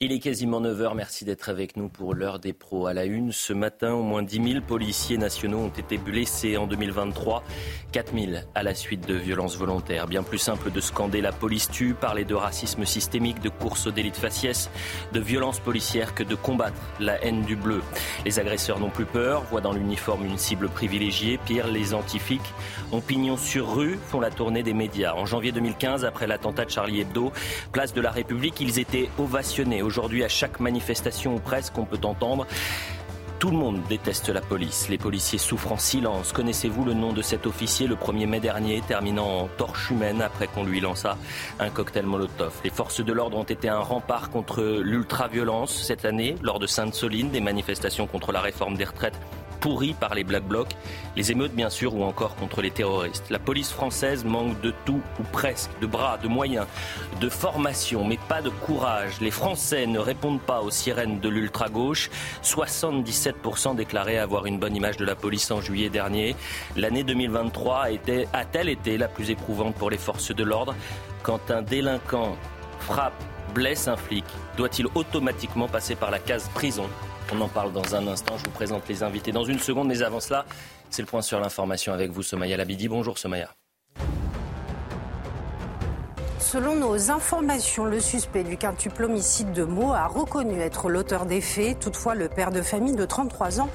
Il est quasiment 9h, merci d'être avec nous pour l'heure des pros. À la une, ce matin, au moins 10 000 policiers nationaux ont été blessés en 2023, 4 000 à la suite de violences volontaires. Bien plus simple de scander la police tue, parler de racisme systémique, de course au délit de faciès, de violences policières que de combattre la haine du bleu. Les agresseurs n'ont plus peur, voient dans l'uniforme une cible privilégiée. Pire, les antifiques ont pignon sur rue, font la tournée des médias. En janvier 2015, après l'attentat de Charlie Hebdo, place de la République, ils étaient ovationnés Aujourd'hui, à chaque manifestation ou presque, on peut entendre tout le monde déteste la police. Les policiers souffrent en silence. Connaissez-vous le nom de cet officier le 1er mai dernier, terminant en torche humaine après qu'on lui lança un cocktail Molotov? Les forces de l'ordre ont été un rempart contre l'ultra-violence cette année, lors de Sainte-Soline, des manifestations contre la réforme des retraites pourris par les Black Blocs, les émeutes bien sûr ou encore contre les terroristes. La police française manque de tout ou presque, de bras, de moyens, de formation, mais pas de courage. Les Français ne répondent pas aux sirènes de l'ultra-gauche. 77% déclaraient avoir une bonne image de la police en juillet dernier. L'année 2023 a-t-elle été la plus éprouvante pour les forces de l'ordre? Quand un délinquant frappe, blesse un flic, doit-il automatiquement passer par la case prison on en parle dans un instant. Je vous présente les invités dans une seconde, mais avant cela, c'est le point sur l'information avec vous, Somaya Labidi. Bonjour, Somaya. Selon nos informations, le suspect du quintuple homicide de Meaux a reconnu être l'auteur des faits. Toutefois, le père de famille de 33 ans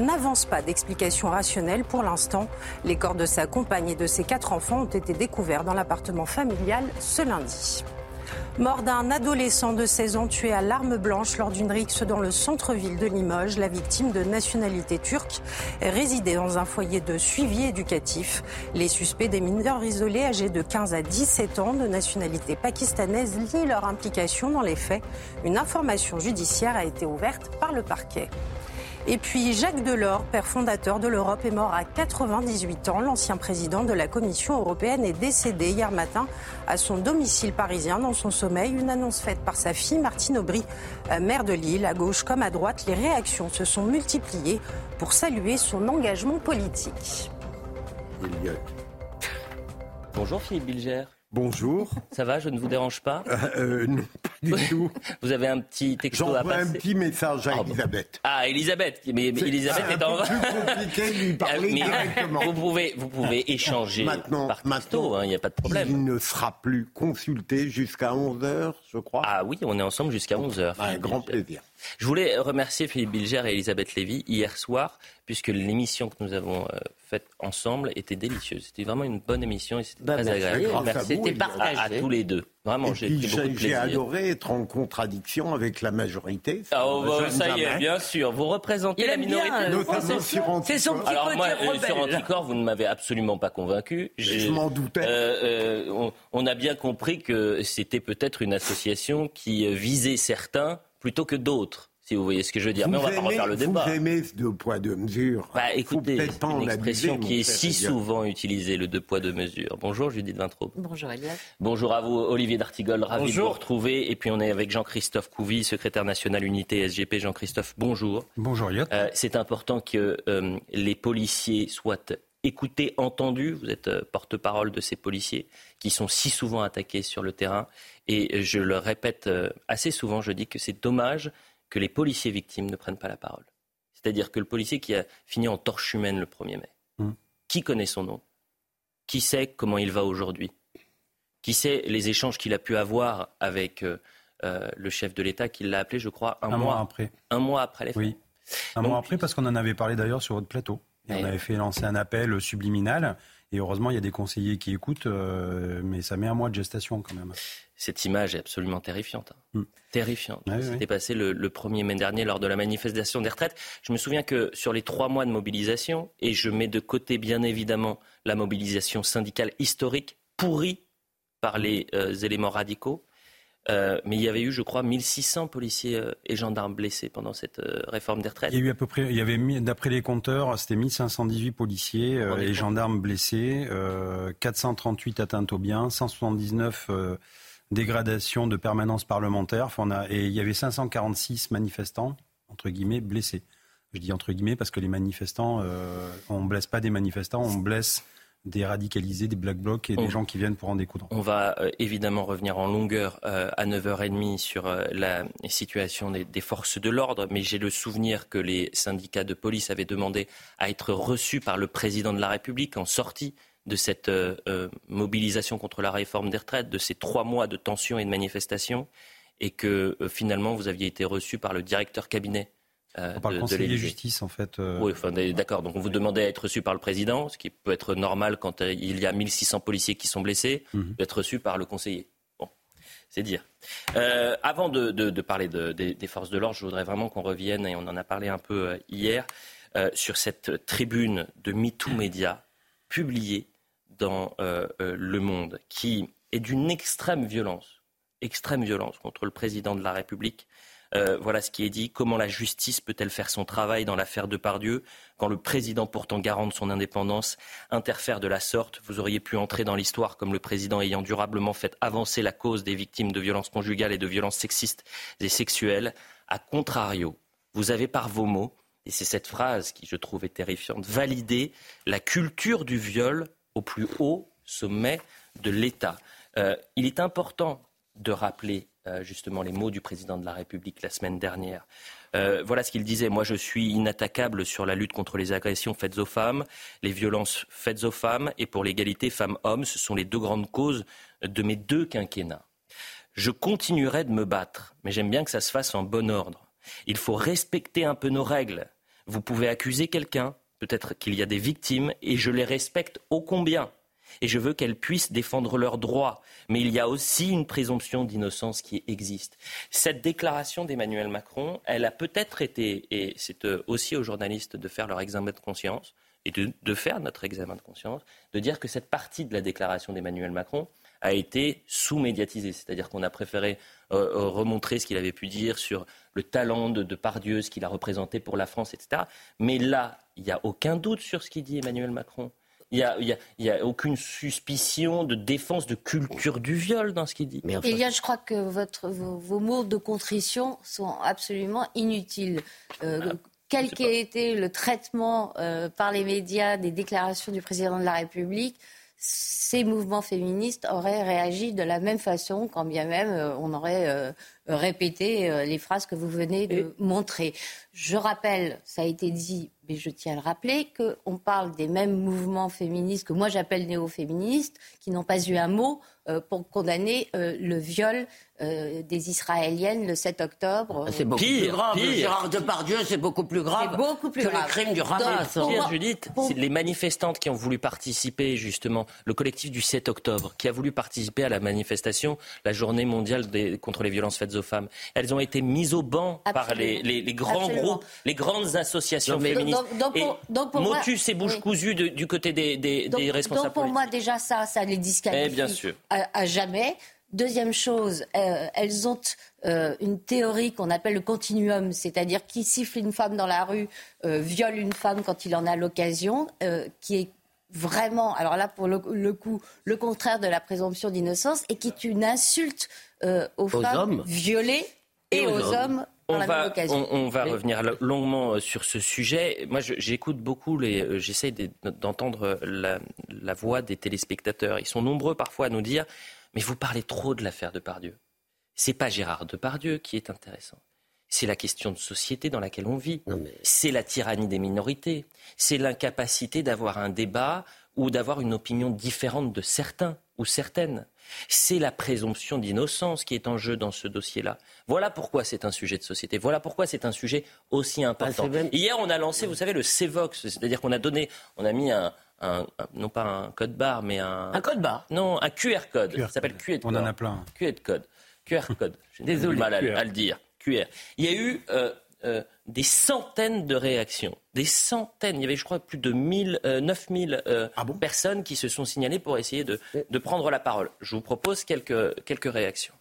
n'avance pas d'explication rationnelle pour l'instant. Les corps de sa compagne et de ses quatre enfants ont été découverts dans l'appartement familial ce lundi. Mort d'un adolescent de 16 ans tué à l'arme blanche lors d'une rixe dans le centre-ville de Limoges, la victime de nationalité turque résidait dans un foyer de suivi éducatif. Les suspects des mineurs isolés âgés de 15 à 17 ans de nationalité pakistanaise lient leur implication dans les faits. Une information judiciaire a été ouverte par le parquet. Et puis Jacques Delors, père fondateur de l'Europe, est mort à 98 ans. L'ancien président de la Commission européenne est décédé hier matin à son domicile parisien dans son sommeil. Une annonce faite par sa fille Martine Aubry, euh, maire de Lille. À gauche comme à droite, les réactions se sont multipliées pour saluer son engagement politique. Bonjour Philippe Bilger. Bonjour. Ça va, je ne vous dérange pas euh, euh, Non, pas du tout. Vous avez un petit texto à passer un petit message à Ah, bon. Elisabeth. Ah, Elisabeth. Mais mais Elisabeth C'est est en... plus compliqué de lui parler Mais directement. Vous pouvez, vous pouvez échanger Maintenant, par texto, hein, il n'y a pas de problème. Il ne sera plus consulté jusqu'à 11h, je crois. Ah oui, on est ensemble jusqu'à 11h. un grand plaisir. Je voulais remercier Philippe Bilger et Elisabeth Lévy hier soir, puisque l'émission que nous avons euh, faite ensemble était délicieuse. C'était vraiment une bonne émission et c'était Bah, très merci. agréable. C'était Elisabeth. à, à partagé. tous les deux. Vraiment, j'ai adoré être en contradiction avec la majorité. Ah, oh, bah, ça y est, bien sûr. Vous représentez Il la minorité. bien, euh, Notamment sur C'est son petit Alors moi, euh, sur. Anticor, vous ne m'avez absolument pas convaincu. Je m'en doutais. Euh, euh, on, on a bien compris que c'était peut-être une association qui visait certains plutôt que d'autres, si vous voyez ce que je veux dire. Mais on va pas aimez, refaire le vous débat. aimez ce deux poids deux mesures. Bah, écoutez, peut-être pas c'est une expression abuser, qui est si souvent utilisée, le deux poids deux mesures. Bonjour Judith Vintraud. Bonjour Elias. Bonjour à vous Olivier D'Artigol, ravi de Bonjour. vous retrouver. Et puis on est avec Jean-Christophe Couvi, secrétaire national unité SGP. Jean-Christophe, bonjour. Bonjour Yot. Euh, c'est important que euh, les policiers soient écoutés, entendus. Vous êtes euh, porte-parole de ces policiers qui sont si souvent attaqués sur le terrain. Et je le répète euh, assez souvent, je dis que c'est dommage que les policiers victimes ne prennent pas la parole. C'est-à-dire que le policier qui a fini en torche humaine le 1er mai, Mm. qui connaît son nom Qui sait comment il va aujourd'hui Qui sait les échanges qu'il a pu avoir avec euh, euh, le chef de l'État qui l'a appelé, je crois, un, Un mois mois, après. un mois après les faits Oui. Un Donc- mois après, parce qu'on en avait parlé d'ailleurs sur votre plateau. Et on avait fait lancer un appel subliminal. Et heureusement, il y a des conseillers qui écoutent, euh, mais ça met un mois de gestation quand même. Cette image est absolument terrifiante. hein. Mm. Terrifiante. C'était passé le, le 1er mai dernier lors de la manifestation des retraites. Je me souviens que sur les trois mois de mobilisation, et je mets de côté bien évidemment la mobilisation syndicale historique pourrie par les éléments radicaux. mais il y avait eu, je crois, 1600 policiers et gendarmes blessés pendant cette réforme des retraites. Il y a eu à peu près, il y avait, d'après les compteurs, c'était 1518 policiers et gendarmes blessés, 438 atteintes aux biens, 179 dégradations de permanence parlementaire. on a, et il y avait 546 manifestants, entre guillemets, blessés. Je dis entre guillemets parce que les manifestants, euh, on ne blesse pas des manifestants, on blesse des radicalisés, des black blocs et des gens qui viennent pour en découdre. On va euh, évidemment revenir en longueur euh, à 9h30 sur la situation des, des forces de l'ordre, mais j'ai le souvenir que les syndicats de police avaient demandé à être reçus par le président de la République en sortie de cette mobilisation contre la réforme des retraites, de ces trois mois de tensions et de manifestations, et que finalement vous aviez été reçu par le directeur cabinet euh, on parle conseiller justice, en fait. Euh. Oui, enfin, d'accord. Donc, on vous demandait à être reçu par le président, ce qui peut être normal quand euh, il y a 1600 policiers qui sont blessés, mhm. d'être reçu par le conseiller. Bon, c'est dire. avant de, parler des, forces de l'ordre, je voudrais vraiment qu'on revienne, et on en a parlé un peu hier, sur cette tribune de MeToo Média publiée dans Le Monde, qui est d'une extrême violence, extrême violence contre le président de la République euh, voilà ce qui est dit. Comment la justice peut-elle faire son travail dans l'affaire de Pardieu quand le président, pourtant garant de son indépendance, interfère de la sorte? Vous auriez pu entrer dans l'histoire comme le président ayant durablement fait avancer la cause des victimes de violences conjugales et de violences sexistes et sexuelles. A contrario, vous avez par vos mots, et c'est cette phrase qui je trouve est terrifiante, validé la culture du viol au plus haut sommet de l'État. Euh, il est important de rappeler euh, justement les mots du président de la République la semaine dernière. Euh, voilà ce qu'il disait. Moi, je suis inattaquable sur la lutte contre les agressions faites aux femmes, les violences faites aux femmes et pour l'égalité femmes-hommes. Ce sont les deux grandes causes de mes deux quinquennats. Je continuerai de me battre, mais j'aime bien que ça se fasse en bon ordre. Il faut respecter un peu nos règles. Vous pouvez accuser quelqu'un, peut-être qu'il y a des victimes, et je les respecte ô combien et je veux qu'elles puissent défendre leurs droits. Mais il y a aussi une présomption d'innocence qui existe. Cette déclaration d'Emmanuel Macron, elle a peut-être été, et c'est euh, aussi aux journalistes de faire leur examen de conscience, et de, faire notre examen de conscience, de dire que cette partie de la déclaration d'Emmanuel Macron a été sous-médiatisée. C'est-à-dire qu'on a préféré euh, euh, remontrer ce qu'il avait pu dire sur le talent de, de Pardieu, ce qu'il a représenté pour la France, etc. Mais là, il n'y a aucun doute sur ce qu'il dit Emmanuel Macron. Il n'y a, aucune suspicion de défense de culture du viol dans ce qu'il dit. Mais je crois que votre, vos, mots de contrition sont absolument inutiles. Euh, ah, quel qu'ait été le traitement euh, par les médias des déclarations du président de la République, ces mouvements féministes auraient réagi de la même façon, quand bien même euh, on aurait répété les phrases que vous venez de montrer. Je rappelle, ça a été dit mais je tiens à le rappeler, qu'on parle des mêmes mouvements féministes que moi j'appelle néo-féministes, qui n'ont pas eu un mot euh, pour condamner euh, le viol euh, des Israéliennes le 7 octobre. Ah, c'est beaucoup plus grave. Pire. Gérard Depardieu, c'est beaucoup plus grave beaucoup plus que grave. les crimes du Hamas. Pire, Judith, les manifestantes qui ont voulu participer, justement, le collectif du 7 octobre, qui a voulu participer à la manifestation, la journée mondiale contre les violences faites aux femmes, elles ont été mises au banc par les, les, grands groupes, les grandes associations féministes. Donc, donc, pour, motus et bouche cousue du côté des, des, des responsables Donc pour moi, déjà, ça, ça les disqualifie. Eh bien sûr à, jamais. Deuxième chose, euh, elles ont euh, une théorie qu'on appelle le continuum, c'est-à-dire qui siffle une femme dans la rue, euh, viole une femme quand il en a l'occasion, qui est vraiment, alors là pour le, coup, le contraire de la présomption d'innocence et qui est une insulte aux, femmes violées et, aux, hommes. On va, on, va revenir longuement sur ce sujet. Moi, j'écoute beaucoup, les, j'essaie d'entendre la, la voix des téléspectateurs. Ils sont nombreux parfois à nous dire mais vous parlez trop de l'affaire de Pardieu. C'est pas Gérard Depardieu qui est intéressant. C'est la question de société dans laquelle on vit. C'est la tyrannie des minorités. C'est l'incapacité d'avoir un débat ou d'avoir une opinion différente de certains ou certaines. C'est la présomption d'innocence qui est en jeu dans ce dossier-là. Voilà pourquoi c'est un sujet de société. Voilà pourquoi c'est un sujet aussi ah, important. Hier, on a lancé, vous savez, le CEVOX, c'est-à-dire qu'on a donné, on a mis un, non pas un code barre, mais un. Un code barre Non, un QR code. Ça s'appelle QR code. On en a plein. QR code. QR code. J'ai mal à, le dire. QR. Il y a eu. Euh, euh, des centaines de réactions. Des centaines. Il y avait, je crois, plus de 1000, 9000 ah personnes qui se sont signalées pour essayer de, de prendre la parole. Je vous propose quelques, quelques réactions.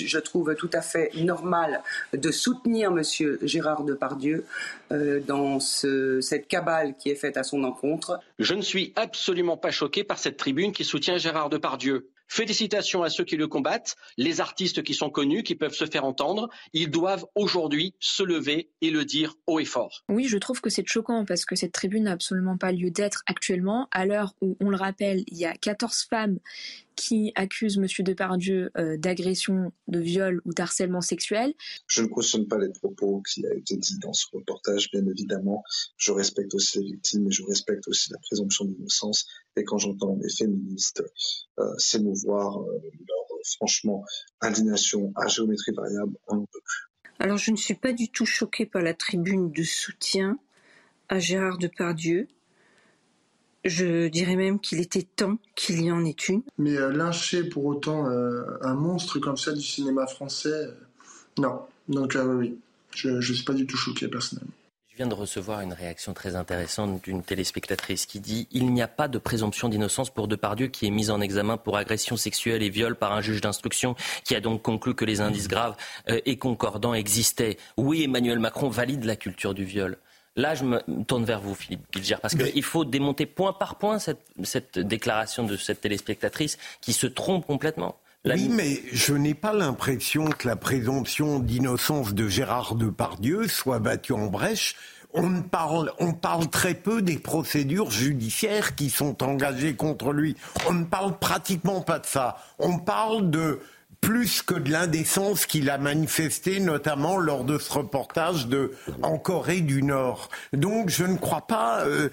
Je trouve tout à fait normal de soutenir M. Gérard Depardieu euh, dans cette cabale qui est faite à son encontre. Je ne suis absolument pas choqué par cette tribune qui soutient Gérard Depardieu. Félicitations à ceux qui le combattent, les artistes qui sont connus, qui peuvent se faire entendre. Ils doivent aujourd'hui se lever et le dire haut et fort. Oui, je trouve que c'est choquant parce que cette tribune n'a absolument pas lieu d'être actuellement, à l'heure où, on le rappelle, il y a 14 femmes qui accusent M. Depardieu euh, d'agression, de viol ou d'harcèlement sexuel. Je ne cautionne pas les propos qui a été dit dans ce reportage, bien évidemment. Je respecte aussi les victimes et je respecte aussi la présomption d'innocence. Et quand j'entends les féministes euh, s'émouvoir, euh, leur franchement indignation à géométrie variable, on n'en peut plus. Alors je ne suis pas du tout choquée par la tribune de soutien à Gérard Depardieu. Je dirais même qu'il était temps qu'il y en ait une. Mais euh, lyncher pour autant euh, un monstre comme ça du cinéma français, euh, non. Donc oui, je ne suis pas du tout choqué personnellement. Je viens de recevoir une réaction très intéressante d'une téléspectatrice qui dit Il n'y a pas de présomption d'innocence pour Depardieu qui est mis en examen pour agression sexuelle et viol par un juge d'instruction qui a donc conclu que les indices graves et concordants existaient. Oui, Emmanuel Macron valide la culture du viol. Là, je me tourne vers vous, Philippe Bilger, parce qu'il faut démonter point par point cette, déclaration de cette téléspectatrice qui se trompe complètement. oui, mais je n'ai pas l'impression que la présomption d'innocence de Gérard Depardieu soit battue en brèche. On parle, on parle très peu des procédures judiciaires qui sont engagées contre lui. On ne parle pratiquement pas de ça. On parle de plus que de l'indécence qu'il a manifesté, notamment lors de ce reportage de en Corée du Nord. Donc je ne crois pas. Euh,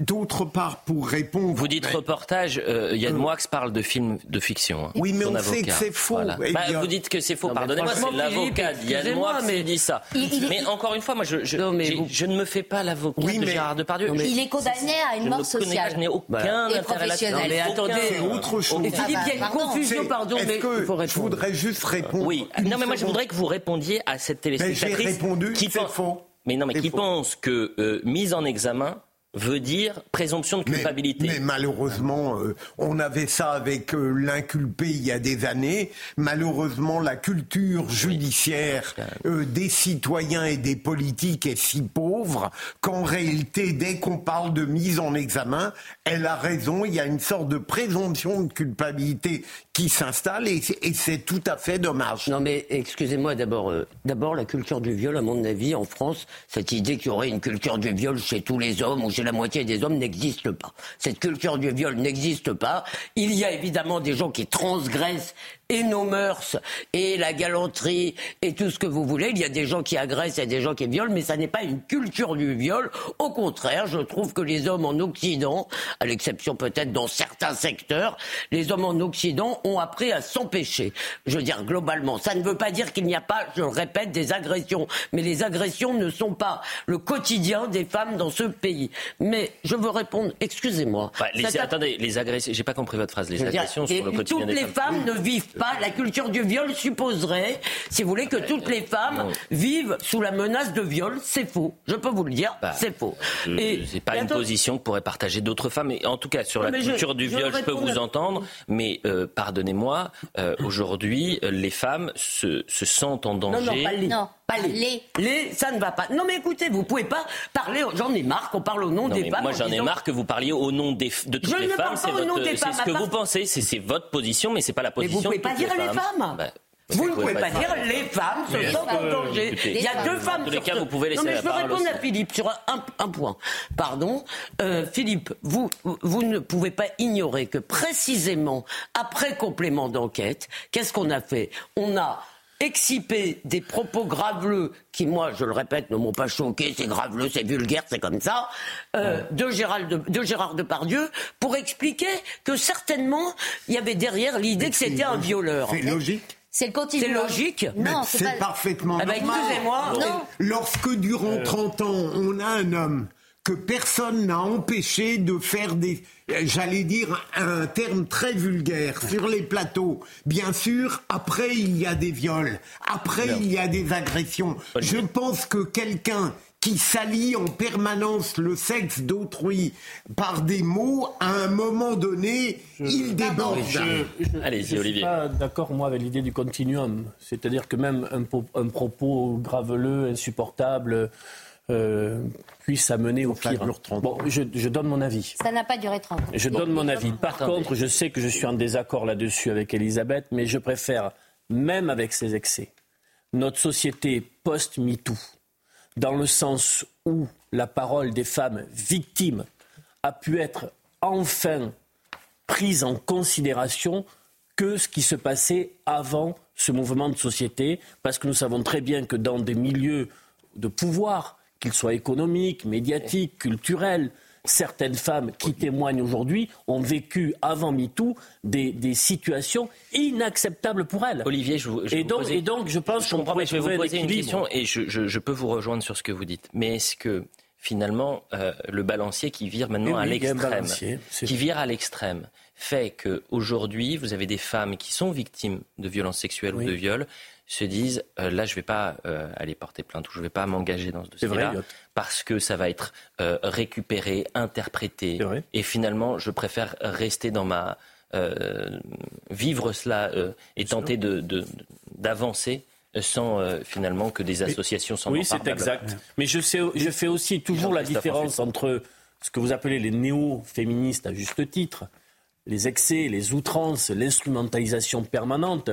d'autre part, pour répondre. Vous dites reportage. Euh, Yann euh, Moix parle de film de fiction. Hein, oui, mais on sait que c'est faux. Eh bah, vous dites que c'est faux. Pardonnez-moi, c'est l'avocat Yann Moix qui dit ça. mais encore une fois, moi, je, je, je, ne me fais pas l'avocat de Gérard Depardieu. il est condamné à une mort sociale. Je n'ai aucun intérêt là-dedans. Mais attendez, c'est autre chose. Philippe, il y a une confusion, pardon, mais il faut répondre voudrais juste répondre. Oui, non, mais moi je voudrais que vous répondiez à cette téléspectatrice. Mais répondu, qui pense, faux. Mais non, mais qui pense que euh, mise en examen veut dire présomption de culpabilité. Mais, malheureusement, euh, on avait ça avec euh, l'inculpé il y a des années. Malheureusement, la culture judiciaire euh, des citoyens et des politiques est si pauvre qu'en réalité, dès qu'on parle de mise en examen, elle a raison, il y a une sorte de présomption de culpabilité qui s'installe et, c'est tout à fait dommage. Non mais excusez-moi d'abord, d'abord la culture du viol, à mon avis, en France, cette idée qu'il y aurait une culture du viol chez tous les hommes ou chez la moitié des hommes n'existe pas. Cette culture du viol n'existe pas. Il y a évidemment des gens qui transgressent et nos mœurs et la galanterie et tout ce que vous voulez. Il y a des gens qui agressent et des gens qui violent, mais ça n'est pas une culture du viol. Au contraire, je trouve que les hommes en Occident, à l'exception peut-être dans certains secteurs, les hommes en Occident ont appris à s'empêcher. Je veux dire globalement, ça ne veut pas dire qu'il n'y a pas, je le répète, des agressions, mais les agressions ne sont pas le quotidien des femmes dans ce pays. Mais je veux répondre, excusez-moi. les, attendez, les agressions, j'ai pas compris votre phrase. Les agressions sur le quotidien toutes les femmes ne vivent pas. La culture du viol supposerait, si vous voulez, que toutes les femmes vivent sous la menace de viol. C'est faux. Je peux vous le dire, bah, c'est faux. Et c'est pas une position que pourraient partager d'autres femmes. Et en tout cas, sur la culture du viol, je, peux vous entendre. Mais euh, pardonnez-moi, euh, aujourd'hui, les femmes se, sentent en danger. Non, non, pas les. Non. Pas les. les. ça ne va pas. Non, mais écoutez, vous pouvez pas parler. J'en ai marre qu'on parle au nom des femmes. Moi, j'en ai marre que vous parliez au nom des, de toutes les femmes. C'est ce que vous pensez, c'est votre position, mais c'est pas la position pas dire les femmes. Bah, vous ne pouvez pas dire les femmes se sentent en danger. Il y a deux femmes sur les cas, vous pouvez laisser non, mais je veux répondre à Philippe sur un, point. Pardon. Euh, Philippe, vous, vous ne pouvez pas ignorer que précisément après complément d'enquête, qu'est-ce qu'on a fait? On a excipé des propos graveleux qui, moi, je le répète, ne m'ont pas choqué, c'est graveleux, c'est vulgaire, c'est comme ça, euh, de, Gérard de, de Gérard Depardieu, pour expliquer que certainement, il y avait derrière l'idée que c'était un violeur. C'est logique. C'est le continuum. C'est logique. Non, c'est parfaitement ah bah, normal. Excusez-moi. Lorsque durant 30 ans, on a un homme que personne n'a empêché de faire des, j'allais dire un terme très vulgaire, sur les plateaux. Bien sûr, après il y a des viols, après il y a des agressions. Je pense que quelqu'un qui salit en permanence le sexe d'autrui par des mots, à un moment donné, il déborde. Allez-y, Olivier. Je suis pas d'accord, moi, avec l'idée du continuum. C'est-à-dire que même un, un propos graveleux, insupportable, euh, puisse amener au pire. Bon, je, donne mon avis. Ça n'a pas duré 30 ans. Je donne mon avis. Par contre, je sais que je suis en désaccord là-dessus avec Elisabeth, mais je préfère, même avec ces excès, notre société post-MeToo, dans le sens où la parole des femmes victimes a pu être enfin prise en considération que ce qui se passait avant ce mouvement de société, parce que nous savons très bien que dans des milieux de pouvoir, qu'ils soient économiques, médiatiques, culturels. Certaines femmes qui témoignent aujourd'hui ont vécu avant MeToo des, des situations inacceptables pour elles. Olivier, je, je et, donc, et donc, je pense qu'on pourrait je vais vous poser une question et je, je, peux vous rejoindre sur ce que vous dites. Mais est-ce que finalement euh, le balancier qui vire maintenant à l'extrême, qui vire à l'extrême, fait que aujourd'hui vous avez des femmes qui sont victimes de violences sexuelles ou de viols se disent euh, là, je ne vais pas euh, aller porter plainte ou je ne vais pas m'engager dans ce dossier-là parce que ça va être euh, récupéré, interprété. Et finalement, je préfère rester dans ma. vivre cela et tenter d'avancer. De, sans finalement que des associations s'en Oui, c'est exact. Mais je, sais, je fais aussi toujours la différence entre ce que vous appelez les néo-féministes à juste titre, les excès, les outrances, l'instrumentalisation permanente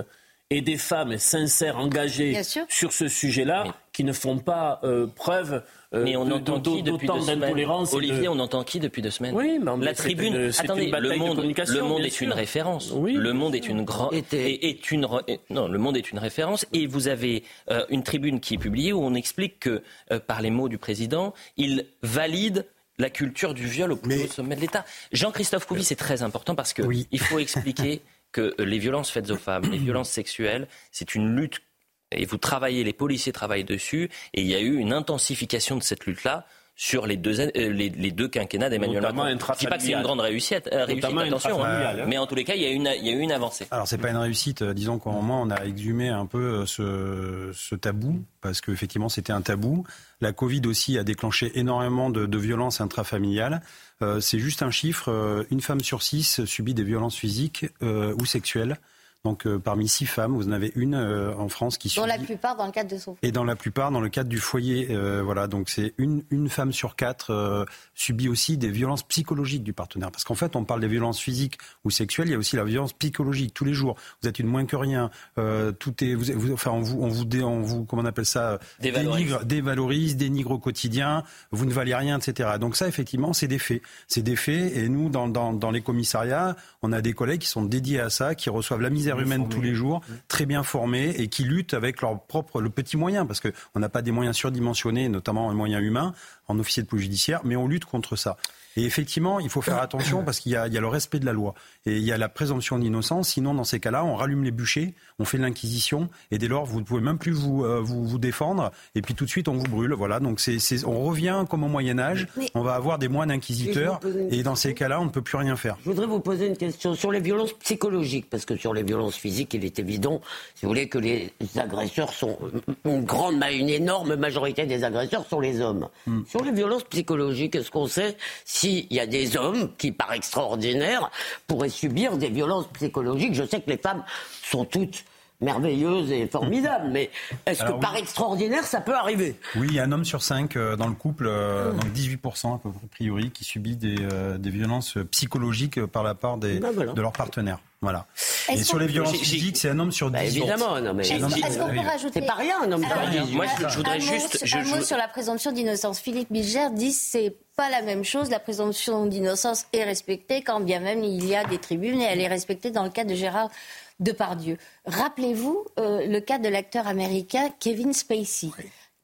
et des femmes sincères, engagées sur ce sujet-là, qui ne font pas euh, preuve euh, mais on entend qui depuis deux semaines Olivier, on entend qui depuis deux semaines Oui, mais la tribune. attendez, le monde, le monde est une référence. Oui. Le monde est une grande. Est, une non, le monde est une référence. Et vous avez euh, une tribune qui est publiée où on explique que par les mots du président, il valide la culture du viol au plus haut sommet de l'État. Jean-Christophe Couvi, c'est très important parce que il faut expliquer que les violences faites aux femmes, les violences sexuelles, c'est une lutte. Et vous travaillez, les policiers travaillent dessus, et il y a eu une intensification de cette lutte-là sur les deux, euh, les, deux quinquennats d'Emmanuel Macron. Je ne dis pas que c'est une grande réussite, euh, attention, hein. mais en tous les cas, il y a, une, il y a eu une avancée. Alors, c'est pas une réussite, euh, disons qu'au moins, on a exhumé un peu ce, ce tabou, parce qu'effectivement, c'était un tabou. La Covid aussi a déclenché énormément de, de violences intrafamiliales. Euh, c'est juste un chiffre. Une femme sur six subit des violences physiques euh, ou sexuelles. Donc parmi six femmes, vous en avez une en France qui subit. Dans la plupart dans le cadre de son Et dans la plupart dans le cadre du foyer. voilà, donc c'est une, une femme sur quatre subit aussi des violences psychologiques du partenaire. Parce qu'en fait, on parle des violences physiques ou sexuelles, il y a aussi la violence psychologique tous les jours. Vous êtes une moins que rien. tout est, vous, enfin, on vous, on vous, on vous, comment on appelle ça Dévalorise. dévalorise, dénigre au quotidien. Vous ne valez rien, etc. Donc ça, effectivement, c'est des faits. C'est des faits. Et nous, dans, dans, dans les commissariats, on a des collègues qui sont dédiés à ça, qui reçoivent la misère humaine tous les jours, très bien formés et qui luttent avec leur propre le petit moyen, parce qu'on n'a pas des moyens surdimensionnés, notamment les moyens humains, en officier de police judiciaire, mais on lutte contre ça. Et effectivement, il faut faire attention parce qu'il y, y, a le respect de la loi et il y a la présomption d'innocence. Sinon, dans ces cas-là, on rallume les bûchers, on fait l'inquisition et dès lors, vous ne pouvez même plus vous, euh, vous, vous, défendre et puis tout de suite, on vous brûle. Voilà, donc c'est, on revient comme au Moyen Âge. On va avoir des moines inquisiteurs et dans ces cas-là, on ne peut plus rien faire. Je voudrais vous poser une question sur les violences psychologiques parce que sur les violences physiques, il est évident, si vous voulez, que les agresseurs sont une grande, une énorme majorité des agresseurs sont les hommes. Hmm. Sur les violences psychologiques, est-ce qu'on sait s'il y a des hommes qui, par extraordinaire, pourraient subir des violences psychologiques. Je sais que les femmes sont toutes merveilleuses et formidables, mais est-ce que par extraordinaire, ça peut arriver? Oui, il y a un homme sur cinq euh, dans le couple, euh, donc 18% a priori, qui subit des, euh, des, violences psychologiques par la part des, ben de leurs partenaires. Voilà. Et sur les violences physiques, c'est un homme sur 10. Bah évidemment, non mais. Est-ce qu'on peut rajouter. C'est pas rien, un homme Moi, je, voudrais juste. un mot sur la présomption d'innocence. Philippe Bilger dit c'est pas la même chose. La présomption d'innocence est respectée, quand bien même il y a des tribunes, et elle est respectée dans le cas de Gérard Depardieu. Rappelez-vous euh, le cas de l'acteur américain Kevin Spacey.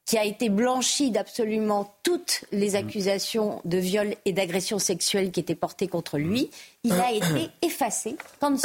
qui a été blanchi d'absolument toutes les accusations de viol et d'agression sexuelle qui étaient portées contre lui, il a été effacé comme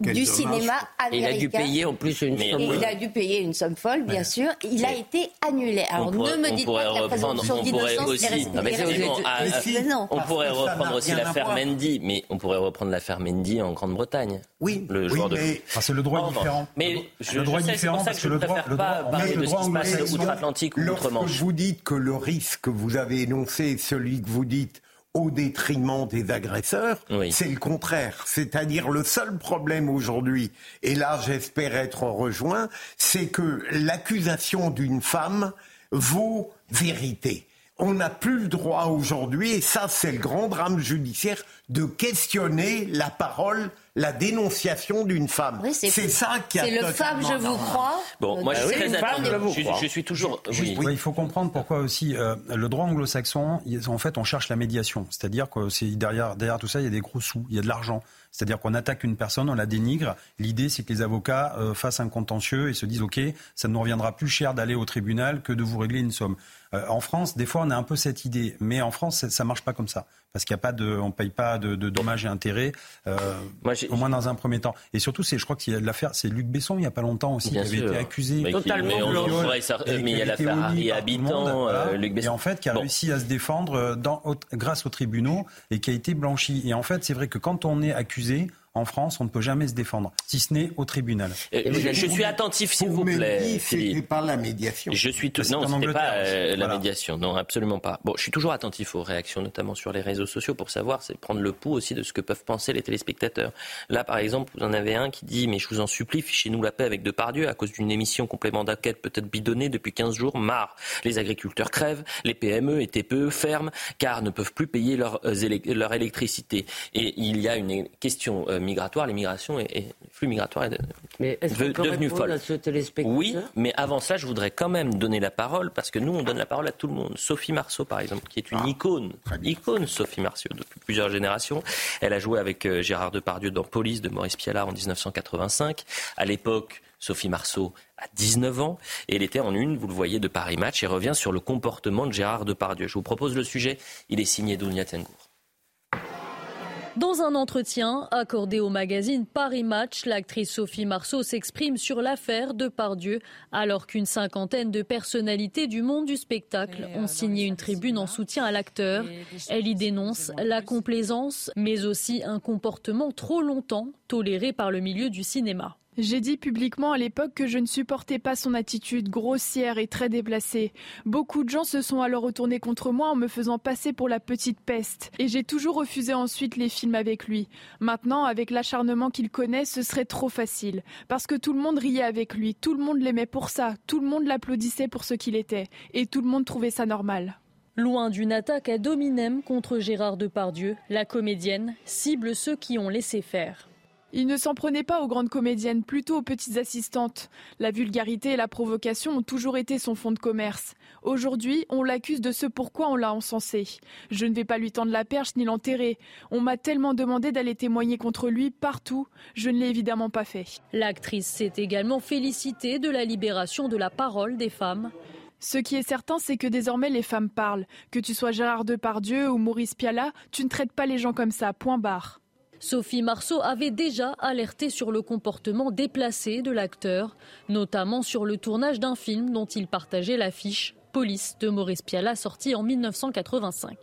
du cinéma américain. il a dû payer en plus une somme. il a dû payer une somme folle, bien sûr. Il a été annulé. Alors ne me dites pas que la présomption d'innocence aussi, non, on pourrait reprendre aussi l'affaire Mendy, mais on pourrait reprendre l'affaire Mendy en Grande-Bretagne. Oui, le oui, de. c'est le droit différent. Mais je, le droit est différent parce que, je ne préfère pas parler de ce qui se passe outre-Atlantique ou outre-Manche. Vous dites que le risque que vous avez énoncé est celui que vous dites au détriment des agresseurs, c'est le contraire. C'est-à-dire le seul problème aujourd'hui, et là j'espère être rejoint, c'est que l'accusation d'une femme vaut vérité. On n'a plus le droit aujourd'hui, et ça c'est le grand drame judiciaire, de questionner la parole la dénonciation d'une femme. c'est ça qui a C'est le femme, je vous crois. Bon, moi, je suis très je, je, suis toujours. Oui. il faut comprendre pourquoi aussi euh, le droit anglo-saxon. En fait, on cherche la médiation, c'est-à-dire que c'est derrière, derrière tout ça, il y a des gros sous, il y a de l'argent. C'est-à-dire qu'on attaque une personne, on la dénigre. L'idée, c'est que les avocats euh, fassent un contentieux et se disent, OK, ça nous reviendra plus cher d'aller au tribunal que de vous régler une somme. Euh, en France, des fois, on a un peu cette idée, mais en France, ça marche pas comme ça parce qu'il y a pas de, on paye pas de, dommages et intérêts, euh, au moins dans un premier temps. Et surtout, c'est, je crois qu'il y a l'affaire, c'est Luc Besson il y a pas longtemps aussi qui avait été accusé. Mais, totalement. Mais, mais il y a l'affaire Harry Habitant, Luc Besson. Et en fait, qui a réussi à se défendre dans, grâce aux tribunaux et qui a été blanchi. Et en fait, c'est vrai que quand on est accusé, en France, on ne peut jamais se défendre, si ce n'est au tribunal. Euh, je, suis attentif, s'il vous plaît. C'était pas la médiation. Je suis tout... non, c'était pas euh, la médiation, non, absolument pas. Bon, je suis toujours attentif aux réactions, notamment sur les réseaux sociaux, pour savoir, c'est prendre le pouls aussi de ce que peuvent penser les téléspectateurs. Là, par exemple, vous en avez un qui dit, mais je vous en supplie, fichez-nous la paix avec Depardieu à cause d'une émission complément d'enquête peut-être bidonnée depuis 15 jours. Marre. Les agriculteurs crèvent, les PME et TPE ferment, car ne peuvent plus payer leur, euh, leur électricité. Et il y a une question migratoire, l'immigration et, le flux migratoire est, mais est devenu folle. oui, mais avant ça, je voudrais quand même donner la parole parce que nous, on donne la parole à tout le monde. Sophie Marceau, par exemple, qui est une ah, icône, icône Sophie Marceau depuis plusieurs générations. Elle a joué avec euh, Gérard Depardieu dans Police de Maurice Pialat en 1985. À l'époque, Sophie Marceau a 19 ans et elle était en une, vous le voyez, de Paris Match et revient sur le comportement de Gérard Depardieu. Je vous propose le sujet. Il est signé Dounia Tengour. Dans un entretien accordé au magazine Paris Match, l'actrice Sophie Marceau s'exprime sur l'affaire de Pardieu, alors qu'une cinquantaine de personnalités du monde du spectacle ont signé une tribune en soutien à l'acteur. Elle y dénonce la complaisance, mais aussi un comportement trop longtemps toléré par le milieu du cinéma. J'ai dit publiquement à l'époque que je ne supportais pas son attitude grossière et très déplacée. Beaucoup de gens se sont alors retournés contre moi en me faisant passer pour la petite peste. Et j'ai toujours refusé ensuite les films avec lui. Maintenant, avec l'acharnement qu'il connaît, ce serait trop facile. Parce que tout le monde riait avec lui, tout le monde l'aimait pour ça, tout le monde l'applaudissait pour ce qu'il était. Et tout le monde trouvait ça normal. Loin d'une attaque à dominem contre Gérard Depardieu, la comédienne cible ceux qui ont laissé faire. Il ne s'en prenait pas aux grandes comédiennes, plutôt aux petites assistantes. La vulgarité et la provocation ont toujours été son fond de commerce. Aujourd'hui, on l'accuse de ce pourquoi on l'a encensé. Je ne vais pas lui tendre la perche ni l'enterrer. On m'a tellement demandé d'aller témoigner contre lui partout, je ne l'ai évidemment pas fait. L'actrice s'est également félicitée de la libération de la parole des femmes. Ce qui est certain, c'est que désormais les femmes parlent. Que tu sois Gérard Depardieu ou Maurice Pialat, tu ne traites pas les gens comme ça, point barre. Sophie Marceau avait déjà alerté sur le comportement déplacé de l'acteur, notamment sur le tournage d'un film dont il partageait l'affiche Police de Maurice Pialat sorti en 1985.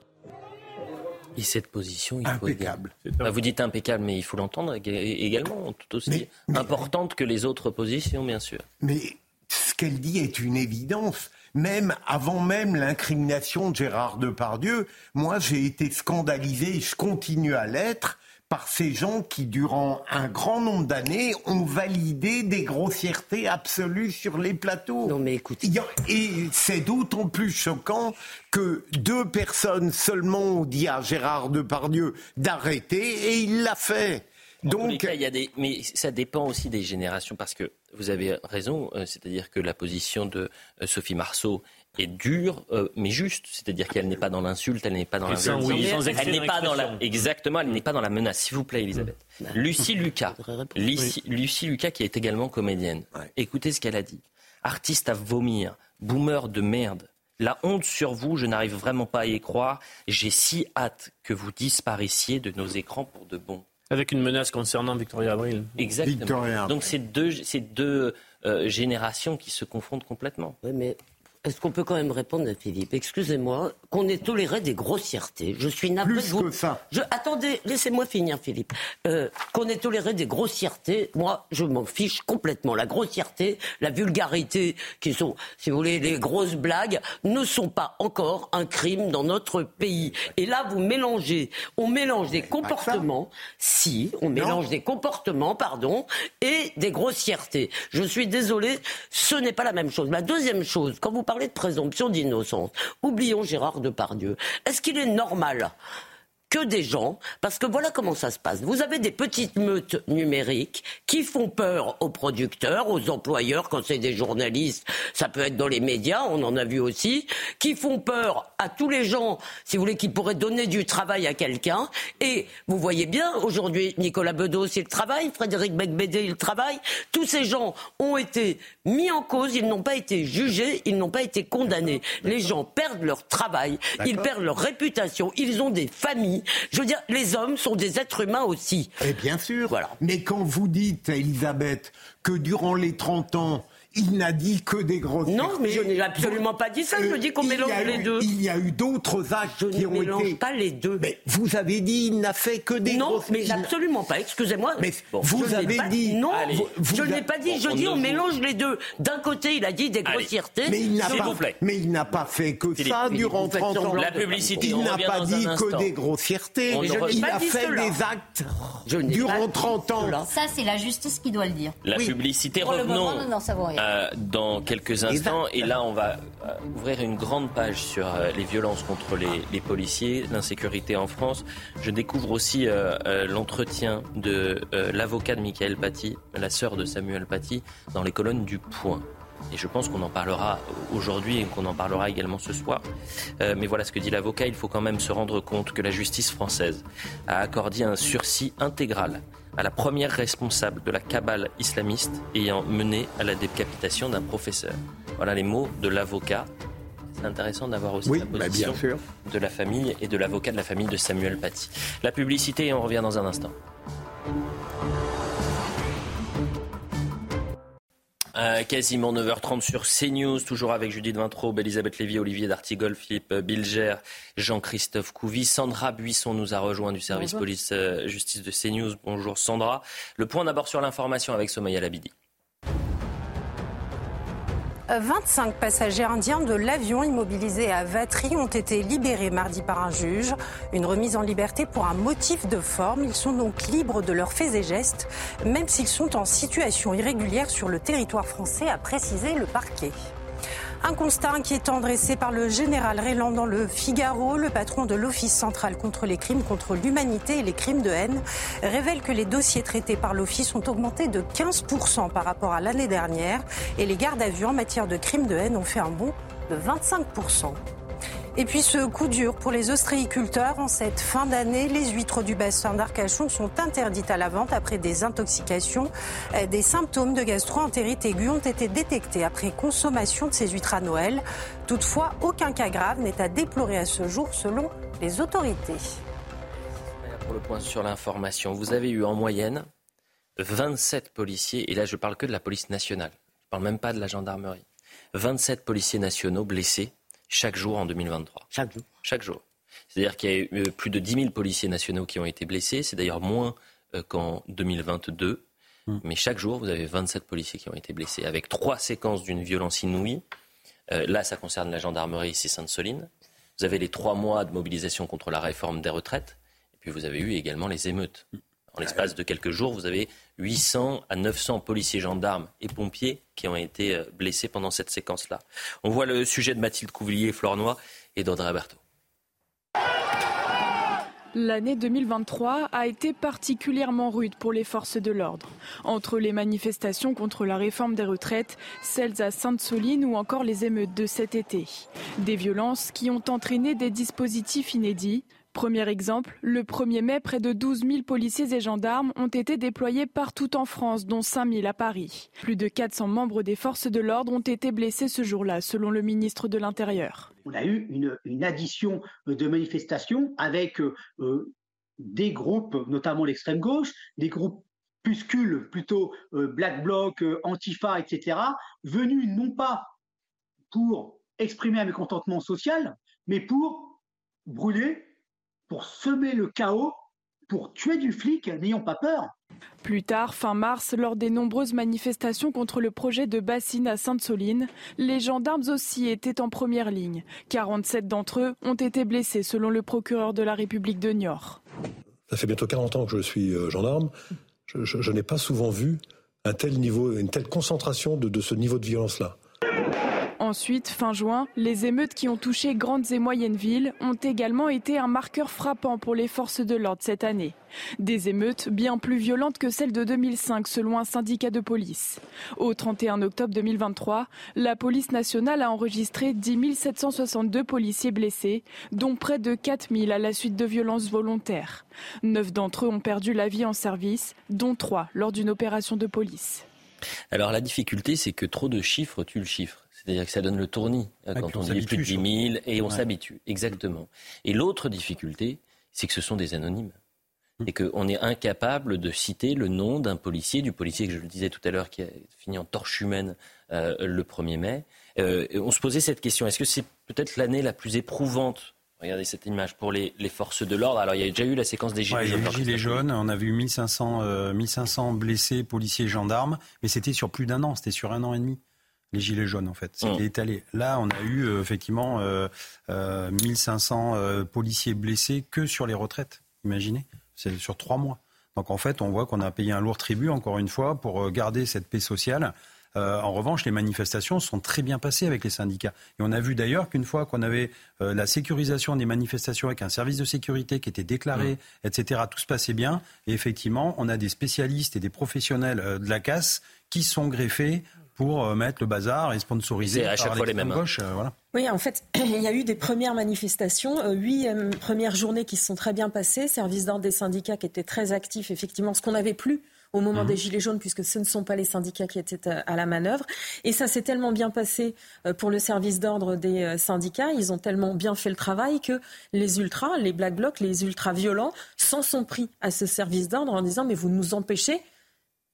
Et cette position, il impeccable. Bah, vous dites impeccable, mais il faut l'entendre également, tout aussi importante que les autres positions, bien sûr. Mais ce qu'elle dit est une évidence. Même avant même l'incrimination de Gérard Depardieu, moi j'ai été scandalisé, je continue à l'être, par ces gens qui, durant un grand nombre d'années, ont validé des grossièretés absolues sur les plateaux. Non, mais écoute. Et c'est d'autant plus choquant que deux personnes seulement ont dit à Gérard Depardieu d'arrêter et il l'a fait. Donc, il y a des, mais ça dépend aussi des générations parce que vous avez raison, euh, c'est-à-dire que la position de euh, Sophie Marceau est dure, euh, mais juste. C'est-à-dire qu'elle n'est pas dans l'insulte, elle n'est pas dans la elle n'est pas dans la exactement, elle n'est pas dans la menace. S'il vous plaît, Elisabeth. Lucie Lucas, Lucie, Lucas qui est également comédienne. Écoutez ce qu'elle a dit. Artiste à vomir, Boomer de merde. La honte sur vous, je n'arrive vraiment pas à y croire. J'ai si hâte que vous disparaissiez de nos écrans pour de bon. Avec une menace concernant Victoria Abril. Exactement. Donc c'est deux, deux euh, générations qui se confondent complètement. Oui, mais est-ce qu'on peut quand même répondre à Philippe Excusez-moi, qu'on ait toléré des grossièretés. Je suis navré Plus que ça. Je... Attendez, laissez-moi finir, Philippe. Euh, qu'on ait toléré des grossièretés, moi, je m'en fiche complètement. La grossièreté, la vulgarité, qui sont, si vous voulez, les grosses blagues, ne sont pas encore un crime dans notre pays. Et là, vous mélangez, on mélange des comportements, si, on mélange des comportements, pardon, et des grossièretés. Je suis désolé, ce n'est pas la même chose. La deuxième chose, quand vous parler de présomption d'innocence. Oublions Gérard Depardieu. Est-ce qu'il est normal que des gens, parce que voilà comment ça se passe. Vous avez des petites meutes numériques qui font peur aux producteurs, aux employeurs, quand c'est des journalistes, ça peut être dans les médias, on en a vu aussi, qui font peur à tous les gens, si vous voulez, qui pourraient donner du travail à quelqu'un. Et vous voyez bien, aujourd'hui, Nicolas Bedos, il travaille, Frédéric Becbédé, il travaille. Tous ces gens ont été mis en cause, ils n'ont pas été jugés, ils n'ont pas été condamnés. Les gens perdent leur travail, ils perdent leur réputation, ils ont des familles. Je veux dire, les hommes sont des êtres humains aussi. Et bien sûr. Voilà. Mais quand vous dites, Elisabeth, que durant les 30 ans, il n'a dit que des grosses. Non, mais je n'ai absolument pas dit ça. Je dis qu'on mélange les deux. Il y a eu d'autres actes je qui ont été. Je ne mélange pas les deux. Mais vous avez dit il n'a fait que des non, grosses. Non, mais absolument pas. Excusez-moi. Mais vous je avez pas... dit. Non, Allez, vous, je n'ai pas dit. Je on dis on mélange les deux. D'un côté, il a dit des grossièretés. Mais il n'a S'il pas. vous plaît. Mais il n'a pas fait que Philippe, ça Philippe, durant 30 ans. La publicité. Il n'a pas dit que des grossièretés. Ne Il a fait des actes Je durant pas 30 ans. Ça, c'est la justice qui doit le dire. La publicité, revenons euh, dans quelques instants. Et là, on va euh, ouvrir une grande page sur euh, les violences contre les, les policiers, l'insécurité en France. Je découvre aussi euh, l'entretien de l'avocat de Michael Paty, la sœur de Samuel Paty, dans les colonnes du Point. Et je pense qu'on en parlera aujourd'hui et qu'on en parlera également ce soir. Euh, mais voilà ce que dit l'avocat. Il faut quand même se rendre compte que la justice française a accordé un sursis intégral à la première responsable de la cabale islamiste ayant mené à la décapitation d'un professeur. Voilà les mots de l'avocat. C'est intéressant d'avoir aussi Oui, la bah, position bien sûr. de la famille et de l'avocat de la famille de Samuel Paty. La publicité et on revient dans un instant. Euh, quasiment 9h30 sur CNews, toujours avec Judith Vintraube, Elisabeth Lévy, Olivier D'Artigol, Philippe Bilger, Jean-Christophe Couvi. Sandra Buisson nous a rejoint du service police-justice de CNews. Bonjour Sandra. Le point d'abord sur l'information avec Somaya Labidi. 25 passagers indiens de l'avion immobilisé à Vatry ont été libérés mardi par un juge. Une remise en liberté pour un motif de forme. Ils sont donc libres de leurs faits et gestes, même s'ils sont en situation irrégulière sur le territoire français, a précisé le parquet. Un constat inquiétant dressé par le général Réland dans le Figaro, le patron de l'Office central contre les crimes contre l'humanité et les crimes de haine, révèle que les dossiers traités par l'Office ont augmenté de 15% par rapport à l'année dernière et les gardes à vue en matière de crimes de haine ont fait un bond de 25%. Et puis ce coup dur pour les ostréiculteurs. En cette fin d'année, les huîtres du bassin d'Arcachon sont interdites à la vente après des intoxications. Euh, Des symptômes de gastro-entérite aiguë ont été détectés après consommation de ces huîtres à Noël. Toutefois, aucun cas grave n'est à déplorer à ce jour selon les autorités. Pour le point sur l'information, vous avez eu en moyenne 27 policiers, et là je parle que de la police nationale, je parle même pas de la gendarmerie, 27 policiers nationaux blessés chaque jour en 2023. Chaque jour. Chaque jour. C'est-à-dire qu'il y a eu euh, plus de 10 000 policiers nationaux qui ont été blessés, c'est d'ailleurs moins euh, qu'en 2022. Mais chaque jour, vous avez 27 policiers qui ont été blessés, avec trois séquences d'une violence inouïe. Euh, là, ça concerne la gendarmerie ici Sainte-Soline. Vous avez les trois mois de mobilisation contre la réforme des retraites. Et puis vous avez eu également les émeutes. En l'espace de quelques jours, vous avez 800 à 900 policiers, gendarmes et pompiers qui ont été euh, blessés pendant cette séquence-là. On voit le sujet de Mathilde Couvlier, Flornois et d'Audrey Berthaud. L'année 2023 a été particulièrement rude pour les forces de l'ordre. Entre les manifestations contre la réforme des retraites, celles à Sainte-Soline ou encore les émeutes de cet été. Des violences qui ont entraîné des dispositifs inédits. Premier exemple, le 1er mai, près de 12 000 policiers et gendarmes ont été déployés partout en France, dont 5 000 à Paris. Plus de 400 membres des forces de l'ordre ont été blessés ce jour-là, selon le ministre de l'Intérieur. On a eu une, addition de manifestations avec euh, des groupes, notamment l'extrême gauche, des groupes puscules plutôt euh, Black Bloc, euh, Antifa, etc., venus non pas pour exprimer un mécontentement social, mais pour brûler pour semer le chaos, pour tuer du flic, n'ayons pas peur. Plus tard, fin mars, lors des nombreuses manifestations contre le projet de bassine à Sainte-Soline, les gendarmes aussi étaient en première ligne. 47 d'entre eux ont été blessés selon le procureur de la République de Niort. Ça fait bientôt 40 ans que je suis euh, gendarme. Je, n'ai pas souvent vu un tel niveau, une telle concentration de ce niveau de violence-là. Ensuite, fin juin, les émeutes qui ont touché grandes et moyennes villes ont également été un marqueur frappant pour les forces de l'ordre cette année. Des émeutes bien plus violentes que celles de 2005 selon un syndicat de police. Au 31 octobre 2023, la police nationale a enregistré 10 762 policiers blessés, dont près de 4 000 à la suite de violences volontaires. Neuf d'entre eux ont perdu la vie en service, dont trois lors d'une opération de police. Alors la difficulté, c'est que trop de chiffres tuent le chiffre. C'est-à-dire que ça donne le tournis euh, quand on, dit plus de 10 000 et on s'habitue. Exactement. Et l'autre difficulté, c'est que ce sont des anonymes. Hum. Et qu'on est incapable de citer le nom d'un policier, du policier que je le disais tout à l'heure, qui a fini en torche humaine euh, le 1er mai. Euh, on se posait cette question, est-ce que c'est peut-être l'année la plus éprouvante? Regardez cette image pour les, forces de l'ordre. Alors, il y a déjà eu la séquence des Gilets jaunes. Les Gilets jaunes, on a vu 1500, 1500 blessés, policiers, gendarmes, mais c'était sur plus d'un an, c'était sur un an et demi les gilets jaunes en fait. C'était mmh. étalé. Là, on a eu euh, effectivement euh, 1500 euh, euh, policiers blessés que sur les retraites. Imaginez, c'est sur trois mois. Donc en fait, on voit qu'on a payé un lourd tribut encore une fois pour garder cette paix sociale. en revanche, les manifestations sont très bien passées avec les syndicats. Et on a vu d'ailleurs qu'une fois qu'on avait la sécurisation des manifestations avec un service de sécurité qui était déclaré, mmh. etc., tout se passait bien. Et effectivement, on a des spécialistes et des professionnels de la casse qui sont greffés pour euh, mettre le bazar et sponsoriser à chaque fois les mêmes gauche. Euh, oui, en fait, il y a eu des premières manifestations, euh, huit premières journées qui se sont très bien passées, service d'ordre des syndicats qui étaient très actifs, effectivement, ce qu'on n'avait plus au moment mhm. des Gilets jaunes, puisque ce ne sont pas les syndicats qui étaient à la manœuvre. Et ça s'est tellement bien passé pour le service d'ordre des syndicats, ils ont tellement bien fait le travail que les ultras, les black blocs, les ultras violents s'en sont pris à ce service d'ordre en disant mais vous nous empêchez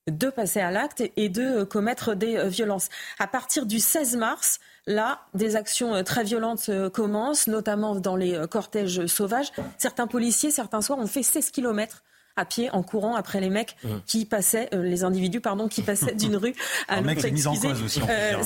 de passer à l'acte et de euh, commettre des euh, violences. À partir du 16 mars, là, des actions euh, très violentes commencent, notamment dans les cortèges sauvages. Certains policiers, certains soirs, ont fait 16 kilomètres à pied en courant après les mecs mmh. qui passaient, euh, les individus pardon, qui passaient d'une rue à l'autre. Euh,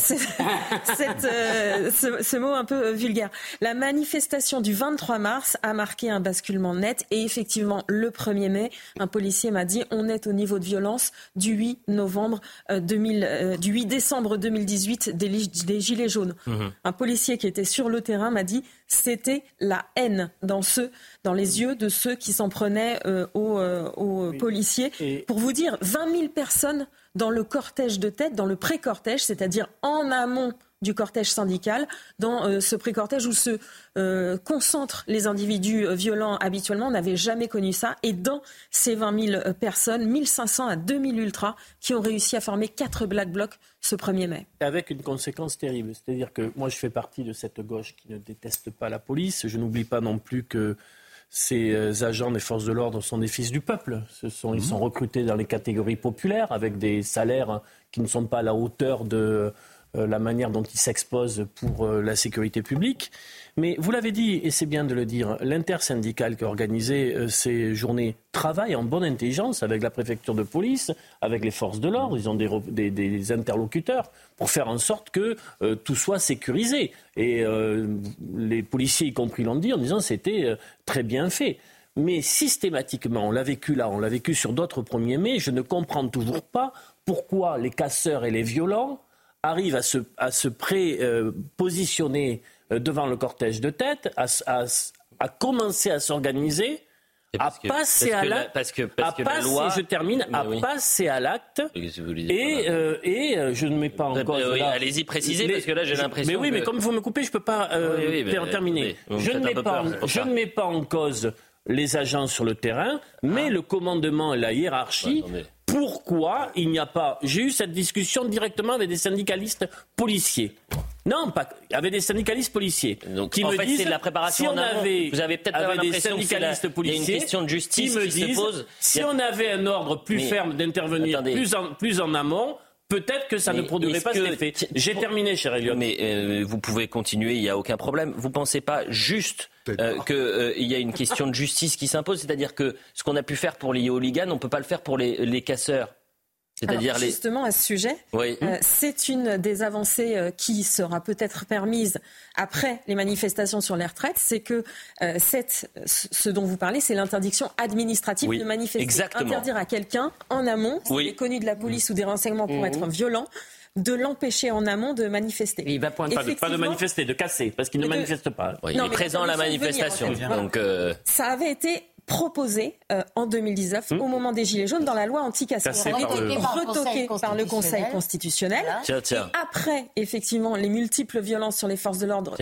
euh, ce, ce, mot un peu vulgaire. La manifestation du 23 mars a marqué un basculement net et effectivement le 1er mai, un policier m'a dit on est au niveau de violence du 8 novembre 2000, du 8 décembre 2018 des, des gilets jaunes. Mmh. Un policier qui était sur le terrain m'a dit c'était la haine dans, ceux, dans les yeux de ceux qui s'en prenaient euh, aux, euh, policiers. Pour vous dire, 20 000 personnes dans le cortège de tête, dans le pré-cortège, c'est-à-dire en amont du cortège syndical, dans euh, ce pré-cortège où se euh, concentrent les individus euh, violents habituellement. On n'avait jamais connu ça. Et dans ces 20 000 personnes, 1500 à 2000 ultras qui ont réussi à former quatre Black Blocs ce 1er mai. Avec une conséquence terrible. C'est-à-dire que moi, je fais partie de cette gauche qui ne déteste pas la police. Je n'oublie pas non plus que ces agents des forces de l'ordre sont des fils du peuple. Ce sont, Ils mmh. sont recrutés dans les catégories populaires avec des salaires qui ne sont pas à la hauteur de euh, la manière dont ils s'exposent pour euh, la sécurité publique. Mais vous l'avez dit, et c'est bien de le dire, l'intersyndicale qui a organisé euh, ces journées travaille en bonne intelligence avec la préfecture de police, avec les forces de l'ordre. Ils ont des, interlocuteurs pour faire en sorte que tout soit sécurisé. Et les policiers, y compris, l'ont dit en disant c'était très bien fait. Mais systématiquement, on l'a vécu là, on l'a vécu sur d'autres 1er mai, je ne comprends toujours pas pourquoi les casseurs et les violents arrive à se, à se pré-positionner euh, devant le cortège de tête, à, à, commencer à s'organiser à passer à l'acte, parce que, parce que passer, la loi, je termine, à passer à l'acte, et, euh, et euh, je ne mets pas en cause. oui, allez-y, précisez, parce que là, j'ai l'impression Mais oui, que- mais comme vous me coupez, je peux pas euh, Oui, oui, terminer. je ne mets pas, peur, en- je ne mets pas en cause les agents sur le terrain, mais le commandement et la hiérarchie. Pourquoi il n'y a pas J'ai eu cette discussion directement avec des syndicalistes policiers. Non, pas avec des syndicalistes policiers qui en me fait, disent c'est de la préparation si en on avait Vous avez peut-être avec des la- syndicalistes a une policiers question de justice qui me qui se disent pose. si a- on avait un ordre plus Mais- ferme d'intervenir Attendez. plus en, plus en amont, peut-être que ça ne produirait pas cet effet. J'ai terminé, cher Elliot. Mais euh, vous pouvez continuer, il n'y a aucun problème. Vous ne pensez pas juste euh, qu'il y a une question de justice qui s'impose? C'est-à-dire que ce qu'on a pu faire pour les hooligans, on ne peut pas le faire pour les, les casseurs C'est-à-dire les. Justement, à ce sujet, Oui. euh, c'est une des avancées euh, qui sera peut-être permise après les manifestations sur les retraites, c'est que euh, cette, ce dont vous parlez, c'est l'interdiction administrative Oui, de manifester. exactement. Interdire à quelqu'un en amont, s'il Oui. est connu de la police ou des renseignements pour Mhm. être violent, de l'empêcher en amont de manifester. Il va pas, de, pas de manifester, de casser, parce qu'il ne de- manifeste pas. Oui, il Non, est présent à la venir, manifestation. en fait. Voilà. Donc, euh, Ça avait été proposé euh, en 2019 au moment des Gilets jaunes dans la loi anti-casseurs. Avait par été le- par le retoqué Conseil par le Conseil constitutionnel. constitutionnel. Tiens, tiens. Et après, effectivement, les multiples violences sur les forces de l'ordre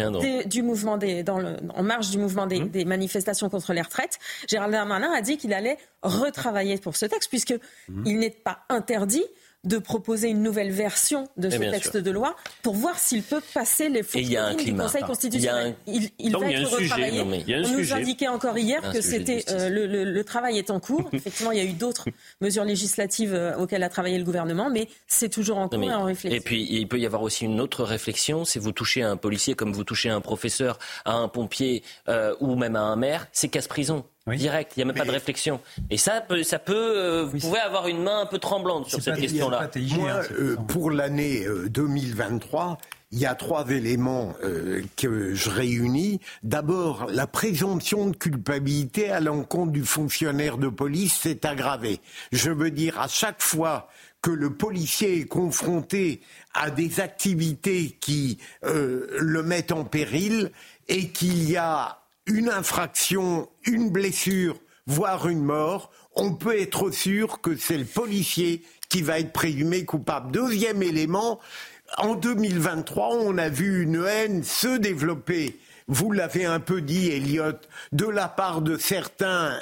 du mouvement des, dans le, en marge du mouvement Hum. des, des manifestations contre les retraites, Gérald Darmanin a dit qu'il allait retravailler pour ce texte, puisque Hum. il n'est pas interdit de proposer une nouvelle version de ce texte sûr. de loi pour voir s'il peut passer les fourches du. Conseil Il y a constitutionnel. un- Il, il Donc, va il y a être un sujet, retravaillé. non, mais il y a un On nous indiquait encore hier Un que c'était euh, le, le- le travail est en cours. Effectivement, il y a eu d'autres mesures législatives euh, auxquelles a travaillé le gouvernement, mais c'est toujours en cours Non, mais- et en réflexion. Et puis, il peut y avoir aussi une autre réflexion, c'est vous touchez à un policier comme vous touchez à un professeur, à un pompier euh, ou même à un maire, c'est casse-prison. Direct, il n'y a même pas de réflexion. Et ça peut, ça peut euh, vous pouvez avoir une main un peu tremblante sur cette question-là. Moi, euh, pour l'année euh, 2023, il y a trois éléments euh, que je réunis. D'abord, la présomption de culpabilité à l'encontre du fonctionnaire de police s'est aggravée. Je veux dire, à chaque fois que le policier est confronté à des activités qui euh, le mettent en péril et qu'il y a une infraction, une blessure, voire une mort, on peut être sûr que c'est le policier qui va être présumé coupable. Deuxième élément, en 2023, on a vu une haine se développer, vous l'avez un peu dit, Elliot, de la part de certains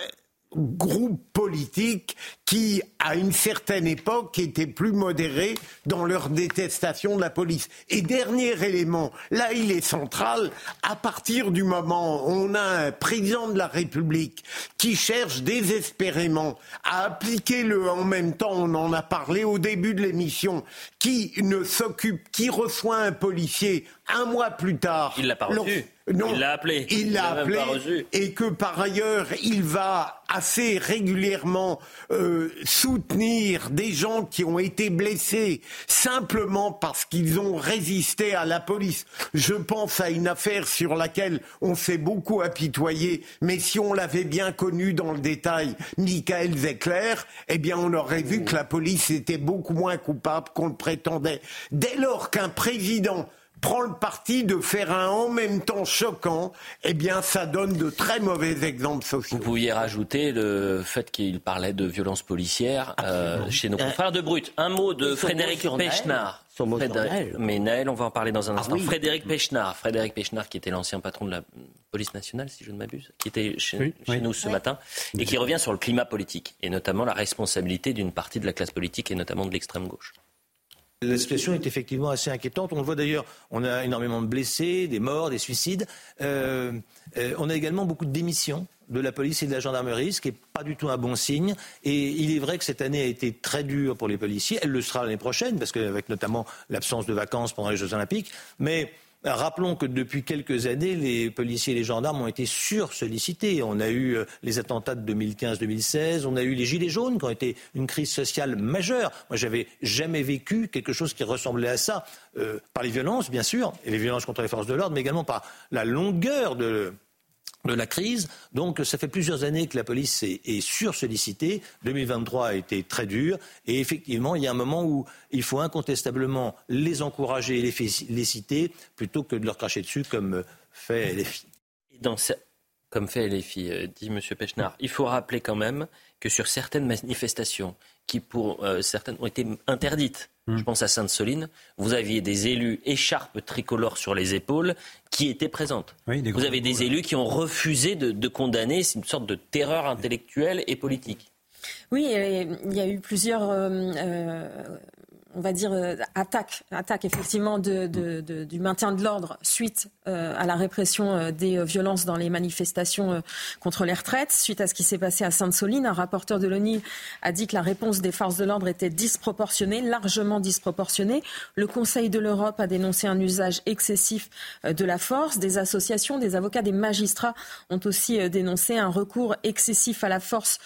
groupes politiques qui, à une certaine époque, étaient plus modérés dans leur détestation de la police. Et dernier élément, là il est central, à partir du moment où on a un président de la République qui cherche désespérément à appliquer le en même temps, on en a parlé au début de l'émission, qui ne s'occupe, qui reçoit un policier un mois plus tard. Il l'a pas reçu. non, Il l'a appelé. Il l'a appelé et que par ailleurs il va assez régulièrement euh, soutenir des gens qui ont été blessés simplement parce qu'ils ont résisté à la police. Je pense à une affaire sur laquelle on s'est beaucoup apitoyé, mais si on l'avait bien connu dans le détail, Michael Zecler, eh bien on aurait vu que la police était beaucoup moins coupable qu'on le prétendait. Dès lors qu'un président prend le parti de faire un en même temps choquant, eh bien, ça donne de très mauvais exemples sociaux. Vous pouviez rajouter le fait qu'il parlait de violence policière euh, chez nos confrères de Brut. Un mot de Frédéric. Pechnard. Frédéric-. Mais Naël, on va en parler dans un Ah instant. oui. Frédéric Pechnard. Frédéric Pechnard, qui était l'ancien patron de la police nationale, si je ne m'abuse, qui était chez, Oui, chez oui. nous ce matin, et qui revient sur le climat politique, et notamment la responsabilité d'une partie de la classe politique, et notamment de l'extrême gauche. La situation est effectivement assez inquiétante. On le voit d'ailleurs, on a énormément de blessés, des morts, des suicides. Euh, euh, on a également beaucoup de démissions de la police et de la gendarmerie, ce qui n'est pas du tout un bon signe. Et il est vrai que cette année a été très dure pour les policiers. Elle le sera l'année prochaine, parce qu'avec notamment l'absence de vacances pendant les Jeux Olympiques. Mais rappelons que depuis quelques années, les policiers et les gendarmes ont été sursollicités. On a eu euh, les attentats de 2015-2016, on a eu les gilets jaunes qui ont été une crise sociale majeure. Moi, j'avais jamais vécu quelque chose qui ressemblait à ça, euh, par les violences, bien sûr, et les violences contre les forces de l'ordre, mais également par la longueur de de la crise. Donc, ça fait plusieurs années que la police est, est sursollicitée. 2023 a été très dur. Et effectivement, il y a un moment où il faut incontestablement les encourager et les féliciter plutôt que de leur cracher dessus comme fait les filles. Et dans comme fait les filles, dit M. Pechnard. Il faut rappeler quand même que sur certaines manifestations qui, pour certaines, ont été interdites, je pense à Sainte-Soline, vous aviez des élus écharpes tricolores sur les épaules qui étaient présentes. vous avez des élus qui ont refusé de, de condamner une sorte de terreur intellectuelle et politique. Oui, il y a eu plusieurs on va dire, euh, attaque, attaque effectivement du maintien de l'ordre suite euh, à la répression euh, des violences dans les manifestations contre les retraites, suite à ce qui s'est passé à Sainte-Soline. Un rapporteur de l'ONU a dit que la réponse des forces de l'ordre était disproportionnée, largement disproportionnée. Le Conseil de l'Europe a dénoncé un usage excessif de la force. Des associations, des avocats, des magistrats ont aussi dénoncé un recours excessif à la force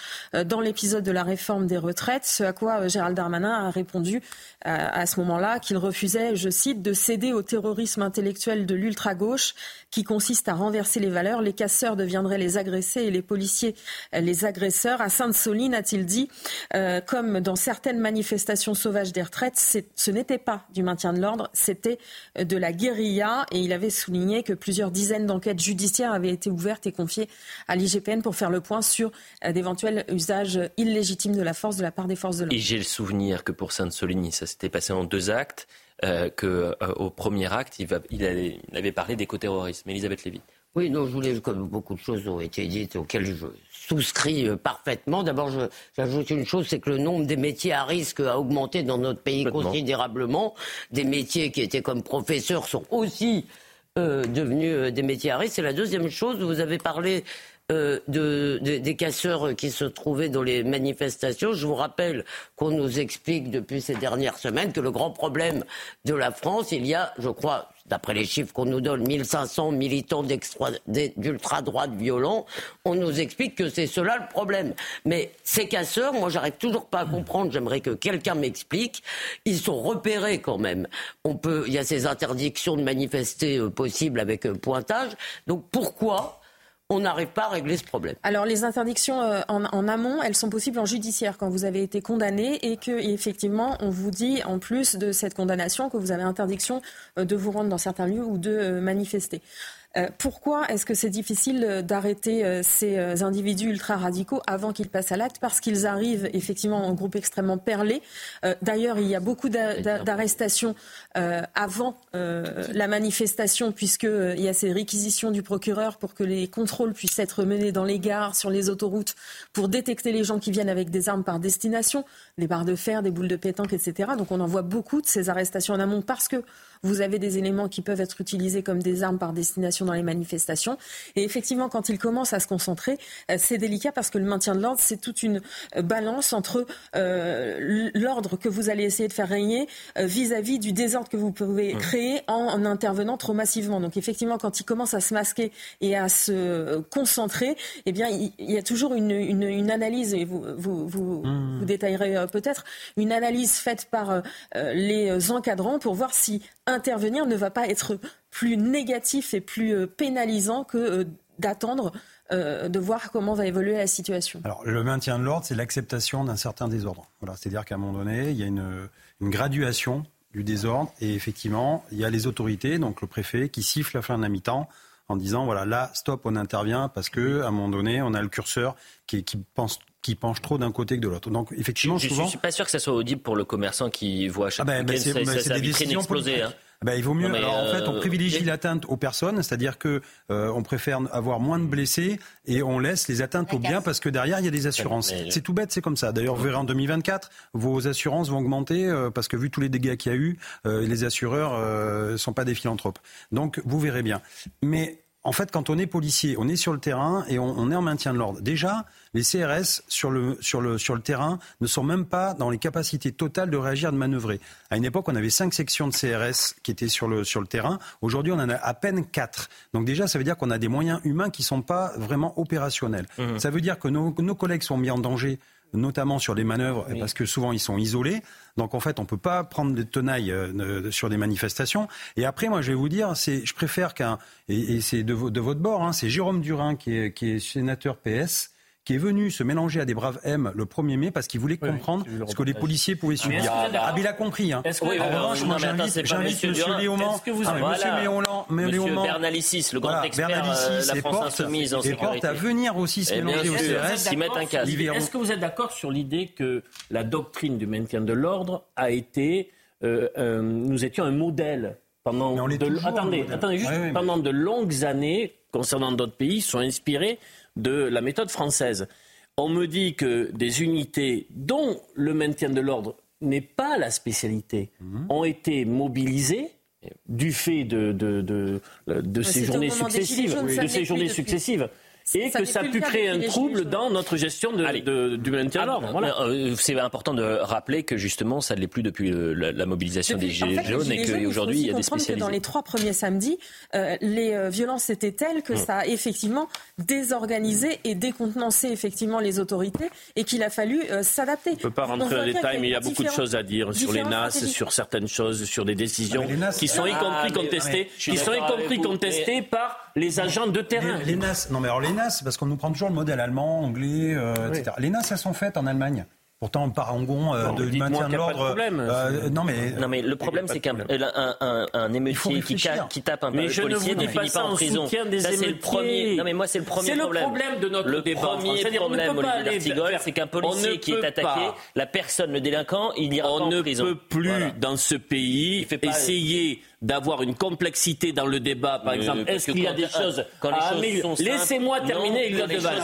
dans l'épisode de la réforme des retraites, ce à quoi Gérald Darmanin a répondu à ce moment-là qu'il refusait, je cite, de céder au terrorisme intellectuel de l'ultra-gauche qui consiste à renverser les valeurs. Les casseurs deviendraient les agressés et les policiers les agresseurs. À Sainte-Soline, a-t-il dit, euh, comme dans certaines manifestations sauvages des retraites, ce n'était pas du maintien de l'ordre, c'était de la guérilla. Et il avait souligné que plusieurs dizaines d'enquêtes judiciaires avaient été ouvertes et confiées à l'IGPN pour faire le point sur euh, d'éventuels usages illégitimes de la force de la part des forces de l'ordre. Et j'ai le souvenir que pour Sainte-Soline, ça s'était passé en deux actes, euh, qu'au euh, premier acte, il, il, avait parlé d'écoterrorisme. Elisabeth Lévy. Oui, non, je voulais, comme beaucoup de choses ont été dites, auxquelles je souscris euh, parfaitement. D'abord, j'ajoute une chose, c'est que le nombre des métiers à risque a augmenté dans notre pays considérablement. Des métiers qui étaient comme professeurs sont aussi devenus des métiers à risque. C'est la deuxième chose, vous avez parlé euh, de, des casseurs qui se trouvaient dans les manifestations. Je vous rappelle qu'on nous explique depuis ces dernières semaines que le grand problème de la France, il y a, je crois, d'après les chiffres qu'on nous donne, 1500 militants d'ultra-droite violents, on nous explique que c'est cela le problème. Mais ces casseurs, moi j'arrive toujours pas à comprendre, j'aimerais que quelqu'un m'explique, ils sont repérés quand même. On peut, il y a ces interdictions de manifester euh, possibles avec euh, pointage. Donc pourquoi on n'arrive pas à régler ce problème. Alors les interdictions euh, en, amont, elles sont possibles en judiciaire quand vous avez été condamné et que effectivement on vous dit en plus de cette condamnation que vous avez interdiction euh, de vous rendre dans certains lieux ou de euh, manifester. Euh, pourquoi est-ce que c'est difficile euh, d'arrêter euh, ces individus ultra-radicaux avant qu'ils passent à l'acte? Parce qu'ils arrivent effectivement en groupe extrêmement perlé. D'ailleurs, il y a beaucoup d'arrestations avant la manifestation, puisqu'il y a ces réquisitions du procureur pour que les contrôles puissent être menés dans les gares, sur les autoroutes, pour détecter les gens qui viennent avec des armes par destination, des barres de fer, des boules de pétanque, etc. Donc on en voit beaucoup de ces arrestations en amont parce que vous avez des éléments qui peuvent être utilisés comme des armes par destination dans les manifestations. Et effectivement, quand ils commencent à se concentrer, euh, c'est délicat parce que le maintien de l'ordre, c'est toute une euh, balance entre euh, l'ordre que vous allez essayer de faire régner vis-à-vis du désordre que vous pouvez créer en, intervenant trop massivement. Donc effectivement, quand ils commencent à se masquer et à se concentrer, eh bien, il, y a toujours une, une, analyse, et vous, vous, vous, mmh. vous détaillerez peut-être, une analyse faite par les encadrants pour voir si intervenir ne va pas être plus négatif et plus euh, pénalisant que euh, d'attendre euh, de voir comment va évoluer la situation. Alors, le maintien de l'ordre, c'est l'acceptation d'un certain désordre. Voilà, c'est-à-dire qu'à un moment donné, il y a une, graduation du désordre et effectivement, il y a les autorités, donc le préfet, qui siffle la fin d'un mi-temps en disant voilà, là, stop, on intervient parce que à un moment donné, on a le curseur qui, qui pense qui penche trop d'un côté que de l'autre. Donc effectivement, je, ne suis pas sûr que ça soit audible pour le commerçant qui voit chaque ah ben, ben c'est, sa, vitrine exploser. Hein. Ben, il vaut mieux. alors, en fait, on euh, privilégie l'atteinte aux personnes, c'est-à-dire que euh, on préfère avoir moins de blessés et on laisse les atteintes aux biens parce que derrière il y a des assurances. C'est tout bête, c'est comme ça. D'ailleurs, vous verrez en 2024, vos assurances vont augmenter euh, parce que vu tous les dégâts qu'il y a eu, les assureurs ne sont pas des philanthropes. Donc vous verrez bien. Mais en fait, quand on est policier, on est sur le terrain et on, est en maintien de l'ordre. Déjà, les CRS sur le, sur, le, sur le terrain ne sont même pas dans les capacités totales de réagir, de manœuvrer. À une époque, on avait cinq sections de CRS qui étaient sur le, sur le terrain. Aujourd'hui, on en a à peine quatre. Donc déjà, ça veut dire qu'on a des moyens humains qui ne sont pas vraiment opérationnels. Mmh. Ça veut dire que nos, nos collègues sont mis en danger notamment sur les manœuvres, parce que souvent ils sont isolés. Donc en fait, on peut pas prendre des tenailles euh, sur des manifestations. Et après, moi, je vais vous dire, c'est, je préfère qu'un, et, c'est de, de, votre bord, hein, c'est Jérôme Durin qui est, qui est sénateur PS qui est venu se mélanger à des braves M le 1er mai parce qu'il voulait comprendre ce que les policiers pouvaient subir. Ah, il a compris. Hein. En revanche, moi, j'invite M. Léaumont. que vous ah, Monsieur Bernalicis, le grand expert de la France Insoumise en sécurité. à venir aussi se mélanger au CRS. Est-ce que vous êtes d'accord sur l'idée que la doctrine du maintien de l'ordre a été... nous étions un modèle pendant de, attendez, attendez, juste pendant de longues années concernant d'autres pays sont inspirés de la méthode française. On me dit que des unités dont le maintien de l'ordre n'est pas la spécialité mhm. ont été mobilisées du fait de, de, de, de ces journées successives, de ces journées successives et que ça a pu créer un trouble dans notre gestion de, du maintien de l'ordre. Voilà. Euh, c'est important de rappeler que justement, ça ne l'est plus depuis la, mobilisation des Gilets jaunes et qu'aujourd'hui, il y a des spécialistes. dans les trois premiers samedis, euh, les euh, violences étaient telles que ça a effectivement désorganisé et décontenancé effectivement les autorités et qu'il a fallu s'adapter. On ne peut pas rentrer dans les détails, mais il y a beaucoup de choses à dire sur les NAS, sur certaines choses, sur des décisions qui sont y compris contestées, qui sont y compris contestées par les agents de terrain. Les, NAS, non mais alors les NAS, parce qu'on nous prend toujours le modèle allemand, anglais, euh, etc. Les NAS, elles sont faites en Allemagne. Pourtant, parangon euh, de maintien de l'ordre. Euh, non, mais, non, mais le problème, c'est qu'un un, un, émeutier qui, qui, tape un mais je policier ne, finit pas en prison. Ça, c'est le premier. Non, mais moi, c'est le premier problème. C'est le problème de notre le débat. Le premier problème, Olivier D'Artigol, c'est qu'un policier qui est attaqué, la personne, le délinquant, il ira pas en prison. On ne peut plus, dans ce pays, essayer d'avoir une complexité dans le débat, par exemple. Est-ce qu'il y a des choses quand les choses sont Laissez-moi terminer,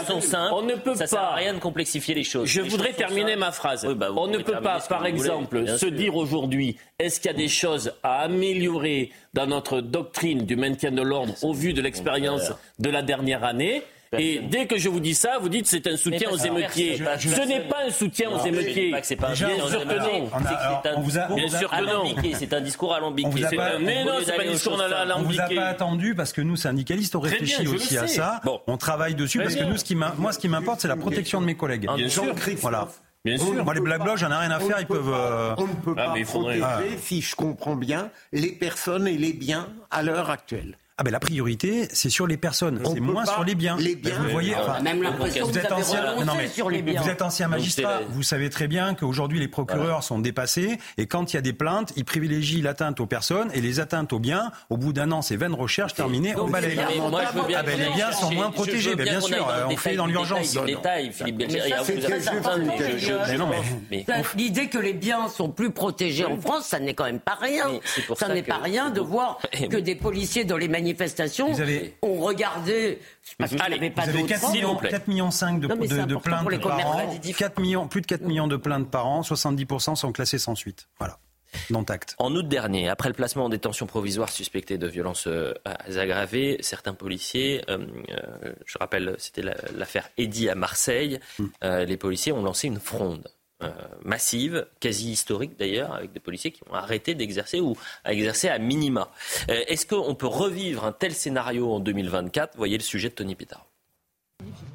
sont simples, on ne peut ça pas. Sert à rien de complexifier les choses. Je voudrais terminer ma phrase. Bah, on ne peut pas, par exemple, se dire aujourd'hui, est-ce qu'il y a des choses à améliorer dans notre doctrine du maintien de l'ordre au vu de l'expérience de la dernière année? Et dès que je vous dis ça, vous dites c'est un soutien aux émeutiers. Ce n'est pas un soutien aux émeutiers. C'est pas bien sûr que non. Bien sûr que non. C'est un discours alambiqué. Mais non, c'est pas un discours alambiqué. On vous a pas attendu parce que nous, syndicalistes, on réfléchit aussi à ça. On travaille dessus parce que nous, moi, ce qui m'importe, c'est la protection de mes collègues. Bien sûr. Voilà. Bien sûr. Moi, les Black Blocs, j'en ai rien à faire, ils peuvent. Euh, on ne peut ah, pas protéger, si je comprends bien, les personnes et les biens à l'heure actuelle. Ah ben la priorité, c'est sur les personnes, c'est moins sur les biens. Les biens, vous voyez, même l'impression vous, êtes ancien, non, mais, sur les biens. Vous êtes ancien magistrat, vous savez très bien qu'aujourd'hui les procureurs sont dépassés et quand il y a des plaintes, ils privilégient l'atteinte aux personnes et les atteintes aux biens. Au bout d'un an, c'est vaine recherche terminée, on balaye. Ah ben les biens sont moins protégés, ben, bien sûr, on fait dans l'urgence. L'idée que les biens sont plus protégés en France, ça n'est quand même pas rien. Ça n'est pas rien de voir que des policiers dans les manifestations manifestations vous avez... ont regardé. Parce qu'il avait pas vous avez 4 millions, 4 millions 5 de, de, de plaintes par an. 4 millions, plus de 4 millions de plaintes par an. 70% sont classées sans suite. Voilà. Non tact. En août dernier, après le placement en détention provisoire suspecté de violences euh, aggravées, certains policiers, euh, euh, je rappelle, c'était l'affaire Eddy à Marseille, mm. euh, les policiers ont lancé une fronde. Euh, massive, quasi historique d'ailleurs, avec des policiers qui ont arrêté d'exercer ou à exercer à minima. Euh, est-ce qu'on peut revivre un tel scénario en 2024 Voyez le sujet de Tony Pitaro.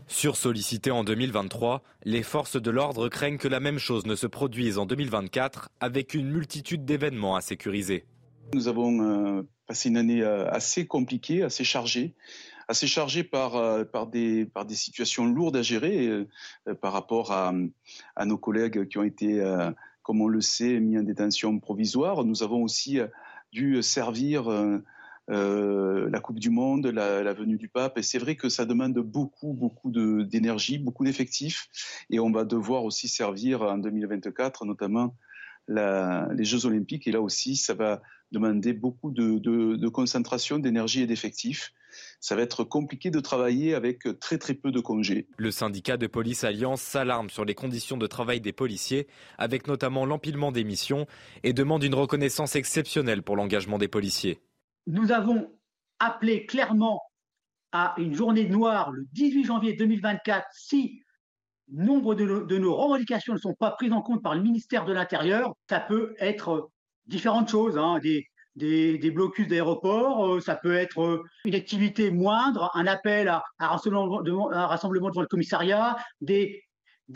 Sursollicité en 2023, les forces de l'ordre craignent que la même chose ne se produise en 2024 avec une multitude d'événements à sécuriser. Nous avons euh, passé une année assez compliquée, assez chargée assez chargé par, euh, par, des, situations lourdes à gérer euh, euh, par rapport à, nos collègues qui ont été, comme on le sait, mis en détention provisoire. Nous avons aussi dû servir la Coupe du Monde, la, venue du pape. Et c'est vrai que ça demande beaucoup, beaucoup d'énergie, beaucoup d'effectifs. Et on va devoir aussi servir en 2024, notamment les Jeux Olympiques. Et là aussi, ça va demander beaucoup de concentration, d'énergie et d'effectifs ça va être compliqué de travailler avec très très peu de congés. Le syndicat de police Alliance s'alarme sur les conditions de travail des policiers, avec notamment l'empilement des missions, et demande une reconnaissance exceptionnelle pour l'engagement des policiers. Nous avons appelé clairement à une journée noire le 18 janvier 2024 si nombre de nos, de nos revendications ne sont pas prises en compte par le ministère de l'Intérieur. Ça peut être différentes choses, hein, des, des, blocus d'aéroports, euh, ça peut être euh, une activité moindre, un appel à, un, rassemblement, devant le commissariat, des,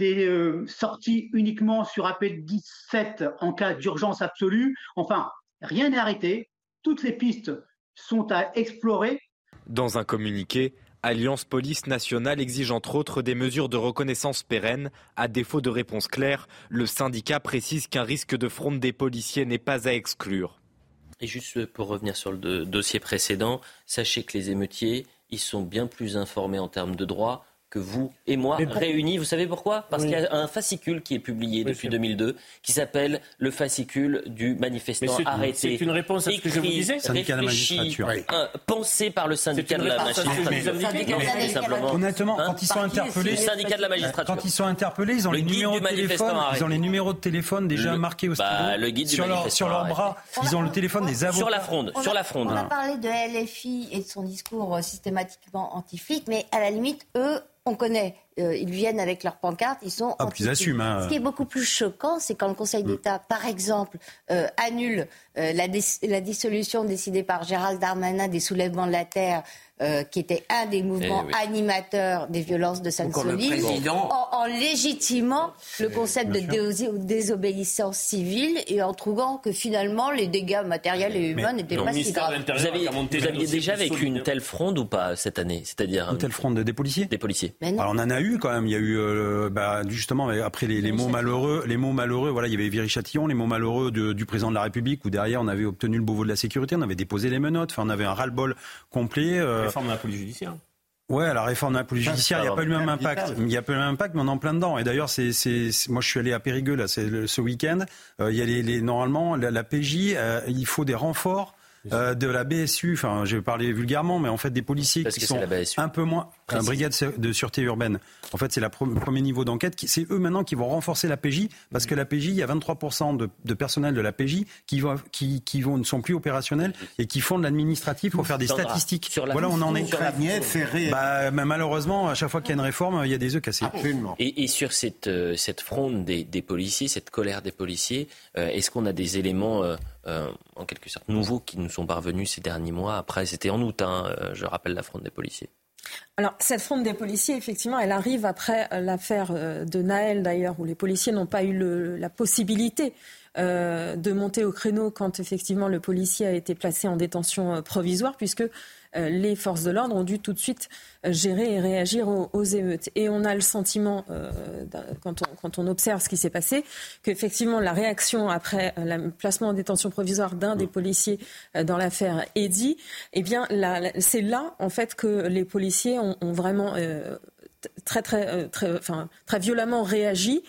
euh, sorties uniquement sur appel 17 en cas d'urgence absolue. Enfin, rien n'est arrêté. Toutes les pistes sont à explorer. Dans un communiqué, Alliance Police Nationale exige entre autres des mesures de reconnaissance pérennes. À défaut de réponse claire, le syndicat précise qu'un risque de fronde des policiers n'est pas à exclure. Et juste pour revenir sur le dossier précédent, sachez que les émeutiers, ils sont bien plus informés en termes de droits que vous et moi réunis. Vous savez pourquoi? Parce qu'il y a un fascicule qui est publié depuis 2002 qui s'appelle le fascicule du manifestant arrêté. C'est une réponse à ce que je vous disais. Syndicat de la magistrature. pensé par le syndicat de la magistrature. Honnêtement, hein quand ils sont interpellés, syndicat de la magistrature. Quand ils sont interpellés, ils ont les numéros de téléphone. Ils ont les numéros de téléphone déjà marqués au bah, sur leur sur leur bras. Ils ont le téléphone des avocats. Sur la fronde. Sur la fronde. On a parlé de LFI et de son discours systématiquement anti-flic, mais à la limite, eux on connaît. Euh, ils viennent avec leurs pancartes, ils sont. Ah, ils assument. Hein. Ce qui est beaucoup plus choquant, c'est quand le Conseil mm. d'État, par exemple, euh, annule euh, la, la, dissolution décidée par Gérald Darmanin des soulèvements de la terre euh, qui était un des mouvements eh animateurs des violences de Sainte-Soline, en, légitimant le concept de désobéissance civile et en trouvant que finalement les dégâts matériels et humains n'étaient pas si graves. Vous, aviez, déjà vécu une telle fronde ou pas cette année? C'est-à-dire une telle fronde des policiers? Des policiers. Alors on en a eu quand même. Il y a eu euh, bah, justement après les, mots malheureux, les mots malheureux. Voilà, il y avait Viry-Châtillon, les mots malheureux du président de la République où derrière on avait obtenu le Beauvau de la sécurité, on avait déposé les menottes, enfin on avait un ras-le-bol complet. Euh, réforme de la police judiciaire. Ouais, la réforme de la police judiciaire, il n'y a pas eu le même impact. Il n'y a pas eu le même impact, mais on est en plein dedans. Et d'ailleurs, c'est, c'est, moi, je suis allé à Périgueux là, c'est ce week-end. Euh, il y a les, les normalement la, la PJ, euh, il faut des renforts euh, de la BSU, enfin je vais parler vulgairement, mais en fait des policiers qui sont un peu moins la brigade de sûreté urbaine. En fait, c'est le premier niveau d'enquête. C'est eux maintenant qui vont renforcer la PJ parce que la PJ, il y a 23% de, de, personnel de la PJ qui, vont, qui, qui vont, ne sont plus opérationnels et qui font de l'administratif pour faire des statistiques. voilà, on en est. Bah, mais malheureusement, à chaque fois qu'il y a une réforme, il y a des œufs cassés. Et, et, sur cette, euh, cette fronde des, des, policiers, cette colère des policiers, euh, est-ce qu'on a des éléments euh, en quelque sorte nouveaux qui nous sont parvenus ces derniers mois? Après, c'était en août, hein, euh, je rappelle la fronde des policiers. Alors, cette fronde des policiers, effectivement, elle arrive après euh, l'affaire de Naël, d'ailleurs, où les policiers n'ont pas eu la possibilité de monter au créneau quand, effectivement, le policier a été placé en détention provisoire, puisque euh, les forces de l'ordre ont dû tout de suite euh, gérer et réagir aux, émeutes. Et on a le sentiment, euh, quand, on, quand, on, observe ce qui s'est passé, qu'effectivement la réaction après le placement en détention provisoire d'un des policiers dans l'affaire Eddy, eh bien c'est là en fait que les policiers ont, vraiment très, très, très, enfin, très violemment réagi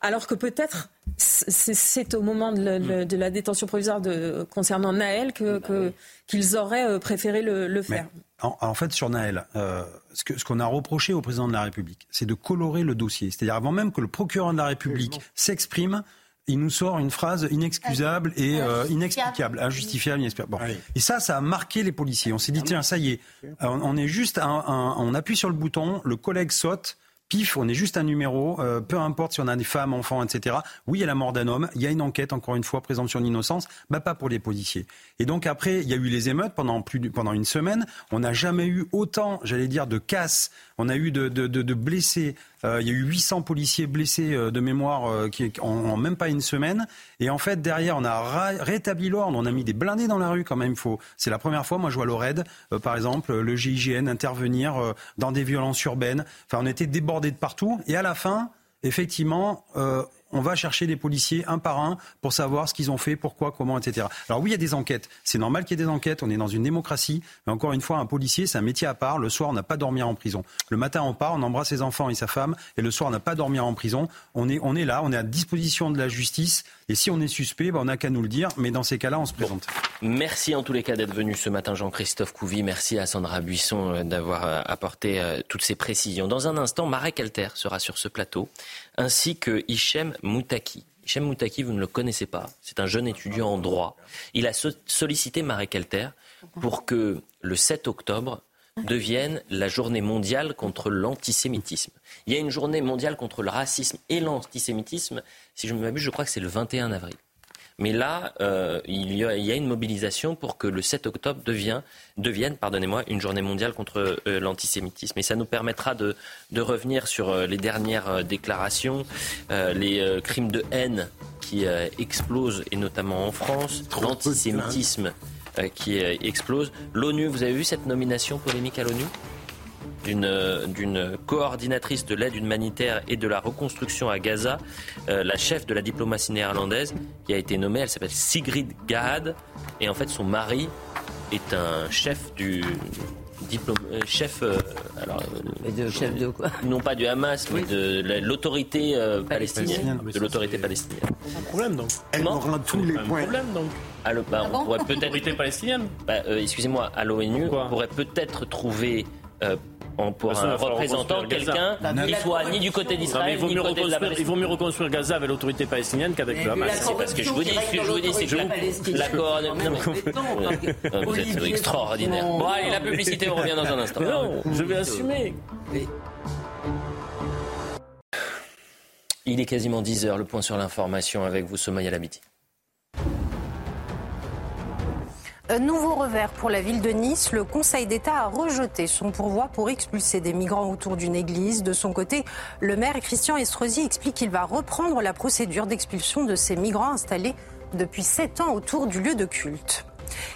alors que peut-être c'est au moment de, la détention provisoire de, concernant Naël que, qu'ils auraient euh, préféré le, faire. en, fait, sur Naël, euh, ce qu'on a reproché au président de la République, c'est de colorer le dossier. C'est-à-dire avant même que le procureur de la République s'exprime, il nous sort une phrase inexcusable et euh, inexplicable, injustifiable, inexplicable. Et ça, ça a marqué les policiers. On s'est dit, tiens, ça y est, on, est juste, on appuie sur le bouton, le collègue saute, pif, on est juste un numéro, euh, peu importe si on a des femmes, enfants, etc. Oui, il y a la mort d'un homme, il y a une enquête, encore une fois, présomption d'innocence, bah pas pour les policiers. Et donc après, il y a eu les émeutes pendant plus pendant une semaine. On n'a jamais eu autant, j'allais dire, de casse. On a eu de, de, de blessés euh, il y a eu 800 policiers blessés euh, de mémoire euh, qui, en, même pas une semaine. Et en fait, derrière, on a rétabli l'ordre. On a mis des blindés dans la rue quand même. Faut. C'est la première fois. Moi, je vois l'ORED, par exemple, le GIGN intervenir dans des violences urbaines. Enfin, on était débordés de partout. Et à la fin, effectivement, on va chercher les policiers un par un pour savoir ce qu'ils ont fait, pourquoi, comment, etc. Alors oui, il y a des enquêtes. C'est normal qu'il y ait des enquêtes. On est dans une démocratie. Mais encore une fois, un policier, c'est un métier à part. Le soir, on n'a pas dormir en prison. Le matin, on part, on embrasse ses enfants et sa femme. Et le soir, on n'a pas dormir en prison. On est, on est là, on est à disposition de la justice. Et si on est suspect, ben, on n'a qu'à nous le dire. Mais dans ces cas-là, on se présente. Merci en tous les cas d'être venu ce matin, Jean-Christophe Couvi. Merci à Sandra Buisson euh, d'avoir euh, apporté euh, toutes ces précisions. Dans un instant, Marek Alter sera sur ce plateau, ainsi que Hichem Moutaki. Hichem Moutaki, vous ne le connaissez pas. C'est un jeune étudiant en droit. Il a sollicité Marek Alter pour que le 7 octobre devienne la journée mondiale contre l'antisémitisme. Il y a une journée mondiale contre le racisme et l'antisémitisme. Si je ne m'abuse, je crois que c'est le 21 avril. Mais là, euh, il, y a, une mobilisation pour que le 7 octobre devienne, pardonnez-moi, une journée mondiale contre euh, l'antisémitisme. Et ça nous permettra de, revenir sur euh, les dernières déclarations, les crimes de haine qui explosent, et notamment en France, l'antisémitisme qui explose. L'ONU, vous avez vu cette nomination polémique à l'ONU? D'une coordinatrice de l'aide humanitaire et de la reconstruction à Gaza, euh, la chef de la diplomatie néerlandaise, qui a été nommée. Elle s'appelle Sigrid Gahad. Et en fait, son mari est un chef du diplôme, euh, chef, euh, alors, de chef de quoi Non pas du Hamas, mais de l'autorité palestinienne, de l'autorité palestinienne. Un problème donc. Elle aura tous les points. problème donc. Alors, bah, Ah on pourrait peut-être. L'autorité palestinienne Bah, euh, excusez-moi, à l'ONU, on pourrait peut-être trouver en- pour façon, un représentant quelqu'un qui soit ni du côté d'Israël il vaut ni mieux du côté de la reconstruire- il Palestine. vaut mieux reconstruire Gaza avec l'autorité palestinienne qu'avec le Hamas. C'est parce que je vous dis, ce que je vous dis, c'est que la, la coordination. Euh, Vous êtes extraordinaire. Bon, allez, la publicité, on revient dans un instant. Non, je vais assumer. Il est quasiment 10h, le point sur l'information avec vous, Somaya Labiti. Un nouveau revers pour la ville de Nice. Le Conseil d'État a rejeté son pourvoi pour expulser des migrants autour d'une église. De son côté, le maire Christian Estrosi explique qu'il va reprendre la procédure d'expulsion de ces migrants installés depuis sept ans autour du lieu de culte.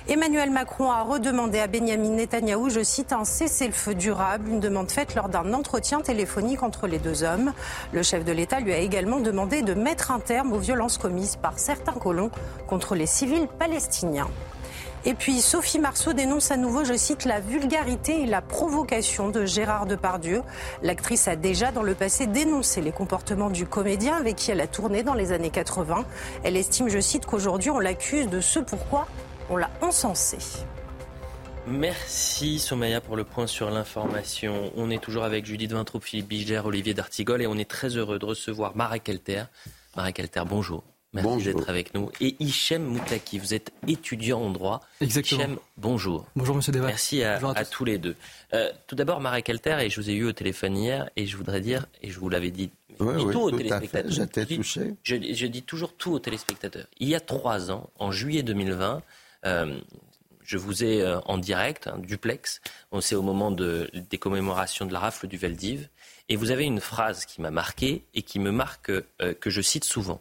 Emmanuel Macron a redemandé à Benjamin Netanyahou, je cite, un cessez-le-feu durable, une demande faite lors d'un entretien téléphonique entre les deux hommes. Le chef de l'État lui a également demandé de mettre un terme aux violences commises par certains colons contre les civils palestiniens. Et puis Sophie Marceau dénonce à nouveau, je cite, la vulgarité et la provocation de Gérard Depardieu. L'actrice a déjà dans le passé dénoncé les comportements du comédien avec qui elle a tourné dans les années 80. Elle estime, je cite, qu'aujourd'hui on l'accuse de ce pourquoi on l'a encensé. Merci Somaya pour le point sur l'information. On est toujours avec Judith Vintraud, Philippe Bigère, Olivier D'Artigol et on est très heureux de recevoir Marek Elter. Marek Elter, bonjour. Merci d'être avec nous. Et Hichem Moutaki, vous êtes étudiant en droit. Exactement. Hichem, bonjour. Bonjour Monsieur Deva. Merci à, Bonjour à à tous les deux. Euh, tout d'abord, Marek Elter, et je vous ai eu au téléphone hier, et je voudrais dire, et je vous l'avais dit, je Oui, tout aux tout à fait. téléspectateurs. J'étais Je dis- touché. Je, je dis toujours tout aux téléspectateurs. Il y a trois ans, en juillet 2020, euh, je vous ai euh, en direct, un duplex. On C'est au moment de, des commémorations de la rafle du Veldiv. Et vous avez une phrase qui m'a marqué et qui me marque, euh, que je cite souvent.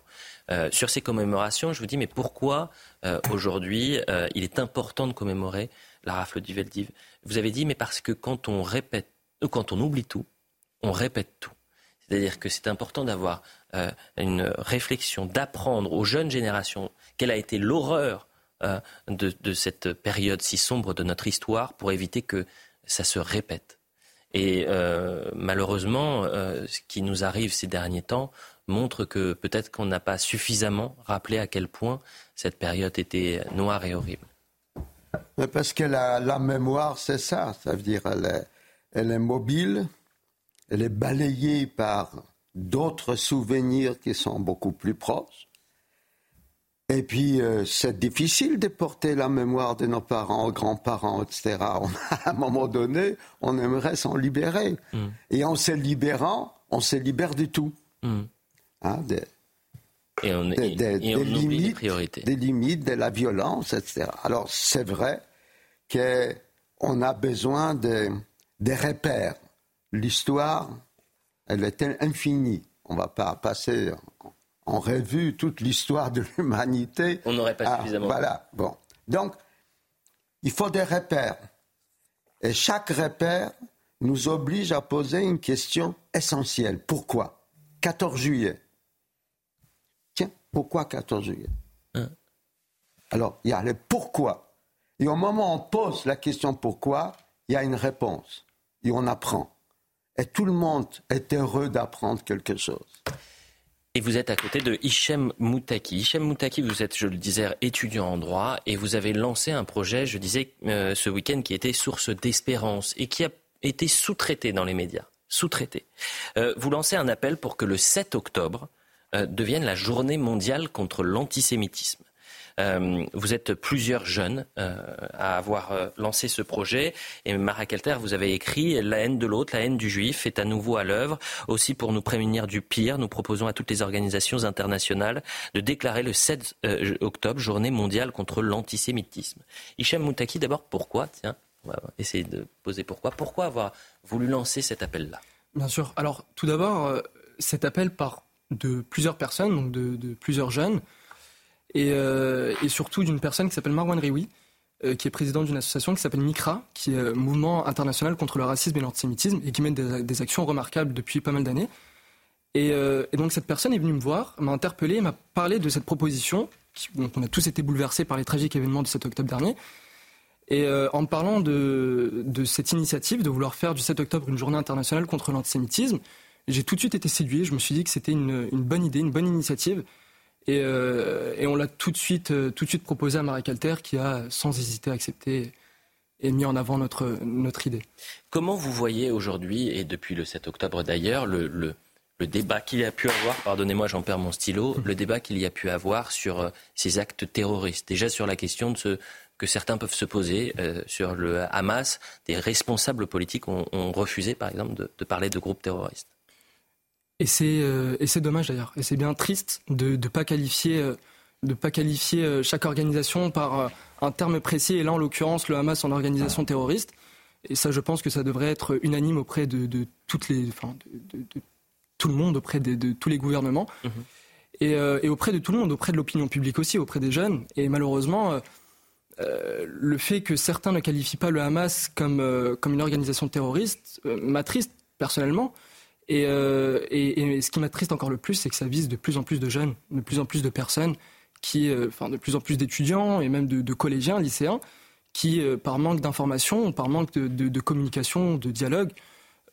Euh, sur ces commémorations, je vous dis, mais pourquoi euh, aujourd'hui euh, il est important de commémorer la rafle du Veldiv? Vous avez dit, mais parce que quand on répète, quand on oublie tout, on répète tout. C'est-à-dire que c'est important d'avoir une réflexion, d'apprendre aux jeunes générations quelle a été l'horreur de, de cette période si sombre de notre histoire pour éviter que ça se répète. Et euh, malheureusement, euh, ce qui nous arrive ces derniers temps montre que peut-être qu'on n'a pas suffisamment rappelé à quel point cette période était noire et horrible. Parce que la, la mémoire, c'est ça. Ça veut dire elle est, elle est mobile, elle est balayée par d'autres souvenirs qui sont beaucoup plus proches. Et puis, euh, c'est difficile de porter la mémoire de nos parents, grands-parents, etc. On- à un moment donné, on aimerait s'en libérer. Et en se libérant, on se libère du tout. Hein, des- Et on, des, et- des- et on des oublie les limites, priorités. des limites de la violence, etc. Alors c'est vrai qu'on a besoin de, des repères. L'histoire, elle est infinie. On ne va pas passer en, en revue toute l'histoire de l'humanité. On n'aurait pas Ah, suffisamment. Voilà. Bon. Donc, il faut des repères. Et chaque repère nous oblige à poser une question essentielle. Pourquoi? 14 juillet. Tiens, pourquoi 14 juillet? Alors, il y a le pourquoi. Et au moment où on pose la question pourquoi, il y a une réponse. Et on apprend. Et tout le monde est heureux d'apprendre quelque chose. Et vous êtes à côté de Hichem Moutaki. Hichem Moutaki, vous êtes, je le disais, étudiant en droit et vous avez lancé un projet, je disais, euh, ce week-end qui était source d'espérance et qui a été sous-traité dans les médias. Sous-traité. Euh, vous lancez un appel pour que le 7 octobre euh, devienne la journée mondiale contre l'antisémitisme. Euh, vous êtes plusieurs jeunes euh, à avoir euh, lancé ce projet. Et Marek Elter, vous avez écrit La haine de l'autre, la haine du juif est à nouveau à l'œuvre. Aussi pour nous prémunir du pire, nous proposons à toutes les organisations internationales de déclarer le 7 euh, octobre journée mondiale contre l'antisémitisme. Hichem Moutaki, d'abord, pourquoi? Tiens, on va essayer de poser pourquoi. Pourquoi avoir voulu lancer cet appel-là? Bien sûr. Alors, tout d'abord, cet appel part de plusieurs personnes, donc de plusieurs jeunes, et, euh, et surtout d'une personne qui s'appelle Marwan Rioui, qui est président d'une association qui s'appelle MICRA, qui est Mouvement international contre le racisme et l'antisémitisme, et qui mène des, actions remarquables depuis pas mal d'années. Et, donc cette personne est venue me voir, m'a interpellé, m'a parlé de cette proposition, dont on a tous été bouleversés par les tragiques événements du 7 octobre dernier. Et en me parlant de, cette initiative de vouloir faire du 7 octobre une journée internationale contre l'antisémitisme, j'ai tout de suite été séduit. Je me suis dit que c'était une, bonne idée, une bonne initiative. Et, euh, on l'a tout de suite, euh, tout de suite proposé à Marie Calter, qui a sans hésiter accepté et mis en avant notre, notre idée. Comment vous voyez aujourd'hui, et depuis le 7 octobre d'ailleurs, le, le, débat qu'il y a pu avoir, pardonnez-moi j'en perds mon stylo, le débat qu'il y a pu avoir sur euh, ces actes terroristes? Déjà sur la question de ce, que certains peuvent se poser sur le Hamas, des responsables politiques ont, refusé par exemple de parler de groupes terroristes. Et c'est euh, dommage d'ailleurs. Et c'est bien triste de ne pas qualifier euh, de pas qualifier euh, chaque organisation par un terme précis. Et là, en l'occurrence, le Hamas en organisation terroriste. Et ça, je pense que ça devrait être unanime auprès de, de toutes les, enfin, de, de, tout le monde, auprès de, tous les gouvernements. Mhm. Et, et, auprès de tout le monde, auprès de l'opinion publique aussi, auprès des jeunes. Et malheureusement, euh, le fait que certains ne qualifient pas le Hamas comme, comme une organisation terroriste m'attriste personnellement. Euh, et, ce qui m'attriste encore le plus, c'est que ça vise de plus en plus de jeunes, de plus en plus de personnes, qui, euh, enfin de plus en plus d'étudiants et même de, collégiens, lycéens, qui, euh, par manque d'information, par manque de, communication, de dialogue,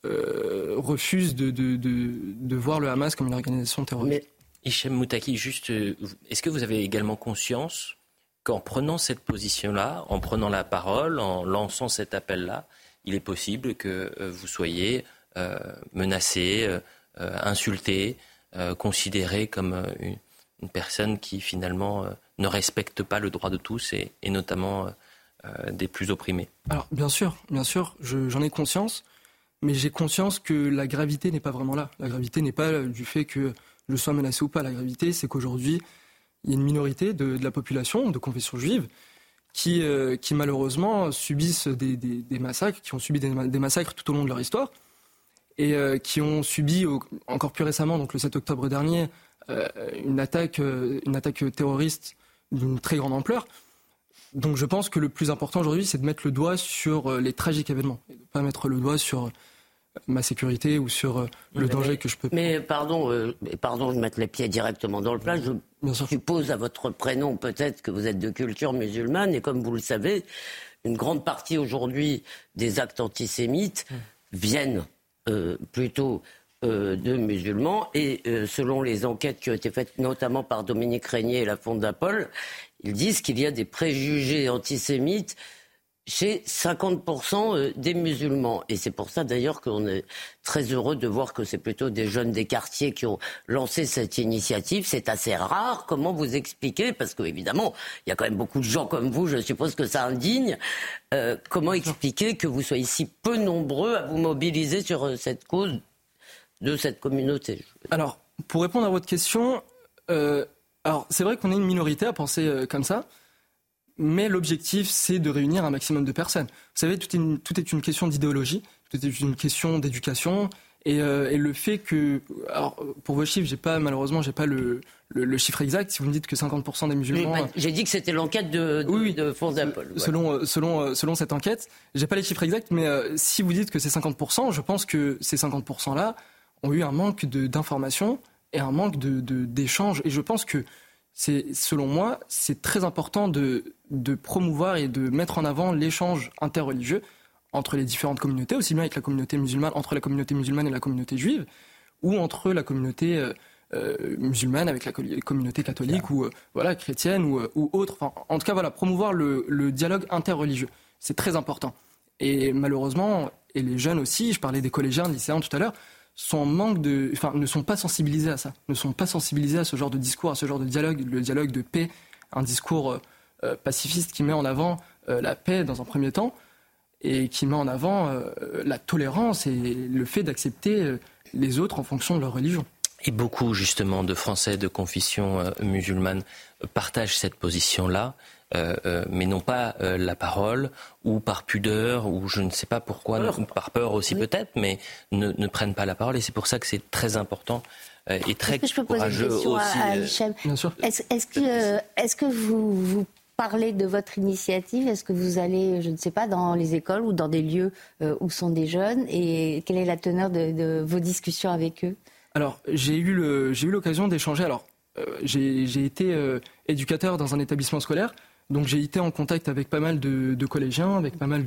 refusent de, voir le Hamas comme une organisation terroriste. Mais Hichem Moutaki, juste, est-ce que vous avez également conscience qu'en prenant cette position-là, en prenant la parole, en lançant cet appel-là, il est possible que vous soyez euh, menacé, euh, euh, insulté, considéré comme une, personne qui finalement ne respecte pas le droit de tous et, notamment des plus opprimés. Alors bien sûr, bien sûr, j'en ai conscience, mais j'ai conscience que la gravité n'est pas vraiment là. La gravité n'est pas du fait que je sois menacé ou pas. La gravité, c'est qu'aujourd'hui, il y a une minorité de, la population de confession juive qui, qui malheureusement subissent des, massacres, qui ont subi des, massacres tout au long de leur histoire et euh, qui ont subi encore plus récemment, donc le 7 octobre dernier, euh, une attaque, euh, une attaque terroriste d'une très grande ampleur. Donc je pense que le plus important aujourd'hui, c'est de mettre le doigt sur les tragiques événements, et de ne pas mettre le doigt sur ma sécurité ou sur le danger que je peux. Mais pardon, pardon, je mettre les pieds directement dans le plat. Je suppose à votre prénom peut-être que vous êtes de culture musulmane et comme vous le savez, une grande partie aujourd'hui des actes antisémites hum. viennent euh, plutôt euh, de musulmans. Et euh, selon les enquêtes qui ont été faites notamment par Dominique Régnier et la Fondapol, ils disent qu'il y a des préjugés antisémites chez 50% euh, des musulmans. Et c'est pour ça d'ailleurs qu'on est très heureux de voir que c'est plutôt des jeunes des quartiers qui ont lancé cette initiative. C'est assez rare. Comment vous expliquez Parce qu'évidemment, il y a quand même beaucoup de gens comme vous, je suppose que ça indigne. Euh, comment expliquer que vous soyez si peu nombreux à vous mobiliser sur euh, cette cause de cette communauté? Alors, pour répondre à votre question, alors c'est vrai qu'on est une minorité à penser comme ça. Mais l'objectif, c'est de réunir un maximum de personnes. Vous savez, tout est une, tout est une question d'idéologie, tout est une question d'éducation. Et, euh, et, le fait que, alors pour vos chiffres, j'ai pas malheureusement, j'ai pas le, le, chiffre exact. Si vous me dites que 50% des musulmans, j'ai dit que c'était l'enquête de, de, oui, de Selon euh, selon euh, selon cette enquête, j'ai pas les chiffres exacts, mais si vous dites que c'est 50%, je pense que ces 50% là ont eu un manque d'informations et un manque de d'échanges. Et je pense que c'est, selon moi, c'est très important de, promouvoir et de mettre en avant l'échange interreligieux entre les différentes communautés, aussi bien avec la communauté musulmane, entre la communauté musulmane et la communauté juive, ou entre la communauté euh, euh, musulmane avec la communauté catholique ou euh, voilà chrétienne ou, autre. en tout cas, voilà, promouvoir le, le dialogue interreligieux, c'est très important. Et malheureusement, et les jeunes aussi, je parlais des collégiens, lycéens tout à l'heure, ne sont pas sensibilisés à ça, ne sont pas sensibilisés à ce genre de discours, à ce genre de dialogue, le dialogue de paix, un discours euh, euh, pacifiste qui met en avant euh, la paix dans un premier temps et qui met en avant la tolérance et le fait d'accepter les autres en fonction de leur religion. Et beaucoup justement de Français de confession musulmane partagent cette position-là. Euh, euh, mais n'ont pas euh, la parole, ou par pudeur, ou je ne sais pas pourquoi, par peur aussi peut-être, mais ne, ne, prennent pas la parole. Et c'est pour ça que c'est très important et très est-ce que je peux poser une question aussi. À, Hichem? Est-ce est que, est que vous, vous parler de votre initiative? Est-ce que vous allez, je ne sais pas, dans les écoles ou dans des lieux euh, où sont des jeunes? Et quelle est la teneur de, vos discussions avec eux? Alors, j'ai eu l'occasion d'échanger. Alors, euh, j'ai été euh, éducateur dans un établissement scolaire, donc j'ai été en contact avec pas mal de, collégiens, avec pas mal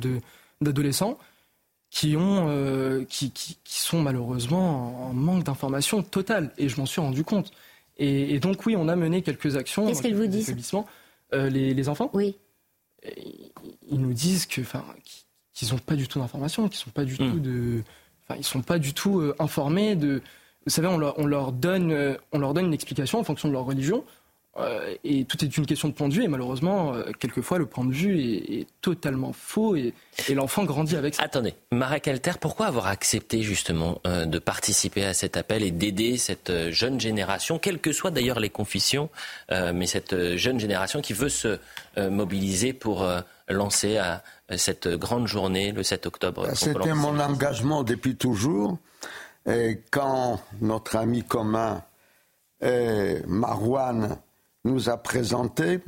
d'adolescents qui, ont, qui, qui, sont malheureusement en manque d'information totale. Et je m'en suis rendu compte. Et, donc, oui, on a mené quelques actions. Qu'est-ce qu'ils vous disent euh, les, enfants Oui. Ils nous disent que, qu'ils n'ont pas du tout d'informations, qu'ils sont pas du hmm. tout de, ils sont pas du tout euh, informés de. Vous savez, on leur, on leur donne, euh, on leur donne une explication en fonction de leur religion. Euh, et tout est une question de point de vue. Et malheureusement, euh, quelquefois, le point de vue est, totalement faux et, l'enfant grandit avec ça. Attendez, Marek Alter, pourquoi avoir accepté justement euh, de participer à cet appel et d'aider cette jeune génération, quelles que soient d'ailleurs les confessions, mais cette jeune génération qui veut se mobiliser pour lancer à cette grande journée le 7 octobre C'était mon engagement depuis toujours. Et quand notre ami commun Marouane nous a présenté.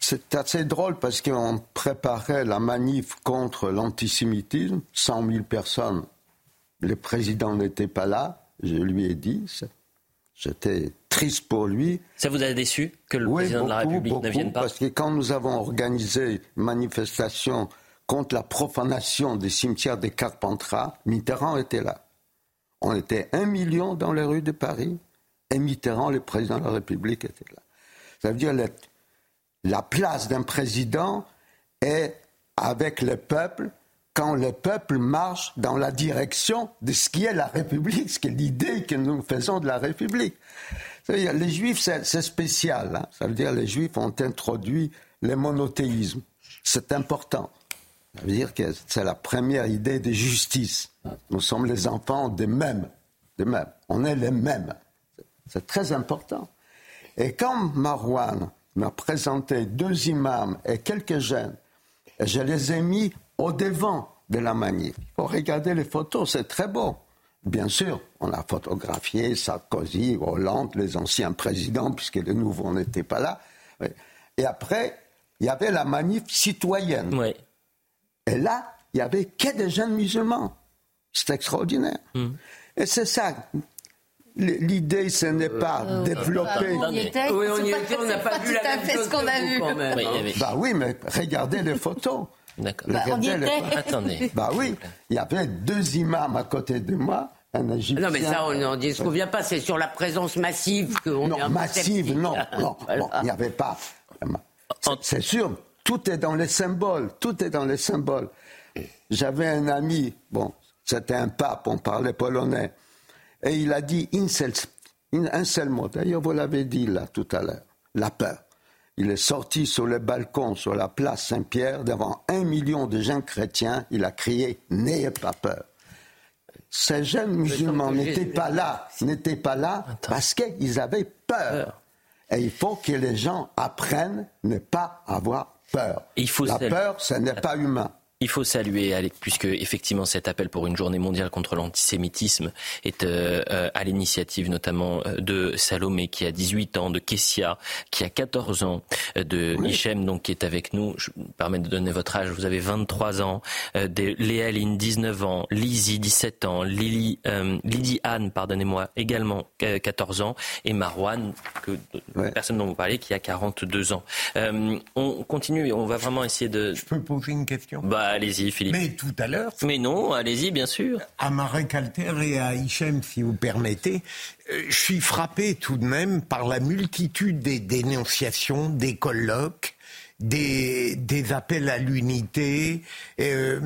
C'est assez drôle parce qu'on préparait la manif contre l'antisémitisme, 100 000 personnes. Le président n'était pas là, je lui ai dit. J'étais triste pour lui. Ça vous a déçu que le président de la République ne vienne pas? Parce que quand nous avons organisé une manifestation contre la profanation des cimetières des Carpentras, Mitterrand était là. On était un million dans les rues de Paris et Mitterrand, le président de la République, était là. Ça veut dire que la place d'un président est avec le peuple quand le peuple marche dans la direction de ce qui est la République, ce qui est l'idée que nous faisons de la République. dire les Juifs, c'est spécial. Hein. Ça veut dire les Juifs ont introduit le monothéisme. C'est important. Ça veut dire que c'est la première idée de justice. Nous sommes les enfants des mêmes. Des mêmes. On est les mêmes. C'est très important. Et quand Marouane m'a présenté deux imams et quelques jeunes, je les ai mis au devant de la manif. Il faut regarder les photos, c'est très beau. Bien sûr, on a photographié Sarkozy, Hollande, les anciens présidents, puisque les nouveaux n'étaient pas là. Et après, il y avait la manif citoyenne. Et là, il y avait que des jeunes musulmans. C'est extraordinaire. Hmm. Et c'est ça L'idée, ce n'est pas euh, développer. On était, oui, on y était, on n'a pas vu la même chose ce qu'on a vu. Quand même, hein. Bah oui, mais regardez les photos. D'accord. Bah, on y était. Attendez. Bah oui, il y avait deux imams à côté de moi. Un Égyptien. Non, mais ça, on n'en disconvient pas. C'est sur la présence massive qu'on Non, massive, non. Non, il n'y avait pas. C'est sûr, tout est dans les symboles. Tout est dans les symboles. J'avais un ami, bon, c'était un pape, on parlait polonais. Et il a dit un seul mot. D'ailleurs, vous l'avez dit là tout à l'heure. La peur. Il est sorti sur le balcon, sur la place Saint-Pierre, devant un million de jeunes chrétiens. Il a crié N'ayez pas peur. Ces jeunes musulmans n'étaient pas là, n'étaient pas là parce qu'ils avaient peur. Et il faut que les gens apprennent ne pas avoir peur. la peur, ce n'est pas humain. Il faut saluer, puisque effectivement cet appel pour une journée mondiale contre l'antisémitisme est euh, euh, à l'initiative notamment euh, de Salomé qui a 18 ans, de Kessia qui a 14 ans, de Hichem donc qui est avec nous. Je me permets de donner votre âge. Vous avez 23 ans, de Léa 19 ans, Lizzie 17 ans, Lily, Lydie Anne, pardonnez-moi, également 14 ans, et Marwan, que personne dont vous parlez, qui a 42 ans. on continue et on va vraiment essayer de. Je peux poser une question? Bah, allez-y, Philippe. Mais tout à l'heure. Mais non, allez-y, bien sûr. À Marek Alter et à Hichem, si vous permettez, euh, je suis frappé tout de même par la multitude des dénonciations, des colloques, des, des appels à l'unité, euh,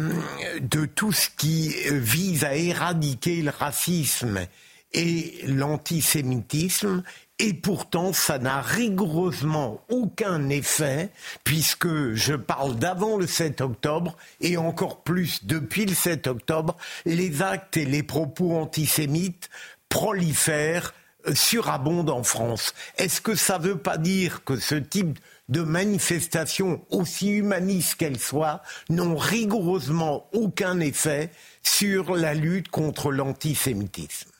de tout ce qui vise à éradiquer le racisme et l'antisémitisme et pourtant ça n'a rigoureusement aucun effet puisque je parle d'avant le 7 octobre et encore plus depuis le 7 octobre, les actes et les propos antisémites prolifèrent, euh, surabondent en France. Est-ce que ça ne veut pas dire que ce type de manifestations, aussi humanistes qu'elles soient, n'ont rigoureusement aucun effet sur la lutte contre l'antisémitisme?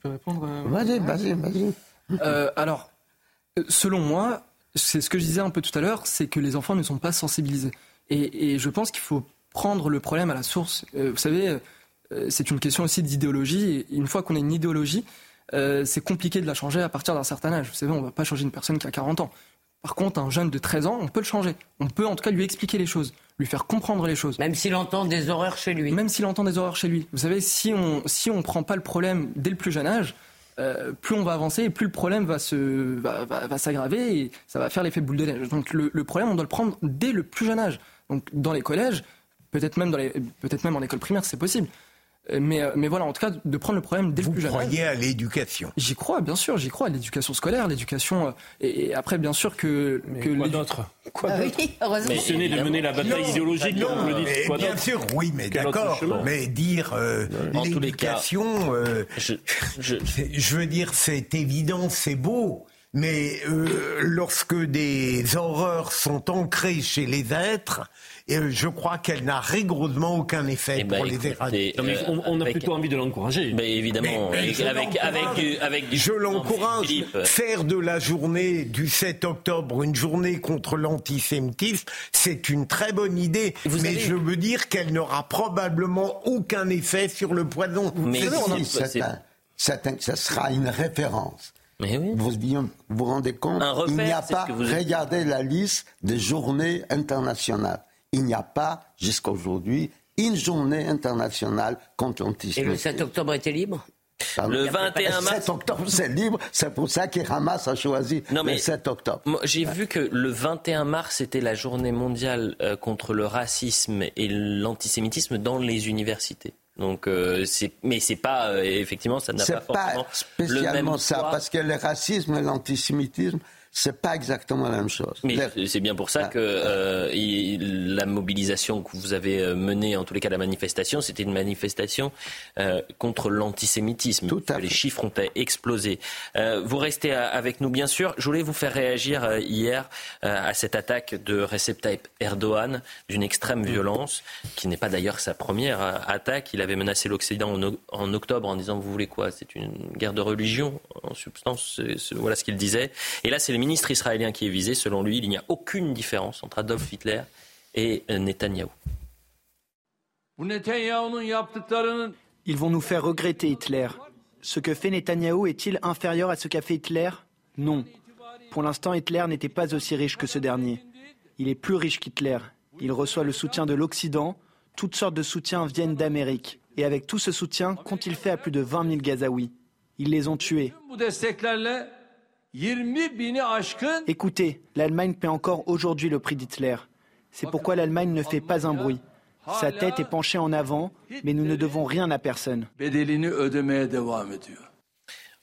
Peux répondre euh, Vas-y, vas-y, vas-y. Euh, alors, selon moi, c'est ce que je disais un peu tout à l'heure, c'est que les enfants ne sont pas sensibilisés. Et, je pense qu'il faut prendre le problème à la source. Euh, vous savez, euh, c'est une question aussi d'idéologie. Et une fois qu'on a une idéologie, euh, c'est compliqué de la changer à partir d'un certain âge. Vous savez, on ne va pas changer une personne qui a 40 ans. Par contre, un jeune de 13 ans, on peut le changer. On peut en tout cas lui expliquer les choses, lui faire comprendre les choses. Même s'il entend des horreurs chez lui. Même s'il entend des horreurs chez lui. Vous savez, si on si on prend pas le problème dès le plus jeune âge, euh, plus on va avancer et plus le problème va se va, va, s'aggraver et ça va faire l'effet boule de neige. Donc le, le, problème, on doit le prendre dès le plus jeune âge. Donc dans les collèges, peut-être même dans les peut-être même en école primaire, c'est possible. Mais, euh, mais voilà, en tout cas, de prendre le problème dès le plus jeune Vous croyez à l'éducation J'y crois, bien sûr, j'y crois à l'éducation scolaire, l'éducation. Euh, et, après, bien sûr que. Mais que quoi d'autre Quoi ah oui, heureusement. Ce n'est de mener la bataille idéologique, non, comme le dit. bien sûr, oui, mais d'accord. Mais dire euh, l'éducation, euh, je, je... je veux dire, c'est évident, c'est beau. Mais euh, lorsque des horreurs sont ancrées chez les êtres, euh, je crois qu'elle n'a rigoureusement aucun effet eh ben, pour les éradiquer. on, a plutôt envie de l'encourager. Mais évidemment, avec, avec, Je l'encourage. Faire de la journée du 7 octobre une journée contre l'antisémitisme, c'est une très bonne idée. mais je veux dire qu'elle n'aura probablement aucun effet sur le poison. Mais ça sera une référence. Vous vous rendez compte Il n'y a pas, regardez la liste des journées internationales. Il n'y a pas, jusqu'à aujourd'hui, une journée internationale contre l'antisémitisme. Et le 7 octobre était libre? Le 21 mars. 7 octobre, c'est libre. C'est pour ça qu'Iramas a choisi le 7 octobre. J'ai vu que le 21 mars était la journée mondiale euh, contre le racisme et l'antisémitisme dans les universités. Donc, euh, mais c'est pas euh, effectivement, ça n'a pas forcément pas spécialement le même ça, parce que le racisme et l'antisémitisme, c'est pas exactement la même chose. Mais c'est bien pour ça ah. que euh, la mobilisation que vous avez euh, menée, en tous les cas la manifestation, c'était une manifestation euh, contre l'antisémitisme. Tout Les chiffres ont explosé. Euh, vous restez avec nous, bien sûr. Je voulais vous faire réagir hier à cette attaque de Recep Tayyip Erdogan d'une extrême violence, qui n'est pas d'ailleurs sa première attaque. Il avait menacé l'Occident en, en, octobre en disant vous voulez quoi? C'est une guerre de religion en substance. voilà ce qu'il disait. Et là, c'est ministre israélien qui est visé. Selon lui, il n'y a aucune différence entre Adolf Hitler et euh, Netanyahou. Ils vont nous faire regretter Hitler. Ce que fait Netanyahou est-il inférieur à ce qu'a fait Hitler? Non. Pour l'instant, Hitler n'était pas aussi riche que ce dernier. Il est plus riche qu'Hitler. Il reçoit le soutien de l'Occident. Toutes sortes de soutiens viennent d'Amérique. Et avec tout ce soutien, qu'ont-ils fait à plus de 20 000 Gazaouis? Ils les ont tués. Écoutez, l'Allemagne paie encore aujourd'hui le prix d'Hitler. C'est pourquoi l'Allemagne ne fait pas un bruit. Sa tête est penchée en avant, mais nous ne devons rien à personne.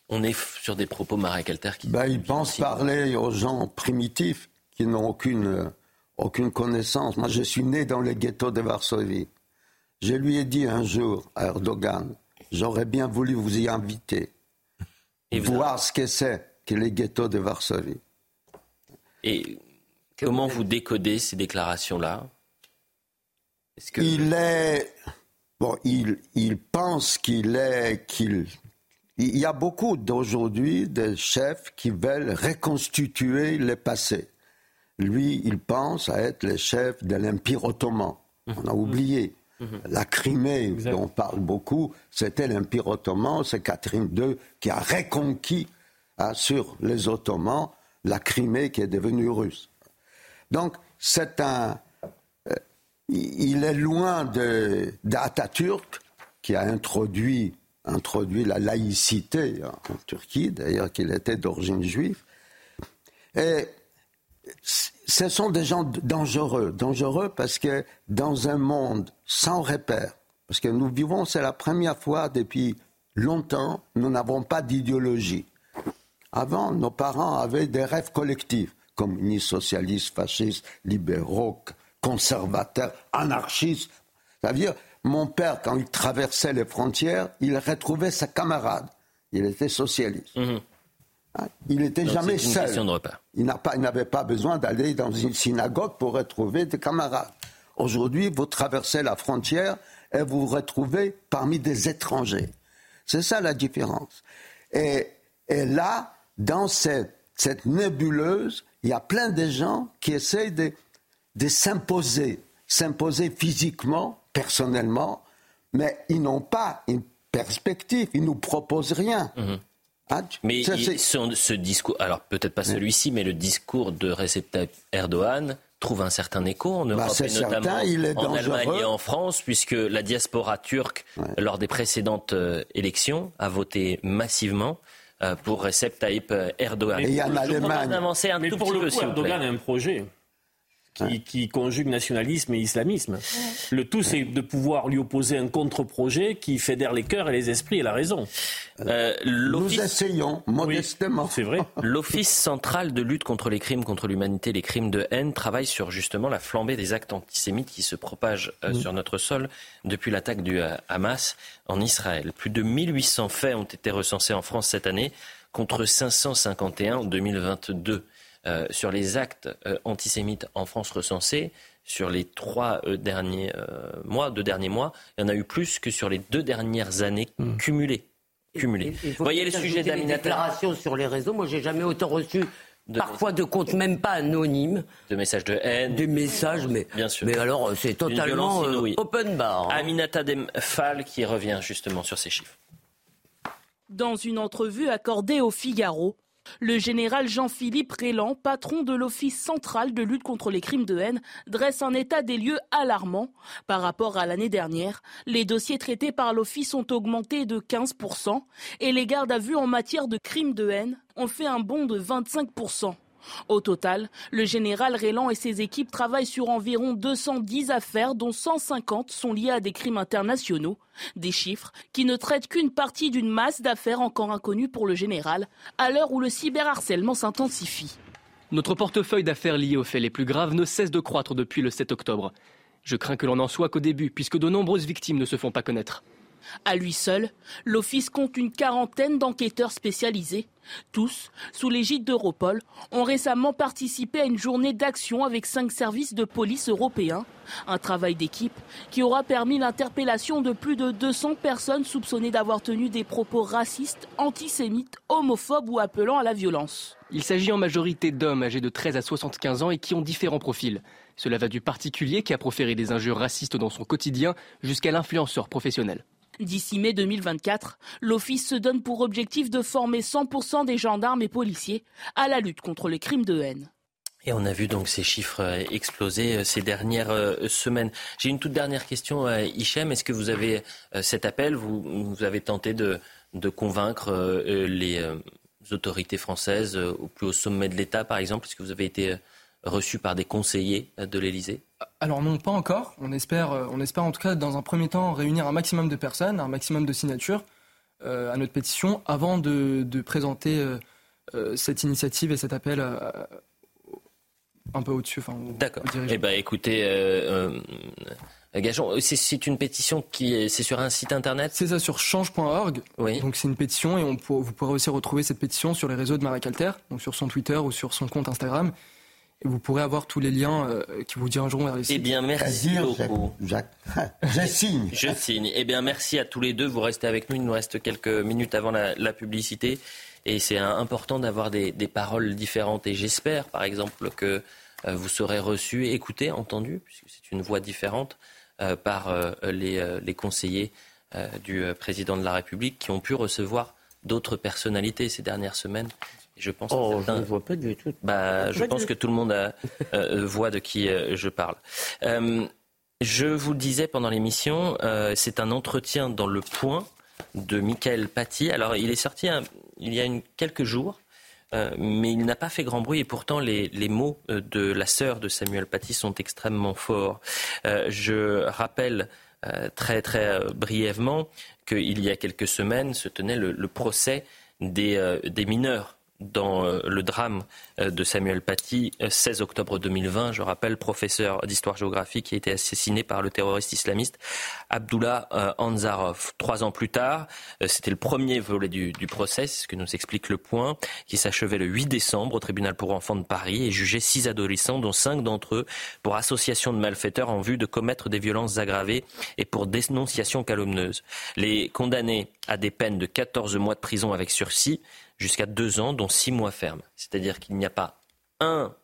On est sur des propos Alter qui. Ben, il pense parler aux gens primitifs qui n'ont aucune, aucune connaissance. Moi, je suis né dans le ghetto de Varsovie. Je lui ai dit un jour à Erdogan, j'aurais bien voulu vous y inviter, Et voir ce que c'est que les ghettos de Varsovie. Et comment vous décodez ces déclarations-là? Il est. Bon, il, il pense qu'il est. qu'il il y a beaucoup d'aujourd'hui de chefs qui veulent reconstituer le passé. Lui, il pense à être le chef de l'Empire ottoman. On a mmh. oublié. Mmh. La Crimée, dont on parle beaucoup, c'était l'Empire ottoman, c'est Catherine II qui a reconquis Hein, sur les Ottomans la Crimée qui est devenue russe. Donc, c'est un. Euh, il est loin d'Atatürk, qui a introduit, introduit la laïcité en Turquie, d'ailleurs qu'il était d'origine juive. Et ce sont des gens dangereux, dangereux parce que dans un monde sans repère, parce que nous vivons, c'est la première fois depuis longtemps, nous n'avons pas d'idéologie. Avant, nos parents avaient des rêves collectifs, communistes, socialistes, fascistes, libéraux, conservateurs, anarchistes. C'est-à-dire, mon père, quand il traversait les frontières, il retrouvait ses camarades. Il était socialiste. Mhm. Hein? Il n'était jamais seul. Il n'avait pas, pas besoin d'aller dans une synagogue pour retrouver des camarades. Aujourd'hui, vous traversez la frontière et vous vous retrouvez parmi des étrangers. C'est ça la différence. Et, et là, dans cette, nébuleuse, il y a plein de gens qui essayent de, de s'imposer, s'imposer physiquement, personnellement, mais ils n'ont pas une perspective, ils nous proposent rien. Mhm. Ah, mais ce discours, alors peut-être pas celui-ci, mais le discours de Recep Tayyip Erdogan trouve un certain écho en bah, Europe et notamment en Allemagne et en France, puisque la diaspora turque, lors des précédentes euh, élections, a voté massivement pour Recep Tayyip Erdogan. Et il y a l'Allemagne. Mais pour le coup, Erdogan a un projet qui, conjugue nationalisme et islamisme. Le tout, c'est de pouvoir lui opposer un contre-projet qui fédère les cœurs et les esprits et la raison. Euh, Nous essayons modestement. c'est vrai. L'Office central de lutte contre les crimes contre l'humanité, les crimes de haine, travaille sur justement la flambée des actes antisémites qui se propagent euh, mm. sur notre sol depuis l'attaque du euh, Hamas en Israël. Plus de 1800 faits ont été recensés en France cette année contre 551 en 2022. Euh, sur les actes euh, antisémites en France recensés, sur les trois euh, derniers mois, deux derniers mois, il y en a eu plus que sur les deux dernières années hmm. cumulées. cumulées. Vous voyez le sujet d'Aminata déclarations sur les réseaux, moi j'ai jamais autant reçu parfois de comptes même pas anonymes. De messages de haine. Des messages, mais, Bien sûr. mais alors c'est totalement open bar. Hein. Aminata Demphal qui revient justement sur ces chiffres. Dans une entrevue accordée au Figaro, le général Jean-Philippe Rélan, patron de l'Office central de lutte contre les crimes de haine, dresse un état des lieux alarmant. Par rapport à l'année dernière, les dossiers traités par l'Office ont augmenté de 15% et les gardes à vue en matière de crimes de haine ont fait un bond de 25%. Au total, le général Rélan et ses équipes travaillent sur environ 210 affaires dont 150 sont liées à des crimes internationaux. Des chiffres qui ne traitent qu'une partie d'une masse d'affaires encore inconnues pour le général, à l'heure où le cyberharcèlement s'intensifie. Notre portefeuille d'affaires liées aux faits les plus graves ne cesse de croître depuis le 7 octobre. Je crains que l'on n'en soit qu'au début, puisque de nombreuses victimes ne se font pas connaître. À lui seul, l'Office compte une quarantaine d'enquêteurs spécialisés. Tous, sous l'égide d'Europol, ont récemment participé à une journée d'action avec cinq services de police européens. Un travail d'équipe qui aura permis l'interpellation de plus de 200 personnes soupçonnées d'avoir tenu des propos racistes, antisémites, homophobes ou appelant à la violence. Il s'agit en majorité d'hommes âgés de 13 à 75 ans et qui ont différents profils. Cela va du particulier qui a proféré des injures racistes dans son quotidien jusqu'à l'influenceur professionnel. D'ici mai 2024, l'Office se donne pour objectif de former 100% des gendarmes et policiers à la lutte contre les crimes de haine. Et on a vu donc ces chiffres euh, exploser euh, ces dernières euh, semaines. J'ai une toute dernière question, Hichem. Est-ce que vous avez cet appel? Vous, avez tenté de, de convaincre les autorités françaises au plus haut sommet de l'État, par exemple? Est-ce que vous avez été reçu par des conseillers de l'Élysée Alors non, pas encore. On espère, euh, on espère en tout cas dans un premier temps réunir un maximum de personnes, un maximum de signatures euh, à notre pétition avant de, présenter euh, cette initiative et cet appel un peu au-dessus. Enfin, D'accord. Eh bien écoutez, Gageons, c'est une pétition qui c'est sur un site internet C'est ça, sur change.org. Oui. Donc c'est une pétition et on vous pourrez aussi retrouver cette pétition sur les réseaux de Marie Calter, donc sur son Twitter ou sur son compte Instagram et vous pourrez avoir tous les liens euh, qui vous dirigeront vers les sites. Eh bien, merci beaucoup. Je signe. Je signe. Eh bien, merci à tous les deux. Vous restez avec nous. Il nous reste quelques minutes avant la, publicité. Et c'est important d'avoir des, paroles différentes. Et j'espère, par exemple, que euh, vous serez reçus, écoutés, entendus, puisque c'est une voix différente, euh, par les, les, conseillers du président de la République qui ont pu recevoir d'autres personnalités ces dernières semaines je pense oh, je ne vois pas du tout. Bah, je pense que tout le monde a, euh, voit de qui euh, je parle. Euh, je vous le disais pendant l'émission, c'est un entretien dans le point de Michael Paty. Alors, il est sorti il y a une, quelques jours, mais il n'a pas fait grand bruit et pourtant les, les mots de la sœur de Samuel Paty sont extrêmement forts. je rappelle très très brièvement qu'il y a quelques semaines se tenait le, le procès des, des mineurs dans euh, le drame euh, de Samuel Paty, 16 euh, octobre 2020. Je rappelle, professeur d'histoire-géographie qui a été assassiné par le terroriste islamiste Abdullah Anzarov. Trois ans plus tard, c'était le premier volet du, procès, c'est ce que nous explique le point, qui s'achevait le 8 décembre au tribunal pour enfants de Paris et jugeait six adolescents, dont cinq d'entre eux pour association de malfaiteurs en vue de commettre des violences aggravées et pour dénonciation calomnieuse. Les condamnés à des peines de 14 mois de prison avec sursis jusqu'à deux ans, dont six mois ferme. C'est-à-dire qu'il n'y a pas un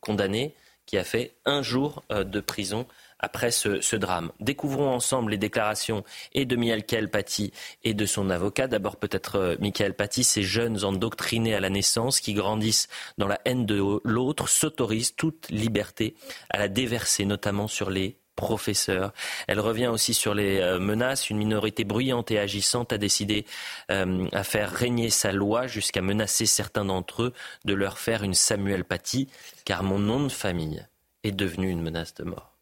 condamné qui a fait un jour de prison après ce, drame. Découvrons ensemble les déclarations et de Michael Paty et de son avocat. D'abord peut-être euh, Michael Paty, ces jeunes endoctrinés à la naissance qui grandissent dans la haine de l'autre s'autorisent toute liberté à la déverser, notamment sur les professeurs. Elle revient aussi sur les euh, menaces. Une minorité bruyante et agissante a décidé euh, à faire régner sa loi jusqu'à menacer certains d'entre eux de leur faire une Samuel Paty, car mon nom de famille est devenu une menace de mort.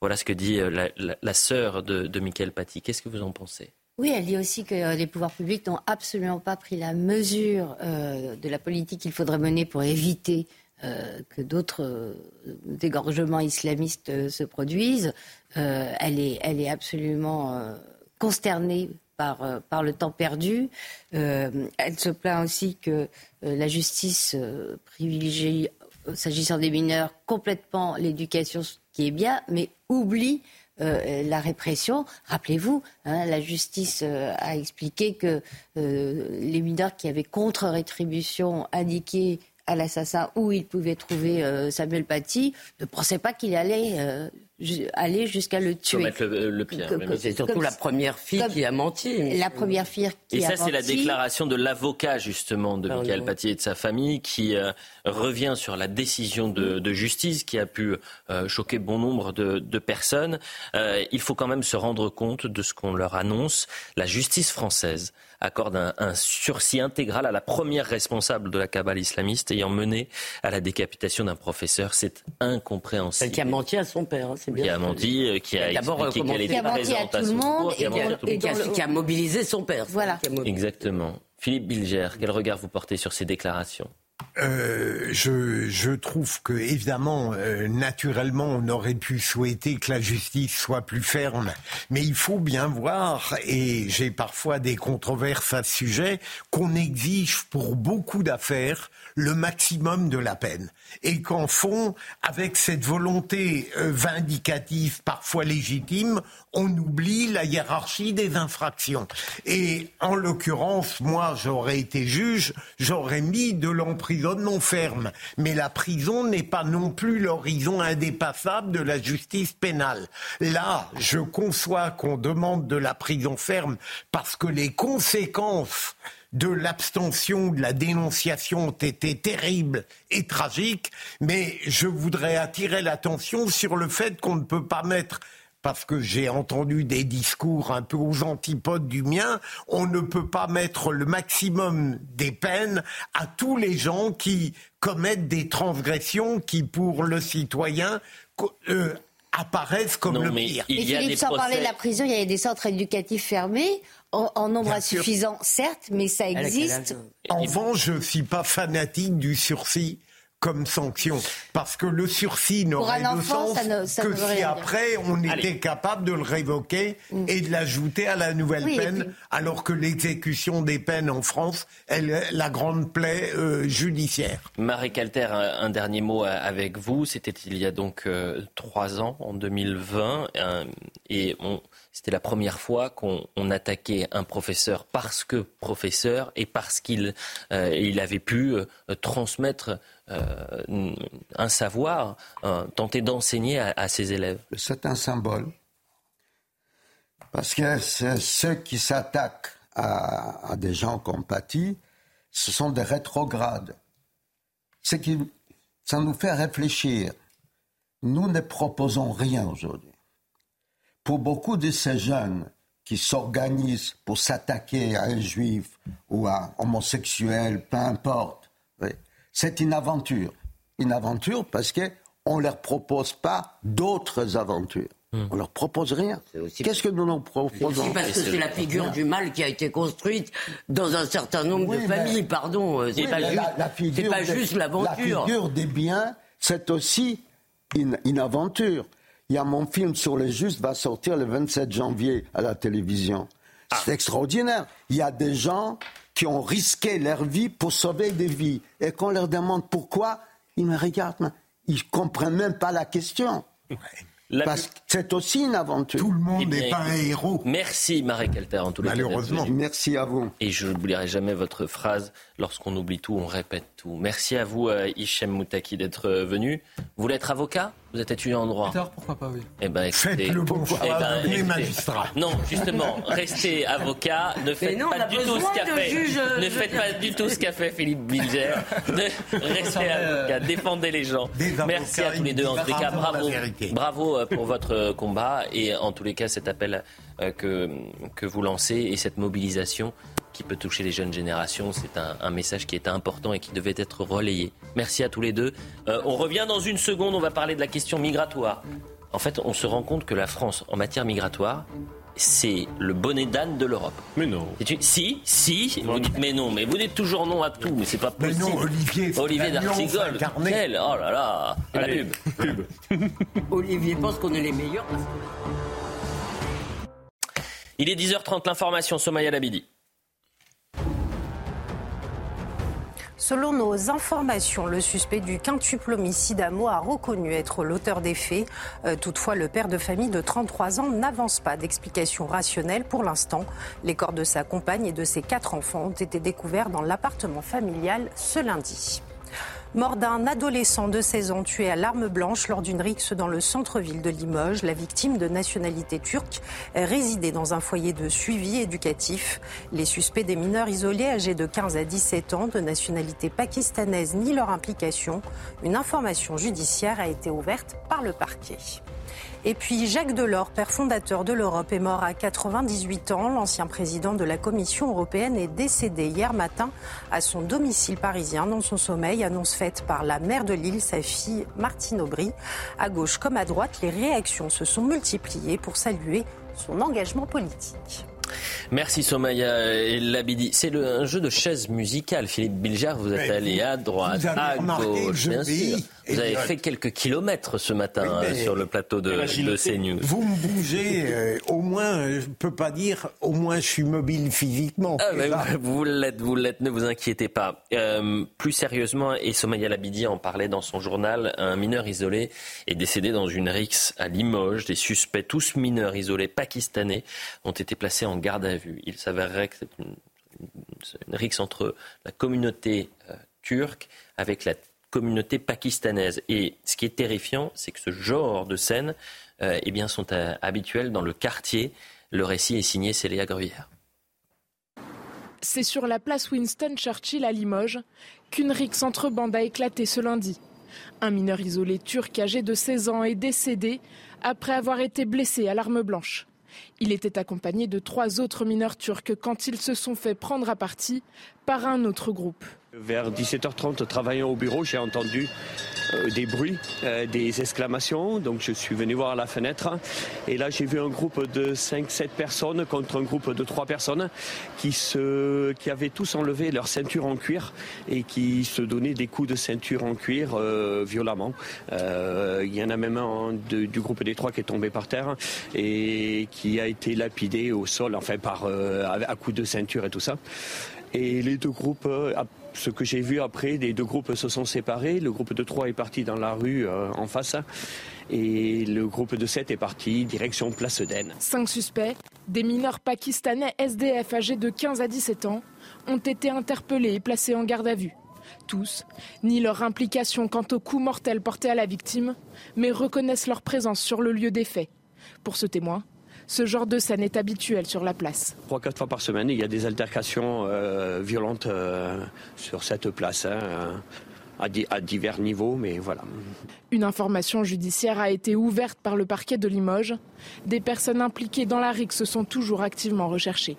Voilà ce que dit euh, la, sœur de, Michael Paty. Qu'est-ce que vous en pensez? Oui, elle dit aussi que euh, les pouvoirs publics n'ont absolument pas pris la mesure de la politique qu'il faudrait mener pour éviter que d'autres dégorgements islamistes se produisent. elle, est, elle est absolument consternée par, le temps perdu. elle se plaint aussi que la justice privilégie, s'agissant des mineurs, complètement l'éducation qui est bien, mais oublie euh, la répression. Rappelez-vous, hein, la justice euh, a expliqué que euh, les mineurs qui avaient contre-rétribution indiqué à l'assassin où il pouvait trouver Samuel Paty ne pensaient pas qu'il allait aller jusqu'à le tuer. le, c'est surtout la première fille qui a menti. La première fille qui a menti. Et ça, c'est la déclaration de l'avocat, justement, de Michael Paty et de sa famille, qui euh, revient sur la décision de, justice qui a pu euh, choquer bon nombre de, personnes. Euh, il faut quand même se rendre compte de ce qu'on leur annonce. La justice française accorde un, sursis intégral à la première responsable de la cabale islamiste ayant mené à la décapitation d'un professeur. C'est incompréhensible. Celle qui a menti à son père, hein, c'est bien. Qui a menti, qui a expliqué qu'elle était présente à, tout le monde et, qui, a, mobilisé son père. Voilà. Exactement. Philippe Bilger, quel regard vous portez sur ces déclarations? Euh, je, trouve que évidemment, euh, naturellement, on aurait pu souhaiter que la justice soit plus ferme, mais il faut bien voir, et j'ai parfois des controverses à ce sujet, qu'on exige pour beaucoup d'affaires le maximum de la peine, et qu'en fond, avec cette volonté euh, vindicative, parfois légitime, on oublie la hiérarchie des infractions. Et en l'occurrence, moi, j'aurais été juge, j'aurais mis de l'emprisonnement ferme. Mais la prison n'est pas non plus l'horizon indépassable de la justice pénale. Là, je conçois qu'on demande de la prison ferme parce que les conséquences de l'abstention, de la dénonciation ont été terribles et tragiques, mais je voudrais attirer l'attention sur le fait qu'on ne peut pas mettre parce que j'ai entendu des discours un peu aux antipodes du mien, on ne peut pas mettre le maximum des peines à tous les gens qui commettent des transgressions qui, pour le citoyen, euh, apparaissent comme le pire. Il y a Philippe, sans parler de la prison, il y a des centres éducatifs fermés, en, nombre insuffisant, certes, mais ça existe. En revanche, je ne suis pas fanatique du sursis comme sanction. Parce que le sursis n'aurait de sens que si après on était capable de le révoquer mm. et de l'ajouter à la nouvelle peine, alors que l'exécution des peines en France est la grande plaie euh, judiciaire. Marie Calter, un, dernier mot avec vous. C'était il y a donc euh, trois ans, en 2020, et c'était la première fois qu'on attaquait un professeur parce que professeur et parce qu'il euh, avait pu transmettre euh, un savoir, tenter d'enseigner à, ses élèves C'est un symbole. Parce que ceux qui s'attaquent à, des gens comme Paty, ce sont des rétrogrades. Qui, ça nous fait réfléchir. Nous ne proposons rien aujourd'hui. Pour beaucoup de ces jeunes qui s'organisent pour s'attaquer à un juif ou à un homosexuel, peu importe, c'est une aventure. Une aventure parce qu'on ne leur propose pas d'autres aventures. Hmm. On leur propose rien. Qu'est-ce que nous nous proposons Parce que c'est la figure du mal qui a été construite dans un certain nombre de familles, pardon. C'est pas, pas, juste l'aventure. La figure des biens, c'est aussi une, une, aventure. Il y a mon film sur les justes va sortir le 27 janvier à la télévision. C'est ah. extraordinaire. Il y a des gens qui ont risqué leur vie pour sauver des vies. Et qu'on leur demande pourquoi, ils me regardent, ils ne comprennent même pas la question. Parce que c'est aussi une aventure. Tout le monde eh n'est pas un héros. Merci Marie Calter en tout cas. Malheureusement. Merci à vous. Et je n'oublierai jamais votre phrase lorsqu'on oublie tout, on répète tout. Merci à vous, euh, Hichem Moutaki, d'être euh, venu. Vous voulez être avocat? Vous êtes étudiant en droit? Pourquoi pas, oui. Eh ben, écoutez, Faites le bon choix, eh ben, devenez écoutez, magistrat. Non, justement, restez avocat. Ne faites non, pas du tout ce qu'a de fait. euh, ne faites pas du tout ce qu'a fait Philippe Bilger. Restez avocat, défendez les gens. Merci à tous les deux. En les cas, bravo bravo, pour votre combat et en tous les cas cet appel que que vous lancez et cette mobilisation qui peut toucher les jeunes générations. C'est un, un message qui était important et qui devait être relayé. Merci à tous les deux. Euh, on revient dans une seconde, on va parler de la question migratoire. En fait, on se rend compte que la France, en matière migratoire, c'est le bonnet d'âne de l'Europe. Mais non. Si, si, vous dites mais non, mais vous dites toujours non à tout, mais c'est pas Mais possible. non, Olivier, c'est Olivier d'Artigol, quel Oh là là, la pub. Olivier pense qu'on est les meilleurs parce que Il est 10h30, l'information, Somaya Labidi. Selon nos informations, le suspect du quintuple homicide a reconnu être l'auteur des faits. Euh, toutefois, le père de famille de 33 ans n'avance pas d'explication rationnelle pour l'instant. Les corps de sa compagne et de ses quatre enfants ont été découverts dans l'appartement familial ce lundi. Mort d'un adolescent de 16 ans tué à l'arme blanche lors d'une rixe dans le centre-ville de Limoges, la victime de nationalité turque résidait dans un foyer de suivi éducatif. Les suspects des mineurs isolés âgés de 15 à 17 ans de nationalité pakistanaise ni leur implication. Une information judiciaire a été ouverte par le parquet. Et puis Jacques Delors, père fondateur de l'Europe, est mort à 98 ans. L'ancien président de la Commission européenne est décédé hier matin à son domicile parisien dans son sommeil, annonce faite par la maire de Lille, sa fille Martine Aubry. À gauche comme à droite, les réactions se sont multipliées pour saluer son engagement politique. Merci Somaya et Labidi. C'est un jeu de chaises musicales. Philippe Bilger, vous êtes Mais allé à droite, vous avez à gauche, bien vis, et Vous avez fait quelques kilomètres ce matin Oui, mais- euh, sur le plateau de, de CNews. Vous me bougez, euh, au moins, euh, je ne peux pas dire, au moins je suis mobile physiquement. Ah, mais vous l'êtes, vous l'êtes, ne vous inquiétez pas. Euh, plus sérieusement, et Somaya Labidi en parlait dans son journal, un mineur isolé est décédé dans une rixe à Limoges. Des suspects, tous mineurs isolés pakistanais, ont été placés en garde à vue. Il s'avérerait que c'est une, une rixe entre la communauté euh, turque avec la communauté pakistanaise. Et ce qui est terrifiant, c'est que ce genre de scènes euh, eh sont euh, habituelles dans le quartier. Le récit est signé Célia Gruyère. C'est sur la place Winston Churchill à Limoges qu'une rixe entre bandes a éclaté ce lundi. Un mineur isolé turc âgé de 16 ans est décédé après avoir été blessé à l'arme blanche. Il était accompagné de trois autres mineurs turcs quand ils se sont fait prendre à partie par un autre groupe. Vers 17h30, travaillant au bureau, j'ai entendu euh, des bruits, euh, des exclamations. Donc je suis venu voir à la fenêtre. Et là, j'ai vu un groupe de 5-7 personnes contre un groupe de 3 personnes qui, se, qui avaient tous enlevé leur ceinture en cuir et qui se donnaient des coups de ceinture en cuir euh, violemment. Il y en a même un du groupe des trois qui est tombé par terre et qui a été lapidé au sol, enfin par à coups de ceinture et tout ça. Et les deux groupes, ce que j'ai vu après, les deux groupes se sont séparés. Le groupe de 3 est parti dans la rue euh, en face et le groupe de 7 est parti direction Place d'Aisne. Cinq suspects, des mineurs pakistanais SDF âgés de 15 à 17 ans, ont été interpellés et placés en garde à vue. Tous nient leur implication quant au coup mortel porté à la victime, mais reconnaissent leur présence sur le lieu des faits. Pour ce témoin, ce genre de scène est habituel sur la place. Trois, quatre fois par semaine, il y a des altercations euh, violentes euh, sur cette place, hein, euh, à, di- à divers niveaux, mais voilà. Une information judiciaire a été ouverte par le parquet de Limoges. Des personnes impliquées dans la rixe sont toujours activement recherchées.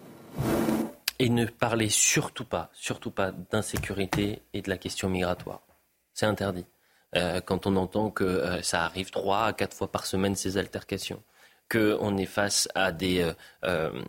Et ne parlez surtout pas, surtout pas d'insécurité et de la question migratoire. C'est interdit. Euh, quand on entend que euh, ça arrive trois à quatre fois par semaine, ces altercations, qu'on est face à des euh, euh,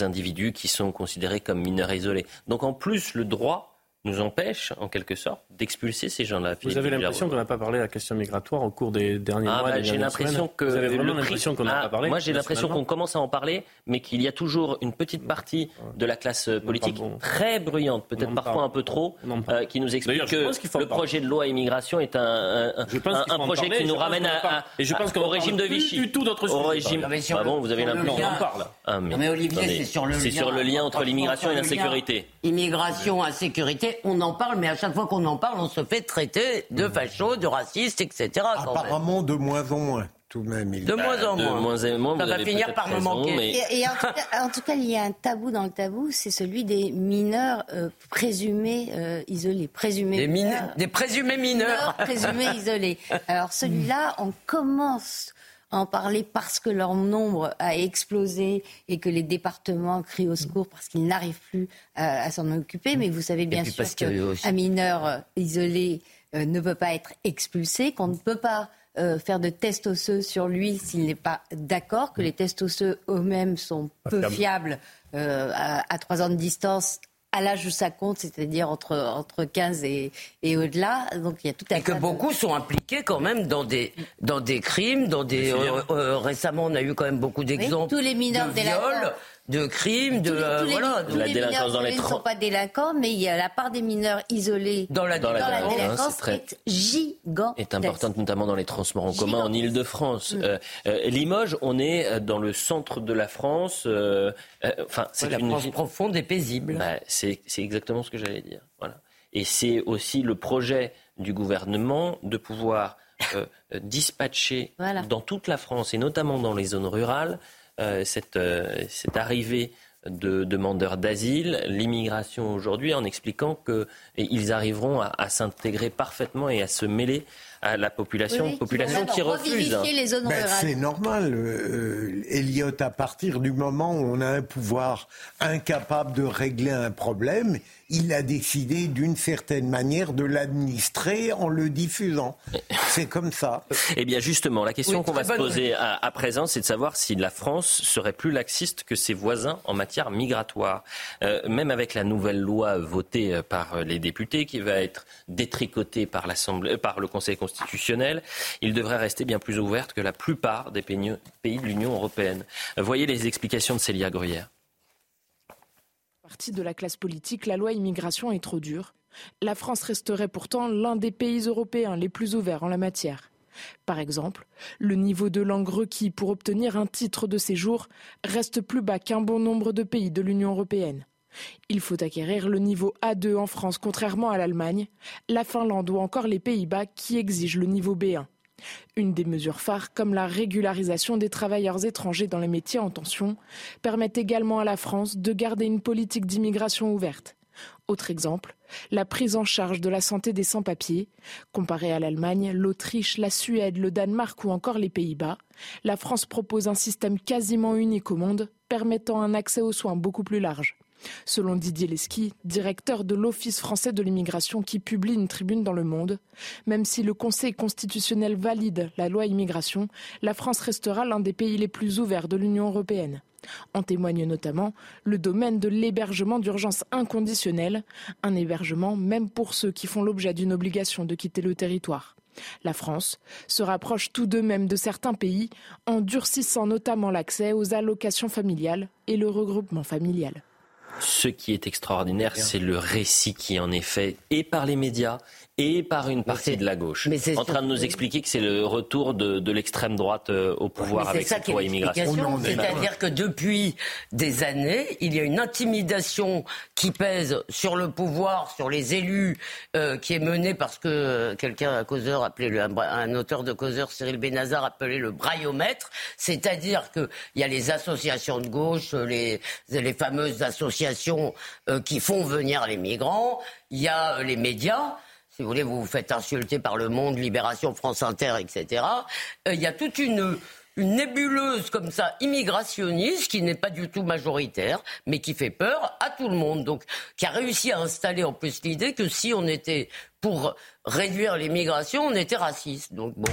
individus qui sont considérés comme mineurs isolés. Donc en plus, le droit nous empêche, en quelque sorte, d'expulser ces gens-là. Vous Philippe avez l'impression qu'on n'a pas parlé de la question migratoire au cours des derniers Ah, mois. bah, j'ai dernières l'impression que Vous avez vraiment l'impression qu'on n'a Ah, pas parlé Moi, j'ai l'impression qu'on commence à en parler, mais qu'il y a toujours une petite partie de la classe politique très bruyante, peut-être parfois un peu trop, euh, qui nous explique que le parler. projet de loi immigration est un, un- pense projet parler, qui nous ramène à. Et je à- pense qu'on au régime de Vichy. du tout d'autre Au régime. Ah bon, vous avez l'impression. On en parle. Ah, mais, Non, mais Olivier, c'est sur le lien. C'est sur le lien entre l'immigration et l'insécurité. Immigration, insécurité, mais on en parle, mais à chaque fois qu'on en parle, on se fait traiter de facho, de raciste, etc. Apparemment de moins en moins. Tout de même, de moins en moins. De moins en moins, Ça va finir par me manquer. Et, en, tout cas, en, tout cas, il y a un tabou dans le tabou, c'est celui des mineurs euh, présumés euh, isolés. Présumés des, mineurs, des présumés mineurs. mineurs présumés isolés. Alors celui-là, on commence en parler parce que leur nombre a explosé et que les départements crient au secours parce qu'ils n'arrivent plus à, à s'en occuper. Mais vous savez bien sûr qu'un mineur euh, isolé ne peut pas être expulsé, qu'on ne peut pas euh, faire de tests osseux sur lui s'il n'est pas d'accord, que les tests osseux eux-mêmes sont peu fiables euh, à, trois ans de distance à l'âge où ça compte, c'est-à-dire entre, entre 15 et, et au-delà. Donc il y a tout un Et que beaucoup sont impliqués quand même dans des, dans des crimes, dans des. Euh, récemment, on a eu quand même beaucoup d'exemples. tous les mineurs de viols de crimes, de tous les, voilà, tous les délinquance dans les ne sont pas délinquants, mais il y a la part des mineurs isolés dans la, dans la, hein, délinquance très... est gigantesque. Est importante notamment dans les transports en commun en Ile-de-France. Mm. Euh, euh, Limoges, on est euh, dans le centre de la France. Euh, enfin, c'est ouais, une la France profonde et paisible. Bah, c'est exactement ce que j'allais dire. Voilà. Et c'est aussi le projet du gouvernement de pouvoir dispatcher voilà. dans toute la France et notamment dans les zones rurales euh, cette, euh, cette arrivée de demandeurs d'asile, l'immigration aujourd'hui, en expliquant qu'ils arriveront à, à s'intégrer parfaitement et à se mêler à la population, oui, population qui refuse. Ben, c'est normal, euh, Elliot, à partir du moment où on a un pouvoir incapable de régler un problème, il a décidé d'une certaine manière de l'administrer en le diffusant. C'est comme ça. Eh bien justement, la question oui, qu'on va se poser à, à, présent, c'est de savoir si la France serait plus laxiste que ses voisins en matière migratoire. Euh, même avec la nouvelle loi votée par les députés, qui va être détricotée par, l'Assemblée, par le Conseil constitutionnel, il devrait rester bien plus ouverte que la plupart des pays de l'Union européenne. Voyez les explications de Célia Gruyère partie de la classe politique, la loi immigration est trop dure. La France resterait pourtant l'un des pays européens les plus ouverts en la matière. Par exemple, le niveau de langue requis pour obtenir un titre de séjour reste plus bas qu'un bon nombre de pays de l'Union européenne. Il faut acquérir le niveau A2 en France contrairement à l'Allemagne, la Finlande ou encore les Pays-Bas qui exigent le niveau B1. Une des mesures phares, comme la régularisation des travailleurs étrangers dans les métiers en tension, permet également à la France de garder une politique d'immigration ouverte. Autre exemple, la prise en charge de la santé des sans-papiers. Comparé à l'Allemagne, l'Autriche, la Suède, le Danemark ou encore les Pays-Bas, la France propose un système quasiment unique au monde, permettant un accès aux soins beaucoup plus large. Selon Didier Lesky, directeur de l'Office français de l'immigration qui publie une tribune dans Le Monde, même si le Conseil constitutionnel valide la loi immigration, la France restera l'un des pays les plus ouverts de l'Union européenne. En témoigne notamment le domaine de l'hébergement d'urgence inconditionnel, un hébergement même pour ceux qui font l'objet d'une obligation de quitter le territoire. La France se rapproche tout de même de certains pays en durcissant notamment l'accès aux allocations familiales et le regroupement familial. Ce qui est extraordinaire, c'est le récit qui en est fait et par les médias et par une partie de la gauche, en train de nous expliquer que c'est le retour de, de l'extrême droite euh, au pouvoir avec cette loi immigration. C'est-à-dire que depuis des années, il y a une intimidation qui pèse sur le pouvoir, sur les élus, euh, qui est menée parce que quelqu'un, un causeur, appelé le, un, auteur de causeur, Cyril Benazar, appelé le braillomètre, c'est-à-dire qu'il y a les associations de gauche, les, les fameuses associations euh, qui font venir les migrants, il y a les médias si vous voulez, vous vous faites insulter par le monde, Libération, France Inter, etc. Euh, il y a toute une, une nébuleuse comme ça, immigrationniste, qui n'est pas du tout majoritaire, mais qui fait peur à tout le monde. Donc, qui a réussi à installer en plus l'idée que si on était pour réduire l'immigration, on était raciste. Donc bon.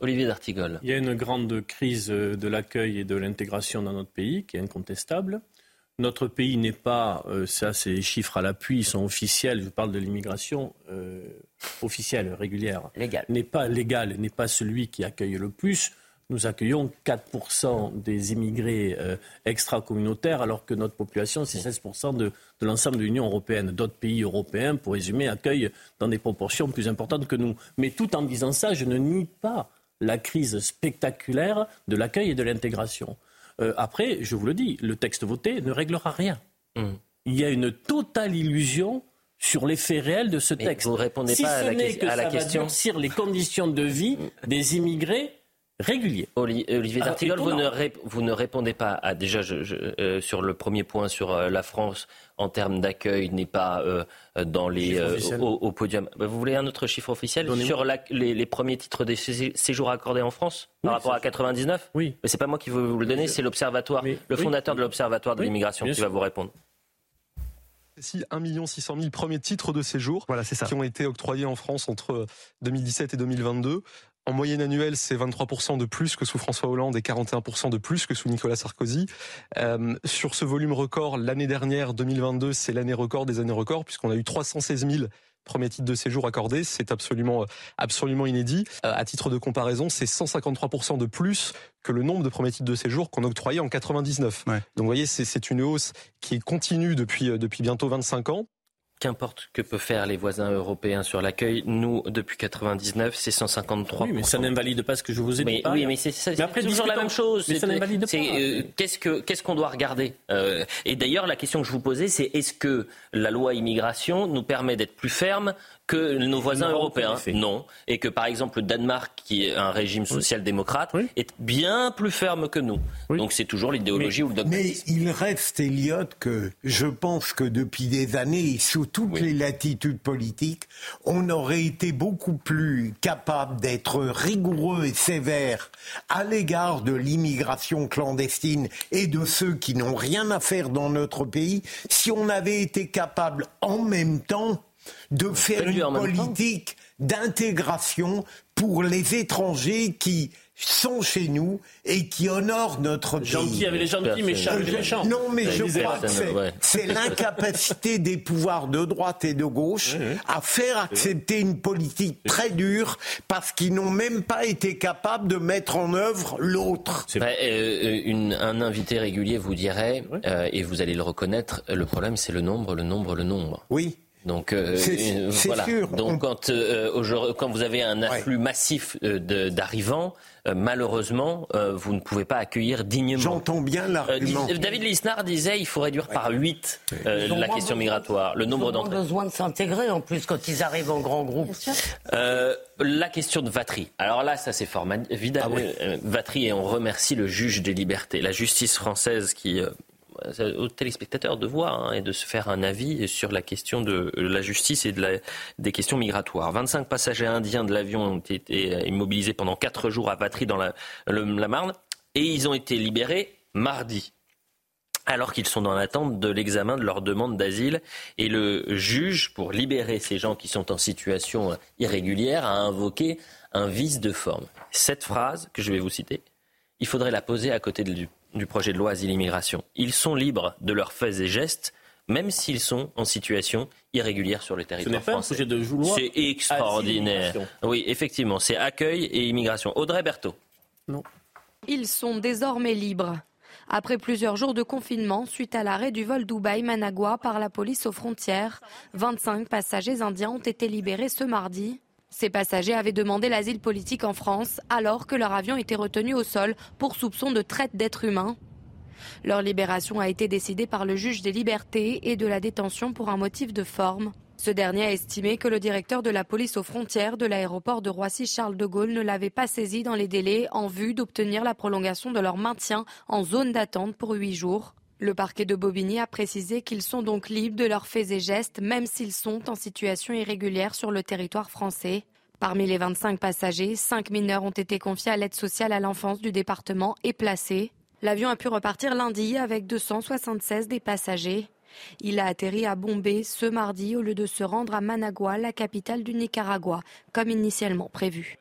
Olivier D'Artigol. Il y a une grande crise de l'accueil et de l'intégration dans notre pays qui est incontestable. Notre pays n'est pas, euh, ça c'est les chiffres à l'appui, ils sont officiels, je parle de l'immigration euh, officielle, régulière, n'est pas légal, n'est pas celui qui accueille le plus. Nous accueillons 4% des immigrés euh, extra-communautaires, alors que notre population, c'est 16% de, de l'ensemble de l'Union européenne. D'autres pays européens, pour résumer, accueillent dans des proportions plus importantes que nous. Mais tout en disant ça, je ne nie pas la crise spectaculaire de l'accueil et de l'intégration. Euh, après, je vous le dis, le texte voté ne réglera rien. Mmh. Il y a une totale illusion sur l'effet réel de ce texte. vous répondez si pas ce à la, n'est que- à la ça question. va durcir les conditions de vie des immigrés réguliers. Oli- Olivier D'Artigol, vous, ne rép- vous ne répondez pas à déjà je- je- euh, sur le premier point sur euh, la France en termes d'accueil n'est pas euh, dans les Chiffre euh, officiel. au, au podium. Bah, vous voulez un autre chiffre officiel sur la- les, les premiers titres des sé- séjours accordés en France par Oui, rapport ça- à 99 Oui. Mais c'est pas moi qui veux vous le donner, c'est l'observatoire, le oui. fondateur de l'observatoire de Oui, l'immigration qui sûr. va vous répondre. Si 1 600 000 premiers titres de séjour qui ont été octroyés en France entre 2017 et 2022. En moyenne annuelle, c'est 23% de plus que sous François Hollande et 41% de plus que sous Nicolas Sarkozy. Euh, sur ce volume record, l'année dernière, 2022, c'est l'année record des années records, puisqu'on a eu 316 000 premiers titres de séjour accordés. C'est absolument, absolument inédit. Euh, à titre de comparaison, c'est 153% de plus que le nombre de premiers titres de séjour qu'on octroyait en 99. Donc vous voyez, c'est c'est une hausse qui continue depuis, euh, depuis bientôt 25 ans. Qu'importe que peuvent faire les voisins européens sur l'accueil, nous, depuis 99, c'est 153. Oui, mais ça n'invalide pas ce que je vous ai dit. Mais, par oui, mais c'est toujours la même chose. Mais ça n'invalide pas. euh, qu'est-ce que qu'est-ce qu'on doit regarder Euh, Et d'ailleurs, la question que je vous posais, c'est est-ce que la loi immigration nous permet d'être plus ferme que nos voisins Non, européens. Non. Et que par exemple, le Danemark, qui est un régime social-démocrate, est bien plus ferme que nous. Donc c'est toujours l'idéologie ou le Mais dogmatisme. il reste, Elliot, que je pense que depuis des années, sous toutes les latitudes politiques, on aurait été beaucoup plus capable d'être rigoureux et sévère à l'égard de l'immigration clandestine et de ceux qui n'ont rien à faire dans notre pays si on avait été capable en même temps de faire une politique d'intégration pour les étrangers qui sont chez nous et qui honorent notre pays. Gentils avec les gentils, méchants avec les Je- méchants. Non, mais je crois que c'est l'incapacité des pouvoirs de droite et de gauche à faire accepter une politique très dure parce qu'ils n'ont même pas été capables de mettre en œuvre l'autre. Bah, euh, une- un invité régulier vous dirait, euh, et vous allez le reconnaître, le problème c'est le nombre, le nombre, le nombre. Oui. Donc euh, euh, voilà. sûr. Donc quand euh, aujourd'hui- quand vous avez un afflux massif euh, d'arrivants, euh, malheureusement euh, vous ne pouvez pas accueillir dignement. J'entends bien l'argument. Euh, David Lisnard disait il faut réduire par 8 euh, Ils ont la question besoin- migratoire, le nombre Ils ont d'entrées. besoin de s'intégrer en plus quand ils arrivent en grand groupe. Euh, la question de Vatry. Alors là, ça c'est fort. Évidemment, euh, Vatry, et on remercie le juge des libertés, la justice française qui. Euh, aux téléspectateurs de voir hein, et de se faire un avis sur la question de la justice et des questions migratoires. 25 passagers indiens de l'avion ont été euh, immobilisés pendant 4 jours à Vatry dans la, la Marne et ils ont été libérés mardi alors qu'ils sont dans l'attente de l'examen de leur demande d'asile. Et le juge, pour libérer ces gens qui sont en situation euh, irrégulière, a invoqué un vice de forme. Cette phrase, que je vais vous citer, il faudrait la poser à côté du, du projet de loi Asile-Immigration. Ils sont libres de leurs faits et gestes, même s'ils sont en situation irrégulière sur le territoire n'est pas un français. projet de loi C'est extraordinaire. Oui, effectivement, c'est accueil et immigration. Audrey Berthaud. Ils sont désormais libres. Après plusieurs jours de confinement, suite à l'arrêt du vol Dubaï-Managua par la police aux frontières, 25 passagers indiens ont été libérés ce mardi. Ces passagers avaient demandé l'asile politique en France alors que leur avion était retenu au sol pour soupçon de traite d'êtres humains. Leur libération a été décidée par le juge des libertés et de la détention pour un motif de forme. Ce dernier a estimé que le directeur de la police aux frontières de l'aéroport de Roissy-Charles de Gaulle ne l'avait pas saisi dans les délais en vue d'obtenir la prolongation de leur maintien en zone d'attente pour huit jours. Le parquet de Bobigny a précisé qu'ils sont donc libres de leurs faits et gestes, même s'ils sont en situation irrégulière sur le territoire français. Parmi les 25 passagers, 5 mineurs ont été confiés à l'aide sociale à l'enfance du département et placés. L'avion a pu repartir lundi avec 276 des passagers. Il a atterri à Bombay ce mardi au lieu de se rendre à Managua, la capitale du Nicaragua, comme initialement prévu.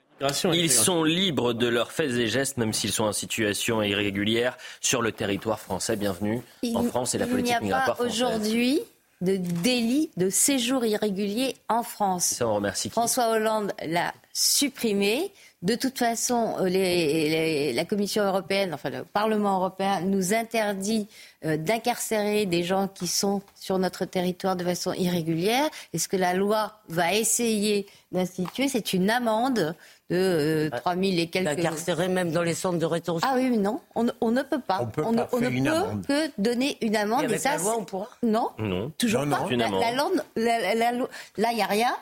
Ils sont libres de leurs faits et gestes, même s'ils sont en situation irrégulière sur le territoire français. Bienvenue en France et la Il politique n'y a migratoire pas aujourd'hui de délit de séjour irrégulier en France. Ça, on remercie. qui François Hollande l'a supprimé. De toute façon, euh, les- les- la Commission européenne, enfin le Parlement européen, nous interdit euh, d'incarcérer des gens qui sont sur notre territoire de façon irrégulière. Et ce que la loi va essayer d'instituer, c'est une amende de 3000 et quelques... Incarcérés même dans les centres de rétention. Ah oui, mais non, on, ne peut pas. On, peut ne, pas on ne une peut amende. que donner une amende. Et avec et ça, la loi, on pourra Non, Non. toujours Non, pas. non. La- là, il n'y a rien.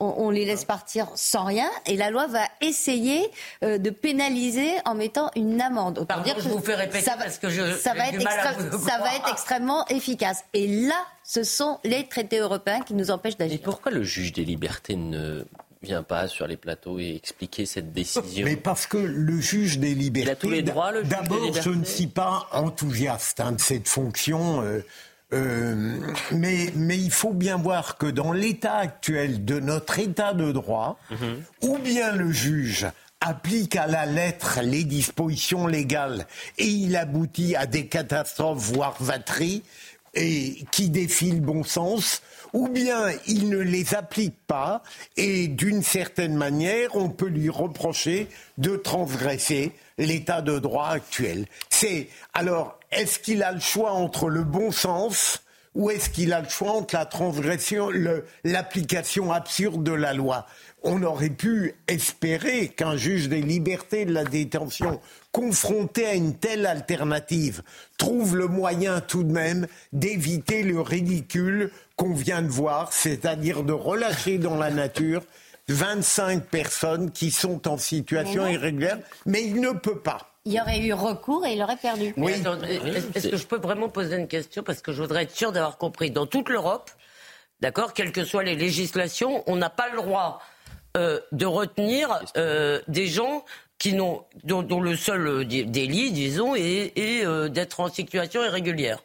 On, on les laisse partir sans rien et la loi va essayer euh, de pénaliser en mettant une amende. Autant Pardon, dire je que vous fais répéter ça va, parce que je- ça va être ça va être extrêmement efficace. Et là, ce sont les traités européens qui nous empêchent d'agir. pourquoi le juge des libertés ne vient pas sur les plateaux et expliquer cette décision Mais parce que le juge des libertés. Il a tous les droits, le juge D'abord, je ne suis pas enthousiaste hein, de cette fonction. euh, euh, mais, mais il faut bien voir que dans l'état actuel de notre état de droit, Mhm. ou bien le juge applique à la lettre les dispositions légales et il aboutit à des catastrophes, voire vatries, et qui défient le bon sens, ou bien il ne les applique pas et d'une certaine manière on peut lui reprocher de transgresser l'état de droit actuel. C'est alors est-ce qu'il a le choix entre le bon sens ou est-ce qu'il a le choix entre la transgression, l'application absurde de la loi? On aurait pu espérer qu'un juge des libertés de la détention, confronté à une telle alternative, trouve le moyen tout de même d'éviter le ridicule qu'on vient de voir, c'est-à-dire de relâcher dans la nature 25 personnes qui sont en situation Mais irrégulière, mais il ne peut pas. Il y aurait eu recours et il aurait perdu. Attends, est-ce est-ce que je peux vraiment poser une question Parce que je voudrais être sûr d'avoir compris. Dans toute l'Europe, d'accord, quelles que soient les législations, on n'a pas le droit euh, de retenir euh, des gens qui n'ont, dont, dont le seul euh, dé- délit, disons, est, est, euh, d'être en situation irrégulière.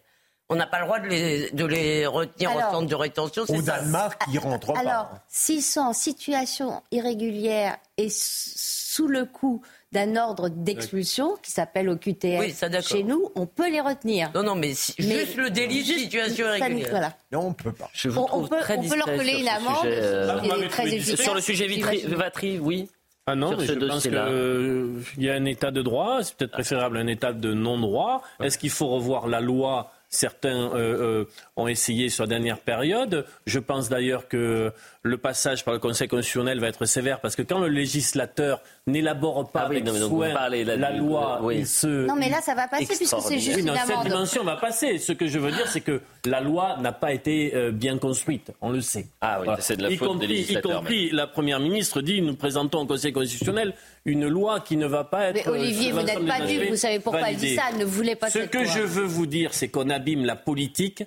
On n'a pas le droit de les, de les retenir Alors, en centre de rétention, c'est Au ça Danemark, ils rentrent Alors, pas. s'ils sont en situation irrégulière et sous le coup d'un ordre d'expulsion qui s'appelle au QTF Oui, ça, chez nous, on peut les retenir. Non, non, mais, si- Mais juste le délit de situation ça- irrégulière. voilà. Non, on peut pas. Je vous On- peut- très on peut leur coller sur une amende, sujet, euh, très efficace. Sur le sujet Vitry. Vatry, oui. Ah non, Sur mais ce je pense dossier-là. qu'il y a un état de droit, c'est peut-être préférable un état de non-droit. Est-ce qu'il faut revoir la loi? Certains euh, euh, ont essayé sur la dernière période. Je pense d'ailleurs que le passage par le Conseil constitutionnel va être sévère parce que quand le législateur n'élabore pas Ah oui, avec non, soin là la loi, oui. il se... Non, mais là, ça va passer puisque c'est juste Oui, une non, cette dimension va passer. Ce que je veux dire, c'est que la loi n'a pas été euh, bien construite. On le sait. Ah oui, c'est de la y faute compris, des législateurs, Y compris, la Première ministre dit, nous présentons au Conseil constitutionnel une loi qui ne va pas être... Mais Olivier, sur vous n'êtes pas dupe, vous savez pourquoi elle dit ça, elle ne voulait pas Ce cette que loi. je veux vous dire, c'est qu'on abîme la politique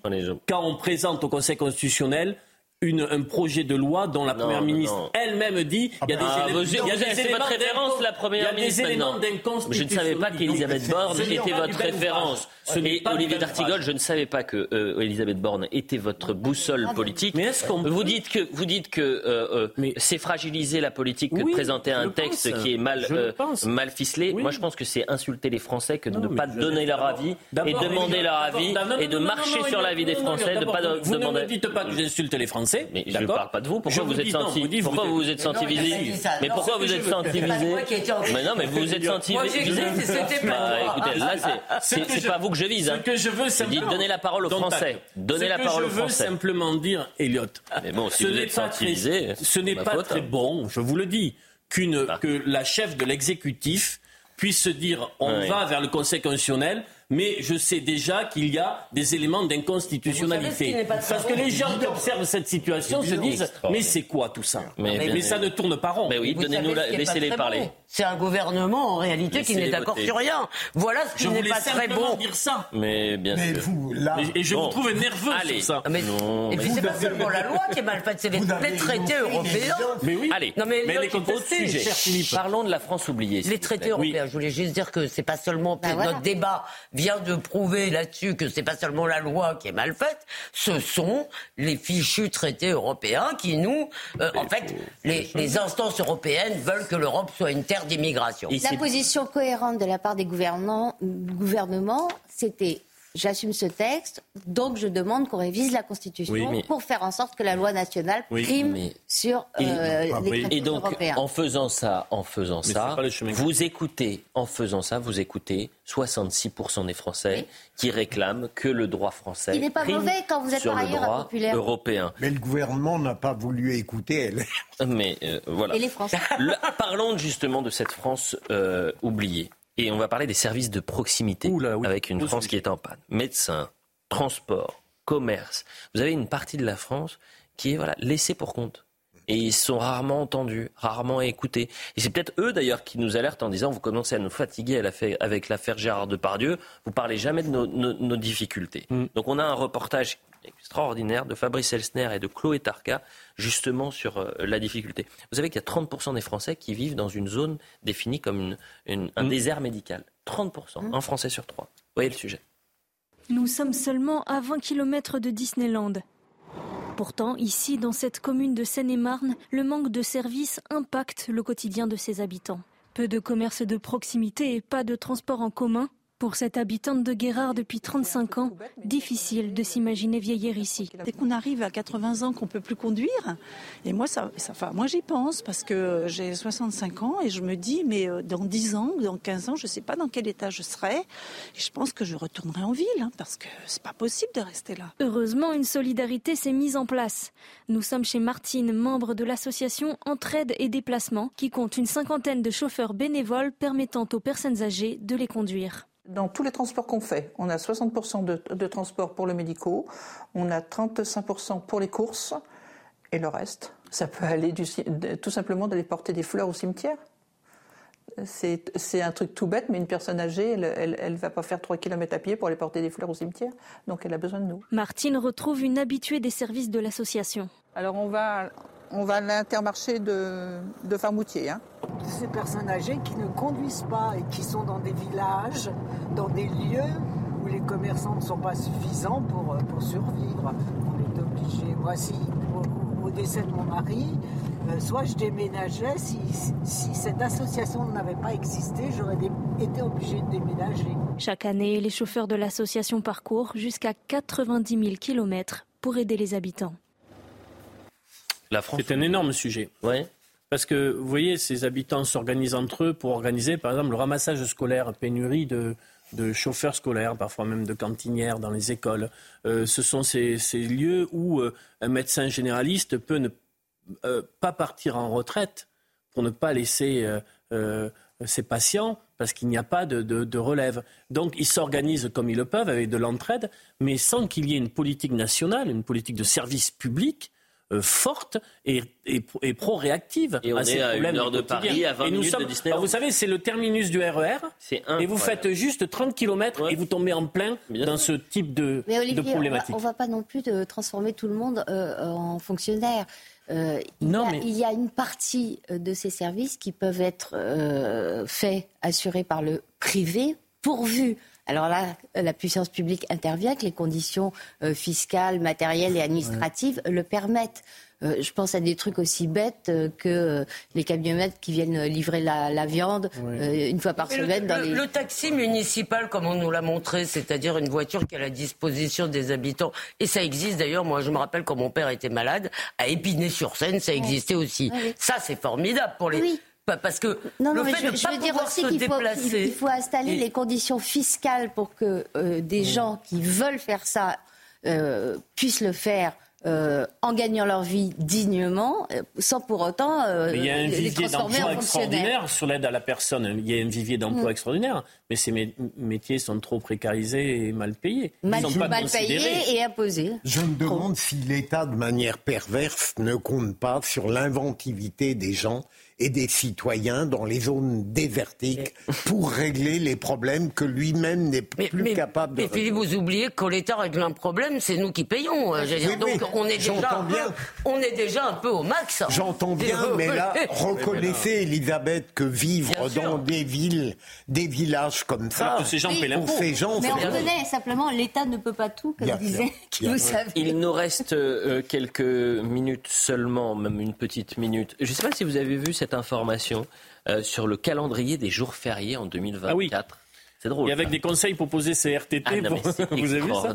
quand on présente au Conseil constitutionnel une, un projet de loi dont la Première ministre elle-même dit il y a des Ah, éléments, vous- il y a des c'est éléments votre référence, la Première il y a des ministre, éléments maintenant. d'inconstitutionnalité. Je ne savais pas qu'Elisabeth Borne était votre référence. Ce Et Olivier D'Artigol, je ne savais pas que euh, Elisabeth Borne était votre boussole politique. Mais est-ce qu'on vous dites que vous dites que euh, euh, c'est fragiliser la politique que Oui, de présenter un texte pense. qui est mal euh, mal ficelé. Oui. Moi, je pense que c'est insulter les Français que de ne pas donner leur avis et demander leur avis et de marcher sur l'avis des Français, de pas Vous ne dites pas que j'insulte les Français. Mais je ne parle pas de vous. Je Pourquoi vous êtes senti vous Pourquoi vous vous êtes senti visé. Mais pourquoi vous êtes senti c'est visé Mais non, mais vous vous êtes senti Moi, j'ai visé. dit que c'était pas Bah, écoutez, là, c'est- c'est c'est pas vous que je vise. Ce hein. que je veux simplement. donner la parole aux Français. Donner Ce la que parole aux Je veux Français. simplement dire, Elliot. Mais bon, si ce vous n'est êtes pas senti très- visé, ce n'est pas très bon, je vous le dis, qu'une Ah. que la chef de l'exécutif puisse se dire on Ouais. va vers le Conseil constitutionnel. Mais je sais déjà qu'il y a des éléments d'inconstitutionnalité. Parce que les gens qui observent cette situation se disent. Mais c'est quoi tout ça Mais ça ne tourne pas rond. Mais oui, donnez-nous la- laissez-les parler. bon? C'est un gouvernement en réalité qui n'est d'accord sur rien. Voilà ce qui Je n'est pas très bon. dire ça. Mais bien Mais sûr. vous, là, Et, et je Bon. vous trouve nerveux Allez. sur ça. Mais- Non, et puis c'est pas seulement la loi qui est mal faite, c'est les, les traités européens. Mais oui. Allez, Non, mais, Mais testait. sujet, parlons de la France oubliée. Les traités européens, je voulais juste dire que c'est pas seulement Bah, notre débat vient de prouver là-dessus que c'est pas seulement la loi qui est mal faite, ce sont les fichus traités européens qui nous, euh, en fait, les, les instances européennes veulent que l'Europe soit une terre d'immigration. La position cohérente de la part des gouvernants, gouvernements, c'était J'assume ce texte, donc je demande qu'on révise la Constitution pour faire en sorte que la loi nationale prime sur euh, les Et donc, européens. en faisant ça, en faisant ça, vous écoutez, en faisant ça, vous écoutez 66% des Français qui réclament que le droit français Il n'est pas prime mauvais quand vous êtes sur par le ailleurs droit impopulaire. européen. Mais le gouvernement n'a pas voulu écouter elle. Mais euh, voilà. Et les Français. Le- parlons justement de cette France euh, oubliée. Et on va parler des services de proximité avec une France qui est en panne. Médecins, transport, commerce. Vous avez une partie de la France qui est voilà, laissée pour compte. Et ils sont rarement entendus, rarement écoutés. Et c'est peut-être eux d'ailleurs qui nous alertent en disant vous commencez à nous fatiguer avec l'affaire Gérard Depardieu, vous parlez jamais de nos, nos- nos difficultés. Donc on a un reportage extraordinaire de Fabrice Elsner et de Chloé Tarka justement sur euh, la difficulté. Vous savez qu'il y a 30% des Français qui vivent dans une zone définie comme une- une- un désert médical. 30%, un Français sur trois. Vous voyez le sujet. Nous sommes seulement à 20 km de Disneyland. Pourtant, ici, dans cette commune de Seine-et-Marne, le manque de services impacte le quotidien de ses habitants. Peu de commerces de proximité et pas de transport en commun. Pour cette habitante de Guérard depuis 35 ans, difficile de s'imaginer vieillir ici. Dès qu'on arrive à 80 ans qu'on peut plus conduire, et moi ça, ça enfin, moi j'y pense parce que j'ai 65 ans et je me dis mais euh, dans 10 ans, dans 15 ans, je sais pas dans quel état je serai. Et je pense que je retournerai en ville hein, parce que c'est pas possible de rester là. Heureusement, une solidarité s'est mise en place. Nous sommes chez Martine, membre de l'association Entraide et Déplacement, qui compte une cinquantaine de chauffeurs bénévoles permettant aux personnes âgées de les conduire. Dans tous les transports qu'on fait, on a 60% de, de transport pour le médicaux, on a 35% pour les courses, et le reste, ça peut aller du, de- tout simplement d'aller porter des fleurs au cimetière. C'est c'est un truc tout bête, mais une personne âgée, elle ne va pas faire 3 km à pied pour aller porter des fleurs au cimetière, donc elle a besoin de nous. Martine retrouve une habituée des services de l'association. Alors on va, on va à l'intermarché de, de Farmoutier. Hein. Ces personnes âgées qui ne conduisent pas et qui sont dans des villages, dans des lieux où les commerçants ne sont pas suffisants pour, euh, pour survivre. On est obligé. Moi, si, au, au décès de mon mari, euh, soit je déménageais, si, si cette association n'avait pas existé, j'aurais été obligé de déménager. Chaque année, les chauffeurs de l'association parcourent jusqu'à 90 000 km pour aider les habitants. La France. C'est un énorme sujet. Parce que, vous voyez, ces habitants s'organisent entre eux pour organiser, par exemple, le ramassage scolaire, pénurie de, de chauffeurs scolaires, parfois même de cantinières dans les écoles. Euh, ce sont ces, ces lieux où euh, un médecin généraliste peut ne euh, pas partir en retraite pour ne pas laisser ses patients parce qu'il n'y a pas de, de- de relève. Donc ils s'organisent comme ils le peuvent avec de l'entraide, mais sans qu'il y ait une politique nationale, une politique de service public forte et, et, et pro-réactive. Et on à ces est à problèmes une heure de quotidien. Paris, à 20 Et nous minutes de sommes- Disneyland. alors, Vous savez, c'est le terminus du RER. C'est Et vous faites juste 30 km et vous tombez en plein dans ce type de, Mais de Olivier, on va, problématique. on va pas non plus de transformer tout le monde euh, en fonctionnaire. Euh, il, Non, y a, mais- il y a une partie euh, de ces services qui peuvent être euh, faits, assurés par le privé, pourvu. Alors là, la puissance publique intervient, que les conditions euh, fiscales, matérielles et administratives le permettent. Euh, je pense à des trucs aussi bêtes euh, que euh, les camionnettes qui viennent livrer la, la viande euh, une fois par Mais le- semaine dans le, les... le taxi municipal, comme on nous l'a montré, c'est-à-dire une voiture qui est à la disposition des habitants, et ça existe d'ailleurs, moi je me rappelle quand mon père était malade, à Épinay-sur-Seine, ça existait aussi. Oui, oui. Ça c'est formidable pour les... Pa- Parce que Non, le non, mais fait je, de je pas veux dire pouvoir aussi se qu'il faut, déplacer... il faut installer Et- les conditions fiscales pour que euh, des gens qui veulent faire ça euh, puissent le faire. euh, en gagnant leur vie dignement, sans pour autant euh, Mais il y a un les- vivier d'emploi extraordinaire sur l'aide à la personne. Il y a un vivier d'emploi Mm. extraordinaire, mais ces mé- métiers sont trop précarisés et mal payés. Ils Mal, sont pas mal payés et imposés. Je me demande si l'État, de manière perverse, ne compte pas sur l'inventivité des gens et des citoyens dans les zones désertiques pour régler les problèmes que lui-même n'est plus capable de Mais Philippe, vous oubliez que quand l'État règle un problème, c'est nous qui payons. euh, je veux dire. Oui, Donc on est, déjà j'entends un peu, bien. on est déjà un peu au max. J'entends bien, mais là, reconnaissez, Elisabeth, que vivre Bien sûr. dans des villes, des villages comme ça, ces gens Oui. pour ces gens, Mais c'est on reconnaît simplement, l'État ne peut pas tout, comme Bien disait, Bien vous sûr. savez. Il nous reste euh, quelques minutes seulement, même une petite minute. Je ne sais pas si vous avez vu cette information euh, sur le calendrier des jours fériés en 2024. C'est drôle. Et avec ça. des conseils pour poser ses RTT. Ah non, mais pour- c'est Vous avez vu ça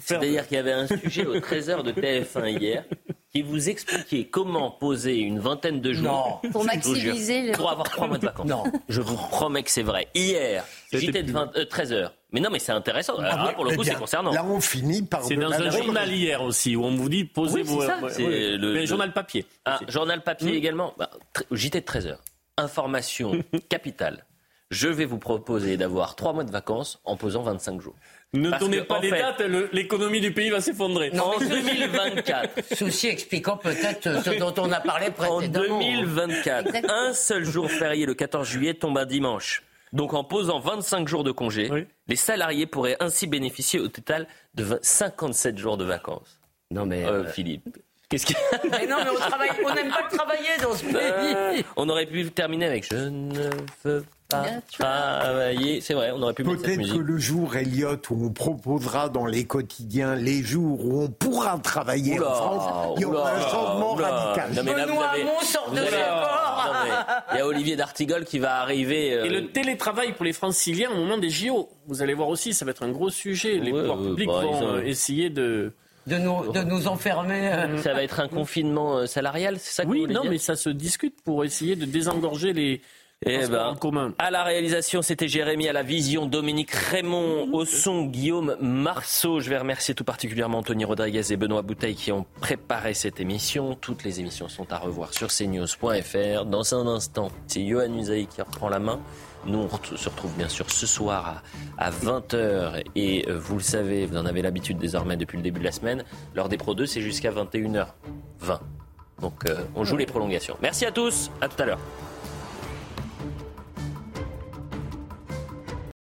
C'est-à-dire qu'il y avait un sujet au 13h de TF1 hier qui vous expliquait comment poser une vingtaine de jours Non. Pour maximiser le- pour avoir trois mois de vacances. Non. Je vous promets que c'est vrai. Hier, C'était JT de 20 euh, 13h. Mais non, mais c'est intéressant. Alors là, pour le Eh coup, c'est concernant. Là, on finit par. C'est dans un journal hier aussi où on vous dit posez Oui, vos. c'est ça. le- Mais le- journal papier. Ah, journal papier Hmm. également. Bah, JT de 13h. Information capitale. Je vais vous proposer d'avoir trois mois de vacances en posant 25 jours. Ne Parce donnez que, pas en les fait, dates, l'économie du pays va s'effondrer. En 2024. Ceci expliquant peut-être ce dont on a parlé En précédemment. 2024, Exactement. un seul jour férié, le 14 juillet, tombe un dimanche. Donc en posant 25 jours de congé, les salariés pourraient ainsi bénéficier au total de 20 57 jours de vacances. Non mais Euh, Philippe, qu'est-ce qu'il Mais non, mais on travaille, on n'aime pas travailler dans ce Euh, pays. On aurait pu terminer avec Je ne veux pas travailler. C'est vrai, on aurait pu Peut-être que le jour, Elliot, où on proposera dans les quotidiens les jours où on pourra travailler Oula, en France, il y aura un changement oula. radical. Non, mais là, vous Benoît avez- Hamon sort vous de avez- chez Bord. Non, mais Il y a Olivier d'Artigol qui va arriver. euh, Et le télétravail pour les franciliens au moment des JO. Vous allez voir aussi, ça va être un gros sujet. Les Ouais, pouvoirs ouais, publics bah, vont ont- euh, essayer de. De nous, de nous enfermer. euh. Ça va être un confinement euh, salarial, c'est ça que Oui, vous non, dire mais ça se discute pour essayer de désengorger les. Eh ben, à la réalisation, c'était Jérémy, à la vision, Dominique Raymond, au son, Guillaume Marceau. Je vais remercier tout particulièrement Anthony Rodriguez et Benoît Bouteille qui ont préparé cette émission. Toutes les émissions sont à revoir sur cnews.fr. Dans un instant, c'est Johan Usaï qui reprend la main. Nous, on se retrouve bien sûr ce soir à, à 20h. Et euh, vous le savez, vous en avez l'habitude désormais depuis le début de la semaine. L'heure des Pro 2, c'est jusqu'à 21h20. Donc, euh, on joue les prolongations. Merci à tous. À tout à l'heure.